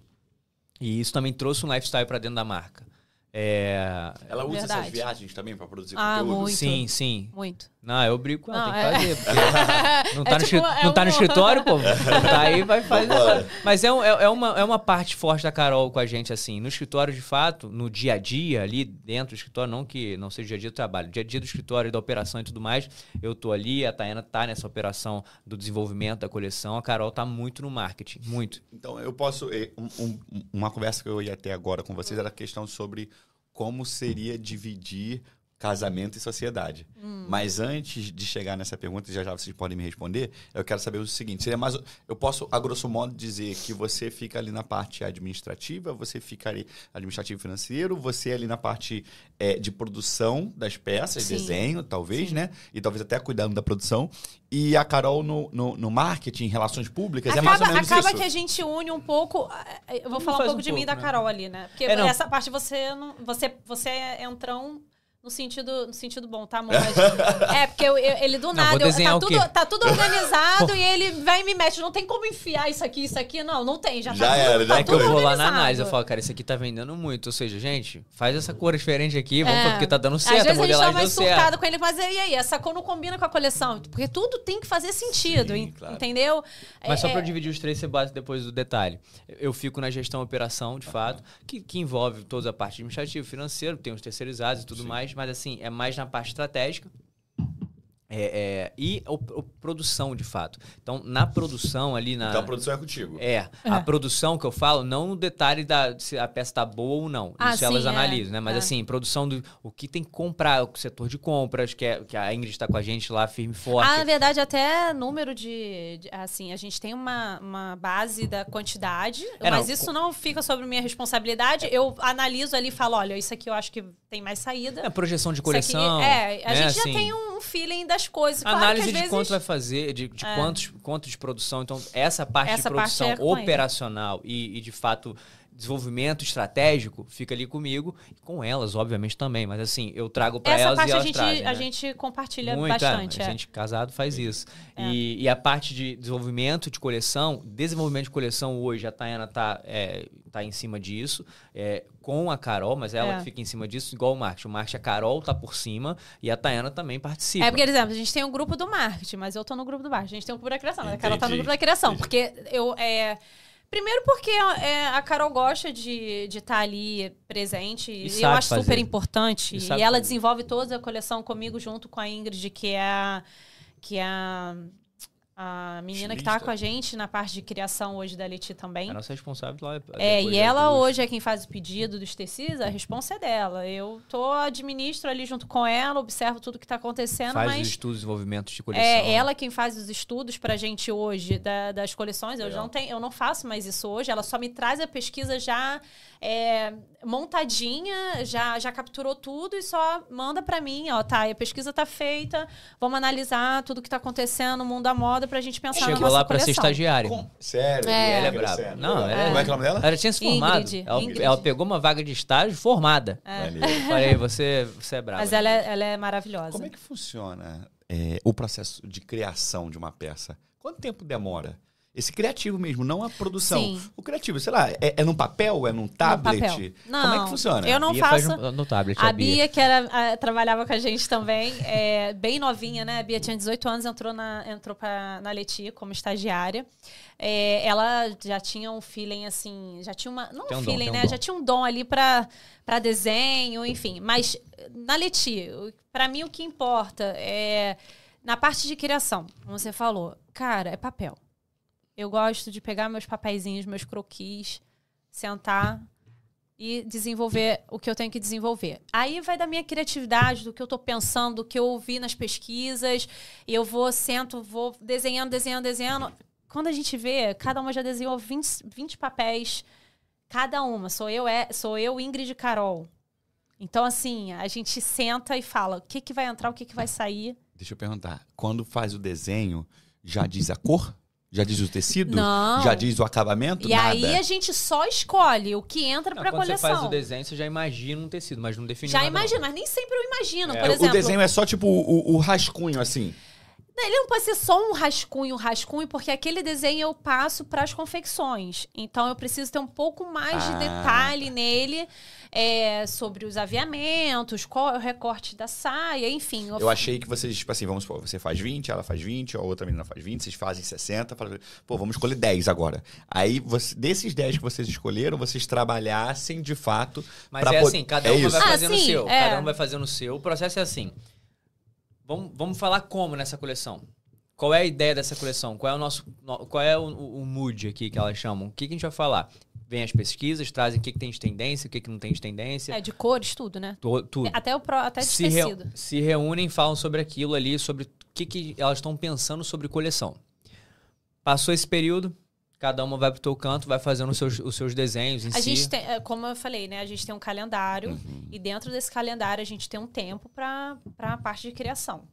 E isso também trouxe um lifestyle pra dentro da marca. É, Ela usa essas Verdade. viagens também pra produzir Ah, conteúdo? muito. Sim, sim. Muito. Não, eu brigo com ela, Não, tem é- que fazer. porque (laughs) Não tá, É no, tipo, é não tá no um- escritório, pô. (laughs) Tá aí, vai fazer. Mas é, um- é, é uma, é uma parte forte da Carol com a gente, assim. No escritório, de fato, no dia a dia, ali dentro do escritório, não que não seja o dia a dia do trabalho, dia a dia do escritório, da operação e tudo mais, eu tô ali, a Tayana tá nessa operação do desenvolvimento da coleção, a Carol tá muito no marketing, muito. Então, eu posso. eh, um- um- uma conversa que eu ia ter agora com vocês era a questão sobre como seria dividir casamento e sociedade. Mas antes de chegar nessa pergunta, e já já vocês podem me responder, eu quero saber o seguinte: seria mais. Eu posso, a grosso modo, dizer que você fica ali na parte administrativa, você fica ali administrativo e financeiro, você ali na parte eh, de produção das peças, Sim. desenho, talvez, né? E talvez até cuidando da produção. E a Carol no, no, no marketing, relações públicas, é mais ou Acaba, menos acaba isso. que a gente une um pouco. Eu vou falar um pouco um de mim e da pouco, né? Carol ali, né? Porque É, essa parte você não. Você, você é entrão. No sentido, no sentido bom, tá, amor? (laughs) É, porque eu- eu- ele do Não, nada. vou eu- tá, tudo, tá tudo (laughs) organizado e ele vai e me mete. Não tem como enfiar isso aqui, isso aqui. Não, não tem. Já, Já tá era, já tá É que eu vou lá na análise, eu falo, cara, esse aqui tá vendendo muito. Ou seja, gente, faz essa cor diferente aqui, vamos É. porque tá dando Às certo, a vezes a gente tá modelagem mais certo. surtado com ele, mas e aí? Essa cor não combina com a coleção. Porque tudo tem que fazer sentido, Sim, en- claro. entendeu? Mas só É- pra eu dividir os três, você bate depois do detalhe. Eu fico na gestão operação, de fato, que, que envolve toda a parte administrativa, financeira, tem os terceirizados e tudo mais, mas assim, é mais na parte estratégica. É, é, e o, o produção, de fato. Então, na produção ali na. Então a produção é contigo. É, a produção que eu falo, não no detalhe da se a peça tá boa ou não. Ah, Isso elas sim, é. analisam, né? Mas É. assim, produção do o que tem que comprar, o setor de compras, que, é, que a Ingrid está com a gente lá, firme e forte. Ah, na verdade, até número de, de- Assim, a gente tem uma, uma base da quantidade, É, mas não, isso não fica sobre minha responsabilidade. Eu analiso ali e falo: olha, isso aqui eu acho que tem mais saída. É, projeção de Isso aqui- coleção. é, a né, gente já assim. tem um feeling das coisas. Claro Análise de vezes... quanto vai fazer, de, de É. quantos, quanto de produção. Então, essa parte Essa de parte produção é com ele. operacional e, e, de fato, desenvolvimento estratégico fica ali comigo. E com elas, obviamente, também. Mas, assim, eu trago para Essa elas parte e a elas gente, trazem, a né? gente compartilha Muito, bastante. é. é. A gente casado faz isso. E, e a parte de desenvolvimento de coleção, desenvolvimento de coleção hoje, a Tayana tá, é, tá em cima disso, é, com a Carol, mas ela É. que fica em cima disso, igual o marketing. O marketing, a Carol tá por cima e a Tayana também participa. É porque, por exemplo, a gente tem um grupo do marketing, mas eu tô no grupo do marketing. A gente tem um grupo da criação, mas a Carol tá no grupo da criação. Entendi. Porque eu. É... Primeiro porque é, a Carol gosta de estar ali presente. E, eu sabe acho fazer. super importante. E E, ela fazer. desenvolve toda a coleção comigo junto com a Ingrid, que é a, que é a, a menina que tá Estilista. com a gente na parte de criação hoje da Leti também. A nossa responsável lá É, depois e ela duas. hoje é quem faz o pedido dos tecidos, a responsa é dela. Eu tô administro ali junto com ela, observo tudo que tá acontecendo, faz mas os estudos de desenvolvimento de coleção. é ela quem faz os estudos pra gente hoje da- das coleções. Eu, Legal. não tenho, eu não faço mais isso hoje. Ela só me traz a pesquisa já é, montadinha, já, já capturou tudo e só manda pra mim. Ó, tá, a pesquisa tá feita, vamos analisar tudo que tá acontecendo no mundo da moda pra gente pensar na Chegou nossa lá pra ser estagiária. Com- Sério? É. Ela é braba. Não, ela é- Como é que é o nome dela? Ela tinha se formado. Ingrid, ela, Ingrid. ela pegou uma vaga de estágio formada. Eu falei, você, você é brava. Mas ela é, ela é maravilhosa. Como é que funciona é, o processo de criação de uma peça? Quanto tempo demora? Esse criativo mesmo, não a produção. Sim. O criativo, sei lá, é, é num papel, é num tablet? papel. Como é Não, que funciona? eu não Bia faz faço- no, no tablet. A Bia, que era, a- trabalhava com a gente também, é, bem novinha, né? A Bia tinha 18 anos, entrou na, entrou pra, na Leti como estagiária. É, ela já tinha um feeling, assim, já tinha uma... Não um um dom, feeling, tem um né? dom. Já tinha um dom ali pra, pra desenho, enfim. Mas na Leti, pra mim o que importa é... Na parte de criação, como você falou, cara, é papel. Eu gosto de pegar meus papeizinhos, meus croquis, sentar, e desenvolver o que eu tenho que desenvolver. Aí vai da minha criatividade, do que eu tô pensando, do que eu ouvi nas pesquisas, e eu vou, sento, vou desenhando, desenhando, desenhando. Quando a gente vê, cada uma já desenhou 20, 20 papéis, cada uma. Sou eu, é, sou eu, Ingrid e Carol. Então, assim, a gente senta e fala o que, que vai entrar, o que, que vai sair. Deixa eu perguntar. Quando faz o desenho, já diz a cor? Já diz o tecido? Não. Já diz o acabamento? E Nada. aí a gente só escolhe o que entra Não, pra quando coleção. você faz o desenho, você já imagina um tecido, mas não define Já nada, não. imagino, mas nem sempre eu imagino. É, Por o exemplo, o desenho é só tipo o, o rascunho, assim. Ele não pode ser só um rascunho, um rascunho, porque aquele desenho eu passo para as confecções. Então eu preciso ter um pouco mais Ah. de detalhe nele é, sobre os aviamentos, qual é o recorte da saia, enfim. Eu achei que vocês, tipo assim, vamos supor, você faz 20, ela faz 20, a outra menina faz 20, vocês fazem 60, fala, pô, vamos escolher 10 agora. Aí, você- desses 10 que vocês escolheram, vocês trabalhassem de fato Mas é assim, cada é uma isso. vai Ah, fazendo o sim, seu. é. Cada um vai fazendo o seu. O processo é assim. Vamos, vamos falar como nessa coleção. Qual é a ideia dessa coleção? Qual é o nosso. no- Qual é o, o- o mood aqui que elas chamam? O que, que a gente vai falar? Vem as pesquisas, trazem o que, que tem de tendência, o que, que não tem de tendência. É, de cores, tudo, né? to- tudo. Até, o pro, até de se, tecido. se reúnem, falam sobre aquilo ali, sobre o que, que elas estão pensando sobre coleção. Passou esse período, cada uma vai pro teu canto, vai fazendo os seus, os seus desenhos em A si. gente tem, é, como eu falei, né? A gente tem um calendário e dentro desse calendário a gente tem um tempo para a parte de criação.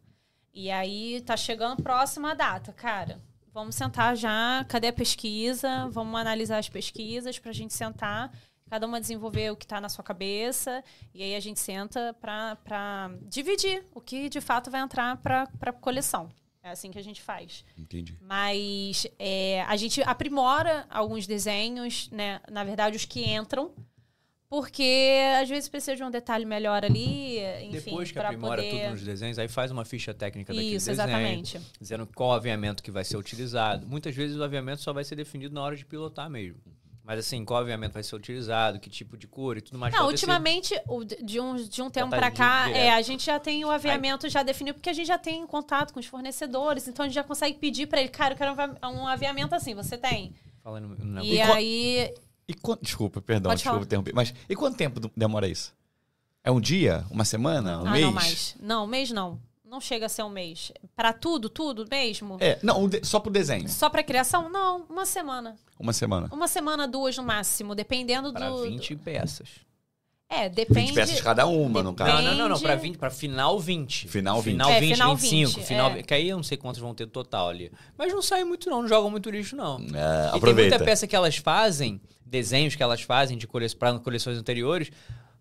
E aí tá chegando próxima a data, cara. Vamos sentar já, cadê a pesquisa? Vamos analisar as pesquisas pra gente sentar, cada uma desenvolver o que tá na sua cabeça, e aí a gente senta pra, pra dividir o que de fato vai entrar pra, pra coleção. É assim que a gente faz. Entendi. Mas é, a gente aprimora alguns desenhos, né? Na verdade, os que entram. Porque às vezes precisa de um detalhe melhor ali, enfim, Depois que aprimora poder... tudo nos desenhos, aí faz uma ficha técnica daquele Isso, desenho. exatamente. Dizendo qual aviamento que vai ser utilizado. Muitas vezes o aviamento só vai ser definido na hora de pilotar mesmo. Mas assim, qual aviamento vai ser utilizado, que tipo de cor e tudo mais. Não, ultimamente, o- de um, de um tempo tá pra di- cá, é, a gente já tem o aviamento já definido, porque a gente já tem contato com os fornecedores, então a gente já consegue pedir pra ele, cara, eu quero um avi- aviamento assim, você tem? Falando no E E aí, E quant... Desculpa, perdão, Pode desculpa falar. interromper. Mas e quanto tempo demora isso? É um dia? Uma semana? Um ah, mês? não mais. Não, mês não. Não chega a ser um mês. Pra tudo, tudo mesmo? É, não, só pro desenho. Só pra criação? Não, uma semana. Uma semana. Uma semana, duas no máximo, dependendo Pra do. 20 peças. É, depende. 20 peças cada uma, no Depende. caso. Não, não, não, não. Pra, Depende. 20, pra final 20. Final 20. Final É, 20, final 25. 20, final, é. Que aí eu não sei quantos vão ter total ali. Mas não sai muito, não. Não jogam muito lixo, não. É, E tem aproveita. muita peça que elas fazem, desenhos que elas fazem de cole... para coleções anteriores.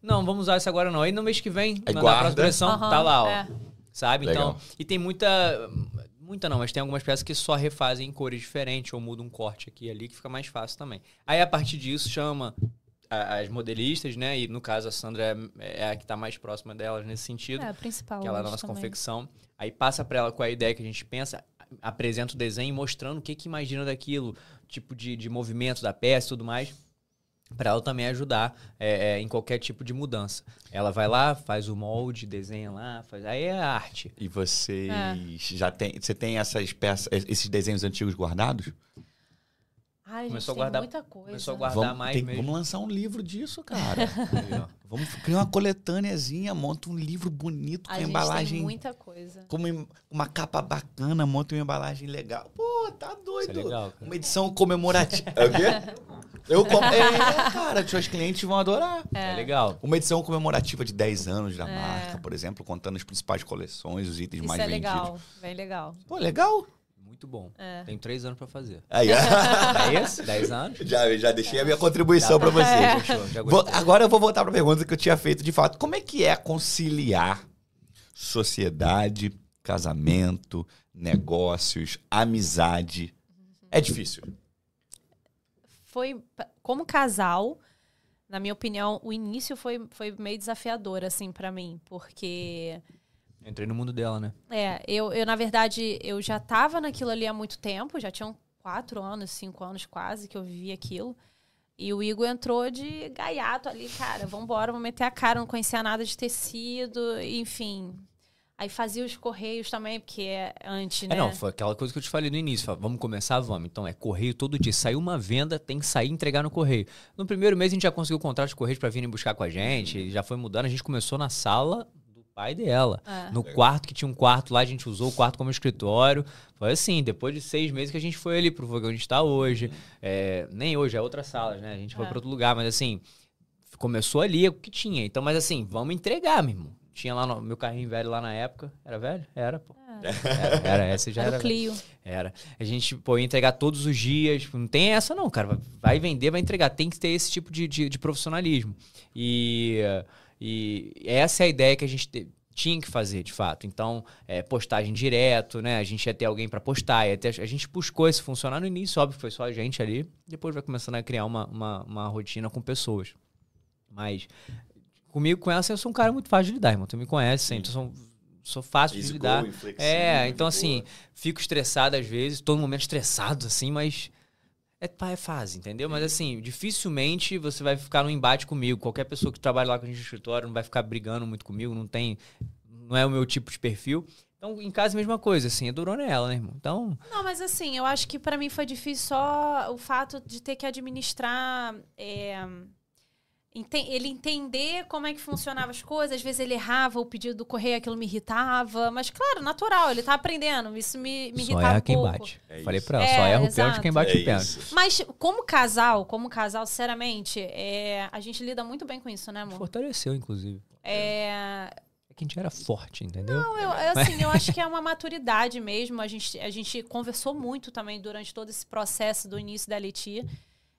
Não, vamos usar isso agora não. Aí no mês que vem, Aí na, na próxima coleção, Aham, tá lá, ó. é. Sabe? Legal. Então, e tem muita. Muita não, mas tem algumas peças que só refazem em cores diferentes ou mudam um corte aqui e ali que fica mais fácil também. Aí a partir disso chama a- as modelistas, né? E no caso a Sandra é, é a que tá mais próxima delas nesse sentido É, a principal. que ela é a nossa também. confecção. Aí passa pra ela com a ideia que a gente pensa, apresenta o desenho mostrando o que, que imagina daquilo, tipo de, de movimento da peça e tudo mais. Pra ela também ajudar é, é, em qualquer tipo de mudança. Ela vai lá, faz o molde, desenha lá, faz. Aí é arte. E vocês É. já tem, você tem essas peças, esses desenhos antigos guardados? Ai, gente, Começou a tem guardar- muita coisa. começou a guardar Vamos, mais tem- mesmo. vamos lançar um livro disso, cara. (laughs) Aí, vamos criar uma coletâneazinha, monta um livro bonito A com gente embalagem, tem muita coisa. com uma, uma capa bacana, monta uma embalagem legal. Pô, tá doido. É legal. Uma edição comemorativa. (laughs) É o quê? (laughs) Eu com... É, cara, os seus clientes vão adorar. É. legal. Uma edição comemorativa de 10 anos da marca, por exemplo, contando as principais coleções, os itens É. Isso mais é vendidos. legal, bem legal. Pô, legal. Muito bom. É. Tenho três anos pra fazer. Aí. (laughs) É esse? Dez anos? já, já deixei a minha contribuição. É. Fechou, já Vou- gostei. agora eu vou voltar para a pergunta que eu tinha feito de fato. Como é que é conciliar sociedade, casamento, negócios, amizade? É difícil. Foi, como casal, na minha opinião, o início foi, foi meio desafiador, assim, pra mim. Porque, Entrei no mundo dela, né? é, eu, eu, na verdade, eu já tava naquilo ali há muito tempo. Já tinham quatro anos, cinco anos quase que eu vivi aquilo. E o Igor entrou de gaiato ali, cara, vambora, vamos meter a cara, não conhecia nada de tecido, enfim. Aí fazia os correios também, porque é antes, né? É, não, foi aquela coisa que eu te falei no início. fala, vamos começar, vamos. Então, é correio todo dia. Saiu uma venda, tem que sair e entregar no correio. No primeiro mês, a gente já conseguiu contrato de correios para virem buscar com a gente. Já foi mudando. A gente começou na sala do pai dela. É. No quarto, que tinha um quarto lá, a gente usou o quarto como escritório. Foi assim, depois de seis meses que a gente foi ali pro que a gente tá hoje. É, nem hoje, é outra sala, né? A gente foi É. para outro lugar, mas assim, começou ali o que tinha. Então, mas assim, vamos entregar, meu irmão. Tinha lá no meu carrinho velho lá na época. Era velho? Era, pô. Era, era essa já Era era. o Clio. Era. A gente, pô, ia entregar todos os dias. Tipo, Não tem essa, não, cara. Vai vender, vai entregar. Tem que ter esse tipo de, de, de profissionalismo. E, e essa é a ideia que a gente te- tinha que fazer, de fato. Então, é, postagem direto, né? A gente ia ter alguém para postar. Ia ter, a gente buscou esse funcionar no início, óbvio, foi só a gente ali. Depois vai começando a criar uma, uma, uma rotina com pessoas. Mas comigo, com ela, assim, eu sou um cara muito fácil de lidar, irmão. Tu me conhece, assim, então sou, sou fácil de Easy lidar. going, flexível, É, de então boa. assim, fico estressado às vezes, todo momento estressado, assim, mas é, pá, é fase, entendeu? Mas assim, dificilmente você vai ficar num embate comigo. Qualquer pessoa que trabalha lá com a gente no escritório não vai ficar brigando muito comigo, não tem. Não é o meu tipo de perfil. Então, em casa, mesma coisa, assim, a Durona é ela, né, irmão? Então, Não, mas assim, eu acho que pra mim foi difícil só o fato de ter que administrar. é, ele entender como é que funcionava as coisas. Às vezes ele errava o pedido do correio, aquilo me irritava. Mas, claro, natural, ele tá aprendendo. Isso me, me só irritava erra um quem pouco. bate. É Falei isso. pra ela, É, só erra o pênalti quem bate É o pênalti. isso. Mas como casal, como casal, sinceramente, é, a gente lida muito bem com isso, né, amor? Fortaleceu, inclusive. É, É que a gente era forte, entendeu? Não, eu, eu, assim, eu acho que é uma maturidade mesmo. A gente, a gente conversou muito também durante todo esse processo do início da Leti.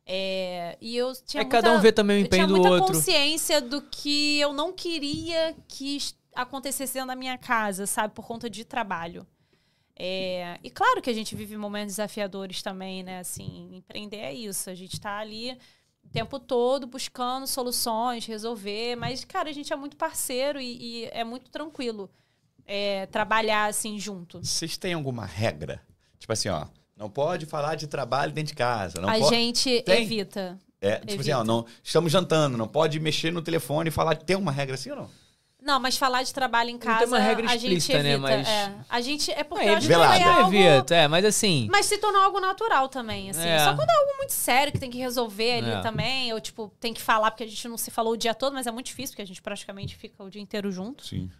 É, e eu tinha é muita, cada um vê também o eu tinha empenho do muita outro. consciência do que eu não queria que es- acontecesse dentro da minha casa, sabe? Por conta de trabalho. É, e claro que a gente vive momentos desafiadores também, né? Assim, empreender é isso. A gente tá ali o tempo todo buscando soluções, resolver. Mas, cara, a gente é muito parceiro e, e é muito tranquilo é, trabalhar assim junto. Vocês têm alguma regra? Tipo assim, ó, não pode falar de trabalho dentro de casa. Não a pode... gente Tem? evita. É, tipo assim, ó, evita. não, estamos jantando, não pode mexer no telefone e falar. Tem uma regra assim ou não? Não, mas falar de trabalho em Não casa. tem uma regra a gente explícita, né, mas- É. A gente. É porque É, eu acho que velada. é algo. Evita, é, mas assim. Mas se tornou algo natural também, assim. É. Só quando é algo muito sério que tem que resolver ali É. também, ou tipo, tem que falar porque a gente não se falou o dia todo, mas é muito difícil, porque a gente praticamente fica o dia inteiro junto. Sim.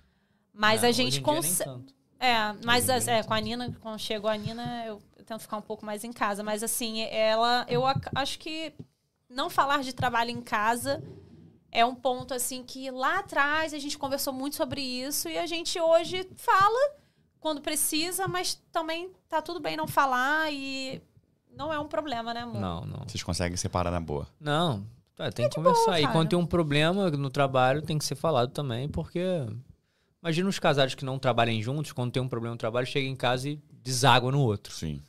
Mas é, a gente consegue. É, mas as- é, não com a Nina, quando chegou a Nina, eu tento ficar um pouco mais em casa. Mas assim, ela. Eu ac- acho que não falar de trabalho em casa é um ponto assim que lá atrás a gente conversou muito sobre isso e a gente hoje fala quando precisa, mas também tá tudo bem não falar e não é um problema, né, amor? Não, não. Vocês conseguem separar na boa. Não, tá, tem que conversar. e cara. quando tem um problema no trabalho, tem que ser falado também, porque. Imagina os casais que não trabalhem juntos, quando tem um problema no trabalho, chega em casa e deságua no outro. Sim.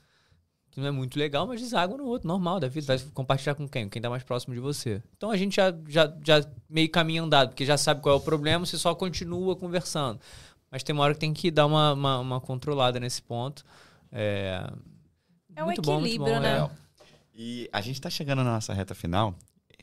Que não é muito legal, mas deságua no outro, normal da vida. Vai compartilhar com quem? Quem tá mais próximo de você. Então a gente já, já, já meio caminho andado, porque já sabe qual é o problema, você só continua conversando. Mas tem uma hora que tem que dar uma, uma, uma controlada nesse ponto. É, É o muito bom, muito equilíbrio, bom, né? é. E a gente tá chegando na nossa reta final.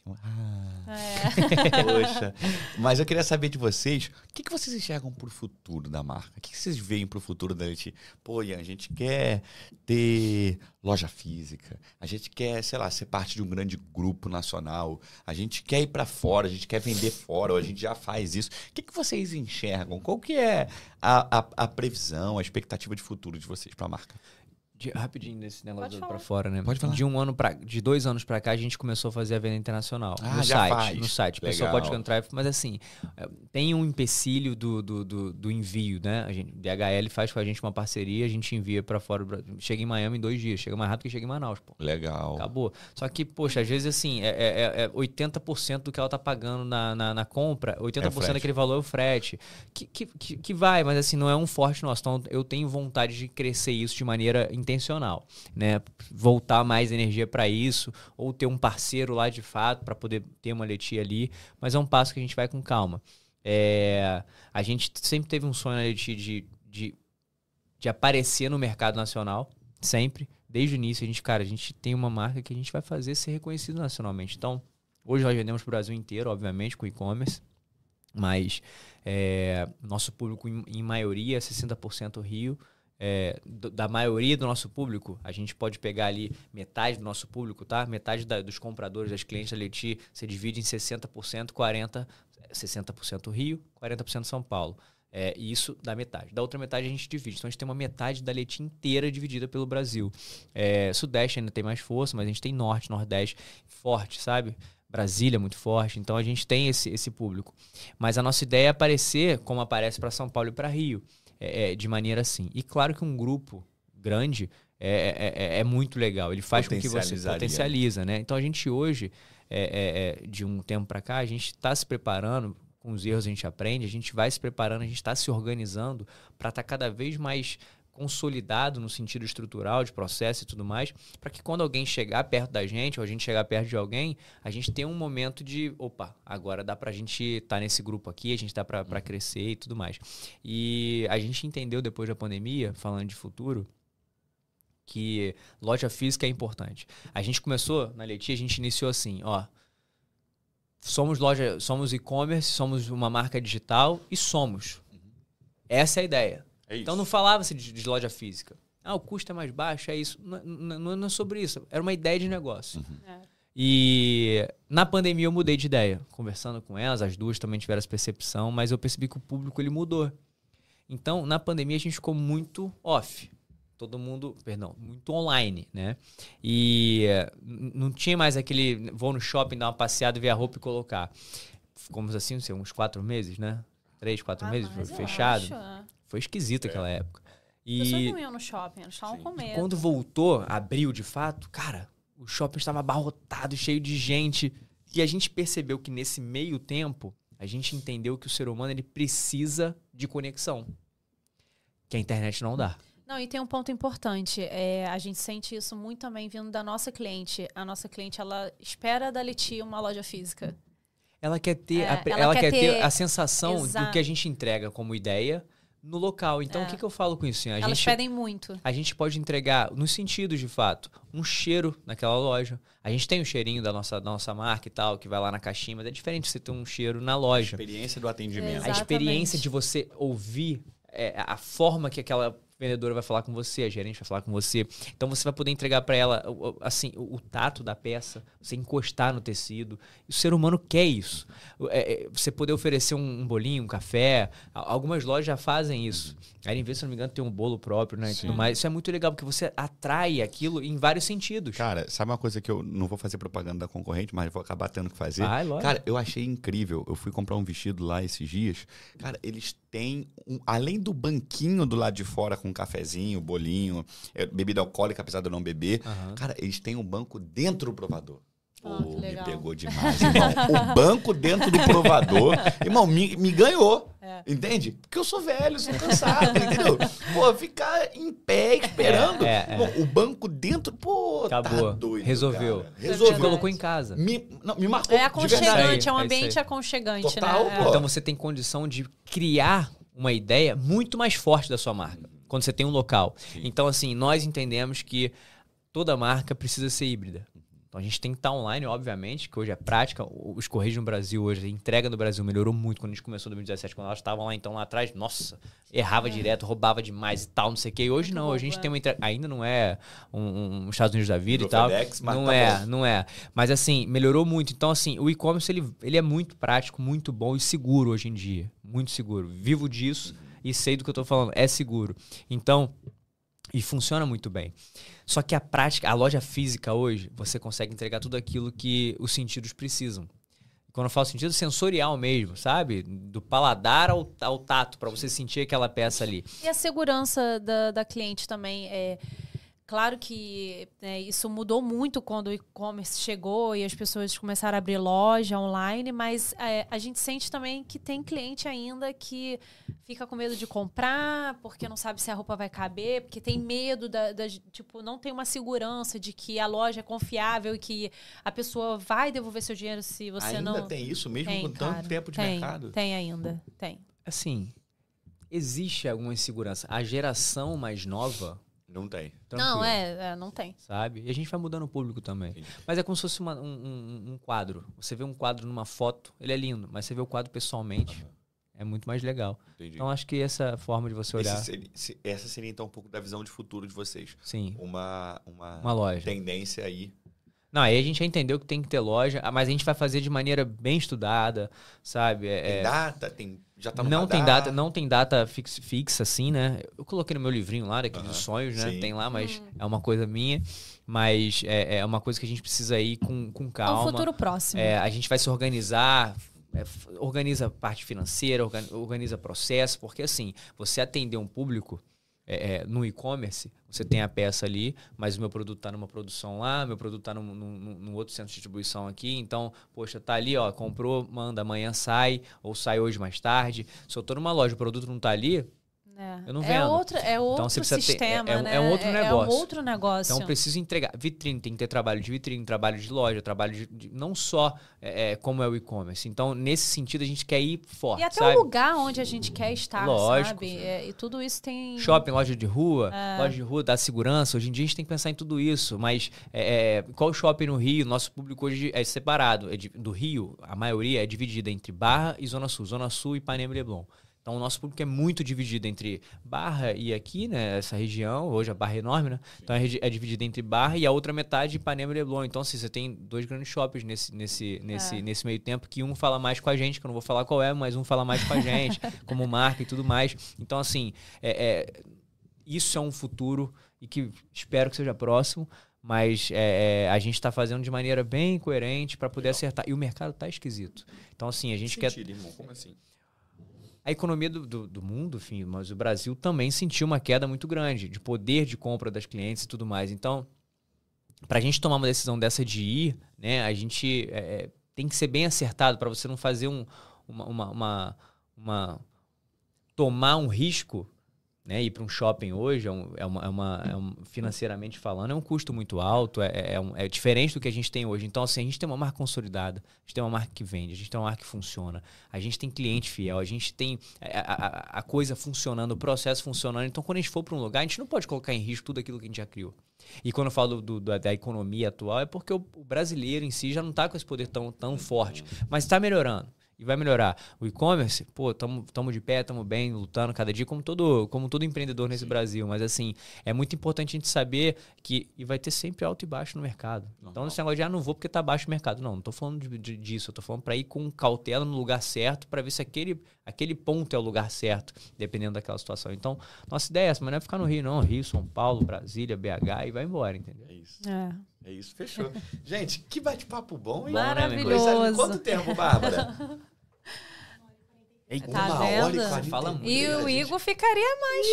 Ah, É. (laughs) poxa. (laughs) Mas eu queria saber de vocês, o que, que vocês enxergam pro futuro da marca? O que, que vocês veem pro futuro da Leti? Pô, Ian, a gente quer ter loja física, a gente quer, sei lá, ser parte de um grande grupo nacional, a gente quer ir para fora, a gente quer vender fora, ou a gente já faz isso. O que, que vocês enxergam? Qual que é a, a, a previsão, a expectativa de futuro de vocês pra marca? De- rapidinho nesse negócio pra fora, né? Pode falar. De um ano para, de dois anos pra cá, a gente começou a fazer a venda internacional Ah, no já site, faz. no site. O pessoal Legal. pode entrar, mas assim, é, tem um empecilho do, do, do, do envio, né? A gente, DHL faz com a gente uma parceria, a gente envia pra fora, chega em Miami em dois dias, chega mais rápido que chega em Manaus, pô. Legal. Acabou. Só que, poxa, às vezes assim, é, é, é 80% do que ela tá pagando na, na, na compra, 80% É daquele valor é o frete. Que, que, que, que vai, mas assim, não é um forte nosso. Então eu tenho vontade de crescer isso de maneira intencional, né? Voltar mais energia para isso, ou ter um parceiro lá de fato para poder ter uma Letia ali. Mas é um passo que a gente vai com calma. É, a gente sempre teve um sonho na Letia de, de, de aparecer no mercado nacional, sempre. Desde o início, a gente, cara, a gente tem uma marca que a gente vai fazer ser reconhecido nacionalmente. Então, hoje nós vendemos para o Brasil inteiro, obviamente, com e-commerce. Mas é, nosso público, em, em maioria, 60% Rio. É, da maioria do nosso público, a gente pode pegar ali metade do nosso público, tá? Metade da- dos compradores, das clientes da Leti, você divide em 60%, 40%, 60% Rio, 40% São Paulo. É, isso dá metade. Da outra metade a gente divide. Então a gente tem uma metade da Leti inteira dividida pelo Brasil. É, Sudeste ainda tem mais força, mas a gente tem Norte, Nordeste forte, sabe? Brasília muito forte. Então a gente tem esse, esse público. Mas a nossa ideia é aparecer como aparece para São Paulo e para Rio, é, é, de maneira assim. E claro que um grupo grande é, é, é- é muito legal. Ele faz com que você Potencializaria. potencializa, né? Então a gente hoje, é, é, é, de um tempo para cá, a gente está se preparando. Com os erros a gente aprende, a gente vai se preparando, a gente está se organizando para estar cada vez mais consolidado no sentido estrutural de processo e tudo mais, para que quando alguém chegar perto da gente, ou a gente chegar perto de alguém, a gente tenha um momento de, opa, agora dá pra gente estar nesse grupo aqui, a gente dá pra, pra crescer e tudo mais. E a gente entendeu depois da pandemia, falando de futuro, que loja física é importante. A gente começou na Leti, a gente iniciou assim, ó, somos loja, somos e-commerce, somos uma marca digital e somos. Essa é a ideia. É. Então não falava-se de, de loja física. Ah, o custo é mais baixo, é isso. Não, não- não é sobre isso. Era uma ideia de negócio. É. E na pandemia eu mudei de ideia. Conversando com elas, as duas também tiveram essa percepção, mas eu percebi que o público ele mudou. Então, na pandemia a gente ficou muito off. Todo mundo, perdão, muito online, né? E não tinha mais aquele vou no shopping dar uma passeada, ver a roupa e colocar. Ficamos assim, não sei, uns quatro meses, né? Três, quatro Ah, meses fechado. acho, é. Foi esquisito aquela época. Pessoas E não iam no shopping, elas estavam com medo. quando voltou, abriu de fato, cara, o shopping estava abarrotado, cheio de gente. E a gente percebeu que nesse meio tempo, a gente entendeu que o ser humano ele precisa de conexão. Que a internet não dá. Não, e tem um ponto importante. É, a gente sente isso muito também vindo da nossa cliente. A nossa cliente, ela espera da Leti uma loja física. Ela quer ter, É, a, ela ela quer quer ter ter- a sensação do que a gente entrega como ideia no local. Então, É. o que, que eu falo com isso? assim? A Elas gente, pedem muito. a gente pode entregar, nos sentidos de fato, um cheiro naquela loja. A gente tem o cheirinho da nossa, da nossa marca e tal, que vai lá na caixinha, mas é diferente você ter um cheiro na loja. Experiência do atendimento. A Exatamente. experiência de você ouvir é, a forma que aquela vendedora vai falar com você, a gerente vai falar com você. Então você vai poder entregar para ela assim o, o tato da peça, você encostar no tecido. O ser humano quer isso. É, é, você poder oferecer um, um bolinho, um café. A- Algumas lojas já fazem isso. Em vez, se não me engano, tem um bolo próprio, né? E tudo mais. Isso é muito legal, porque você atrai aquilo em vários sentidos. Cara, sabe uma coisa que eu não vou fazer propaganda da concorrente, mas vou acabar tendo que fazer? Cara, eu achei incrível. Eu fui comprar um vestido lá esses dias. Cara, eles têm, um- além do banquinho do lado de fora com um cafezinho, bolinho, é, bebida alcoólica, apesar de eu não beber. Aham. Cara, eles têm um banco dentro do provador. Ah, Pô, que me pegou demais, irmão. o banco dentro do provador, (laughs) irmão, me, me ganhou. É. Entende? Porque eu sou velho, sou cansado, (laughs) entendeu? Pô, ficar em pé esperando. É, é, é. O banco dentro, pô, Acabou. tá doido. Resolveu. cara. Resolveu. colocou em casa. Me, não, me marcou. É de aconchegante, é um é ambiente aconchegante, Total, né? pô. Então você tem condição de criar uma ideia muito mais forte da sua marca. Quando você tem um local. Sim. Então, assim, nós entendemos que toda marca precisa ser híbrida. Então a gente tem que estar online, obviamente, que hoje é prática. O- Os Correios no Brasil hoje, a entrega no Brasil melhorou muito quando a gente começou em 2017, quando elas estavam lá então lá atrás, nossa, errava direto, roubava demais e tal, não sei o quê. E hoje Muito não, hoje a gente roubo, tem uma entrega. Ainda não é um, um Estados Unidos da vida Virou e tal. FedEx, mas não tá é, bom. não é. Mas assim, melhorou muito. Então, assim, o e-commerce ele, ele é muito prático, muito bom e seguro hoje em dia. Muito seguro. Vivo disso e sei do que eu tô falando. É seguro. Então, e funciona muito bem. Só que a prática, a loja física hoje, você consegue entregar tudo aquilo que os sentidos precisam. Quando eu falo sentido sensorial mesmo, sabe? Do paladar ao, ao tato, para você sentir aquela peça ali. E a segurança da, da cliente também é. Claro que né, isso mudou muito quando o e-commerce chegou e as pessoas começaram a abrir loja online, mas é, a gente sente também que tem cliente ainda que fica com medo de comprar, porque não sabe se a roupa vai caber, porque tem medo da, da- tipo, não tem uma segurança de que a loja é confiável e que a pessoa vai devolver seu dinheiro se você Ainda não. tem isso mesmo Tem, com tanto cara. tempo de tem, mercado? Tem ainda, tem. Assim, existe alguma insegurança. A geração mais nova, Não tem. Tranquilo, Não, é, é, não tem. Sabe? E a gente vai mudando o público também. Entendi. Mas é como se fosse uma- um, um- um quadro. Você vê um quadro numa foto, ele é lindo, mas você vê o quadro pessoalmente, é muito mais legal. Entendi. Então acho que essa forma de você olhar. Seria- se- essa seria então um pouco da visão de futuro de vocês. Sim, Uma, uma, uma loja. tendência aí. Não, aí a gente já entendeu que tem que ter loja, ah, mas a gente vai fazer de maneira bem estudada, sabe? É- Tem é- data, tem, já tá no não tem data, não tem data fix- fixa assim, né? Eu coloquei no meu livrinho lá, daqueles Aham, sonhos, né? sim. Tem lá, mas Hum. é uma coisa minha. Mas é, é uma coisa que a gente precisa ir com, com É um calma. futuro próximo. É, a gente vai se organizar, é, organiza a parte financeira, organ- organiza processo, porque assim, você atender um público é, é, no e-commerce, você tem a peça ali, mas o meu produto está numa produção lá, meu produto está num, num- num- outro centro de distribuição aqui, então, poxa, tá ali, ó, comprou, manda, amanhã sai, ou sai hoje mais tarde. Se eu tô numa loja, o produto não tá ali, É. Eu não É vendo. outro, é outro você precisa ter- sistema, é- é né? é um outro É um negócio. outro negócio. Então preciso entregar. Vitrine, tem que ter trabalho de vitrine, trabalho de loja, trabalho de. de- não só é, é, como é o e-commerce. Então, nesse sentido, a gente quer ir forte. E até sabe? o lugar onde a gente quer estar, Lógico, sabe? É, e tudo isso tem. Shopping, loja de rua, É. loja de rua dá segurança. Hoje em dia a gente tem que pensar em tudo isso. Mas é, é, qual shopping no Rio? Nosso público hoje é separado. É do Rio, a maioria é dividida entre Barra e Zona Sul. Zona Sul e Ipanema e Leblon. Então o nosso público é muito dividido entre Barra e aqui, né? Essa região, hoje a Barra é enorme, né? Então é, é dividida entre Barra e a outra metade Ipanema e Leblon. Então, assim, você tem dois grandes shoppings nesse, nesse, nesse, É. nesse meio tempo que um fala mais com a gente, que eu não vou falar qual é, mas um fala mais com a (laughs) gente, como marca e tudo mais. Então, assim, é, é, isso é um futuro e que espero que seja próximo, mas é, é, a gente está fazendo de maneira bem coerente para poder Legal. acertar. E o mercado tá esquisito. Então, assim, a gente quer. Sentido, irmão. Como assim? A economia do, do, do mundo, enfim, mas o Brasil também sentiu uma queda muito grande de poder de compra das clientes e tudo mais. Então, para a gente tomar uma decisão dessa de ir, né, a gente é, é, tem que ser bem acertado para você não fazer um, uma, uma, uma, uma- tomar um risco, né, ir para um shopping hoje é, um, é, uma, é, uma, é um- financeiramente falando é um custo muito alto, é, é, um- é diferente do que a gente tem hoje. Então, assim, a gente tem uma marca consolidada, a gente tem uma marca que vende, a gente tem uma marca que funciona, a gente tem cliente fiel, a gente tem a, a- a coisa funcionando, o processo funcionando. Então, quando a gente for para um lugar, a gente não pode colocar em risco tudo aquilo que a gente já criou. E quando eu falo do- da, da economia atual, é porque o, o brasileiro em si já não está com esse poder tão, tão forte, mas está melhorando. E vai melhorar. O e-commerce, pô, tamo, tamo de pé, tamo bem, lutando cada dia, como todo, como todo empreendedor nesse Brasil. Mas assim, é muito importante a gente saber que e vai ter sempre alto e baixo no mercado. Então, Normal. esse negócio de, ah, não vou porque tá baixo o mercado. Não, não tô falando de- de- disso. Eu tô falando para ir com cautela no lugar certo, para ver se aquele, aquele ponto é o lugar certo, dependendo daquela situação. Então, nossa ideia é essa, mas não é ficar no Rio, não. Rio, São Paulo, Brasília, BH e vai embora, entendeu? É isso. É. É isso. Fechou. Gente, que bate-papo bom, hein? Maravilhoso. Quanto tempo, Bárbara? (laughs) Eita, Tá Uma hora e vendo? quarenta Fala muito. E A o gente- Igor ficaria mais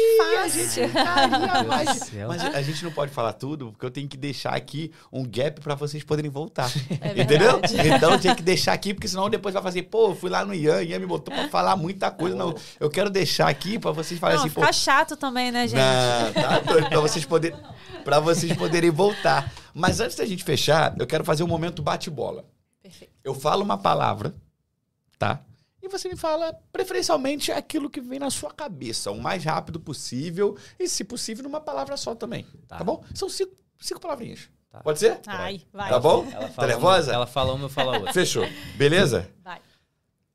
fácil. Meu Deus do céu. Mas a gente não pode falar tudo, porque eu tenho que deixar aqui um gap pra vocês poderem voltar. É Entendeu? Então eu tinha que deixar aqui, porque senão depois vai fazer, pô, fui lá no Ian, Ian me botou pra falar muita coisa. Não, eu quero deixar aqui pra vocês falarem Não, assim, pô. fica chato também, né, gente? Não, tá doido, pra vocês poderem, pra vocês poderem voltar. Mas antes da gente fechar, eu quero fazer um momento bate-bola. Perfeito. Eu falo uma palavra, tá? Você me fala, preferencialmente, aquilo que vem na sua cabeça, o mais rápido possível, e, se possível, numa palavra só também. Tá, Tá. bom? São cinco, cinco palavrinhas. Tá. Pode ser? Ai, vai. Tá bom? Ela Tá nervosa? Uma, ela fala uma, eu falo a outra. Fechou. Beleza? Vai.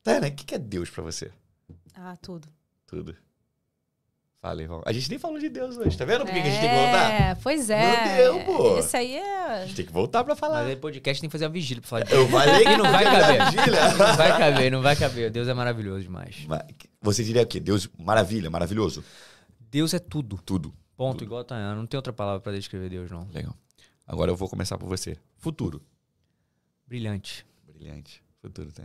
Tana, o que que é Deus pra você? Ah, tudo. Tudo. Fala, irmão. A gente nem falou de Deus hoje, tá vendo por que que a gente tem que voltar? É, pois é. Meu Deus, pô. Esse aí A é. gente tem que voltar pra falar. Mas aí podcast tem que fazer uma vigília pra falar de Eu falei que E não vai caber. vigília. Não vai caber, não vai caber. Deus é maravilhoso demais. Mas Você diria o quê? Deus, maravilha, maravilhoso? Deus é tudo. Tudo. Ponto, Tudo. igual a Tayana. Não tem outra palavra pra descrever Deus, não. Legal. Agora eu vou começar por você. Futuro. Brilhante. Brilhante. Futuro, tá?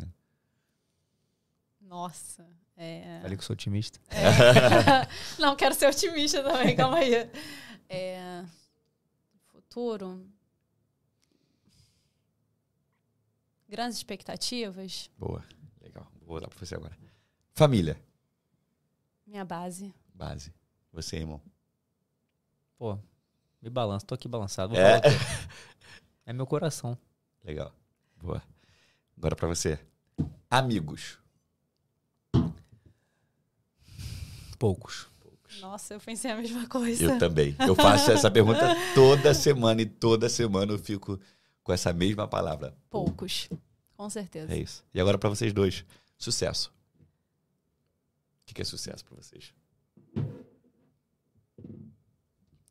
Nossa. É. Falei que eu sou otimista. (laughs) Não, quero ser otimista também, calma aí. É, Futuro. Grandes expectativas. Boa. Legal. Vou dar pra você agora. Família. Minha base. Base. Você, irmão. Pô, me balanço. Tô aqui balançado. Vou É. é meu coração. Legal. Boa. Agora pra você. Amigos. Poucos. Nossa, eu pensei a mesma coisa. Eu também. Eu faço essa pergunta toda semana e toda semana eu fico com essa mesma palavra. Poucos. Com certeza. É isso. E agora pra vocês dois, sucesso. O que que é sucesso pra vocês?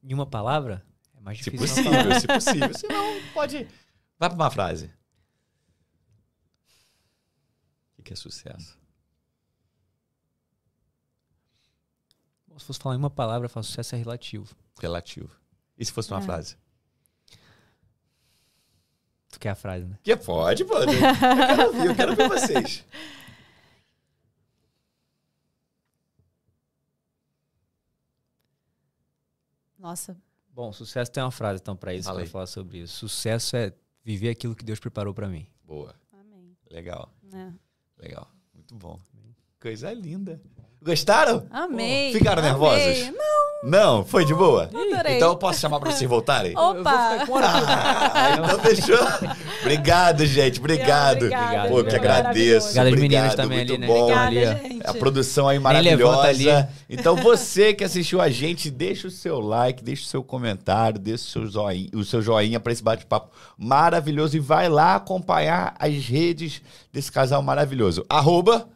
Em uma palavra? É mais Se difícil. palavra. possível, se possível. Se não, pode. Vai pra uma frase. O que que é sucesso? Se fosse falar em uma palavra, eu falo sucesso é relativo. Relativo. E se fosse uma É. frase? Tu quer a frase, né? Que pode, pode. Eu quero ouvir, eu quero ver vocês. Nossa, Bom, sucesso tem uma frase então pra isso, aí. falar sobre isso. Sucesso é viver aquilo que Deus preparou pra mim. Boa. amém. Legal, É. legal. Muito bom. Coisa linda. Gostaram? Amei. Ficaram amei. nervosos? Não, foi de boa? Adorei. Então eu posso chamar pra vocês voltarem? Opa! Ah, então fechou. Obrigado, gente. Obrigado. Obrigada, Pô, que agradeço. Obrigado Obrigado, meninas também muito ali, né? bom. Obrigada, ali. A produção aí levanta maravilhosa. ali. Então você que assistiu a gente, deixa o seu like, deixa o seu comentário, deixa o seu joinha, o seu joinha para esse bate-papo maravilhoso e vai lá acompanhar as redes desse casal maravilhoso. Arroba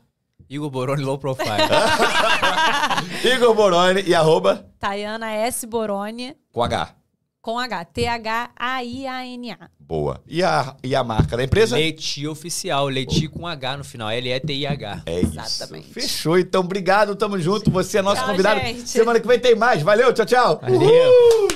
Igor Boroni Low Profile. (laughs) Igor Boroni e arroba Tayana S. Boroni com H. com H. T-H-A-I-A-N-A. Boa. E a, e a marca da empresa? Leti Oficial, Leti com H no final, L-E-T-I-H. É isso. Exatamente. Fechou. Então, obrigado. Tamo junto. Você é nosso Tchau, convidado. gente. Semana que vem tem mais. Valeu. Tchau, tchau. Valeu. Uhul.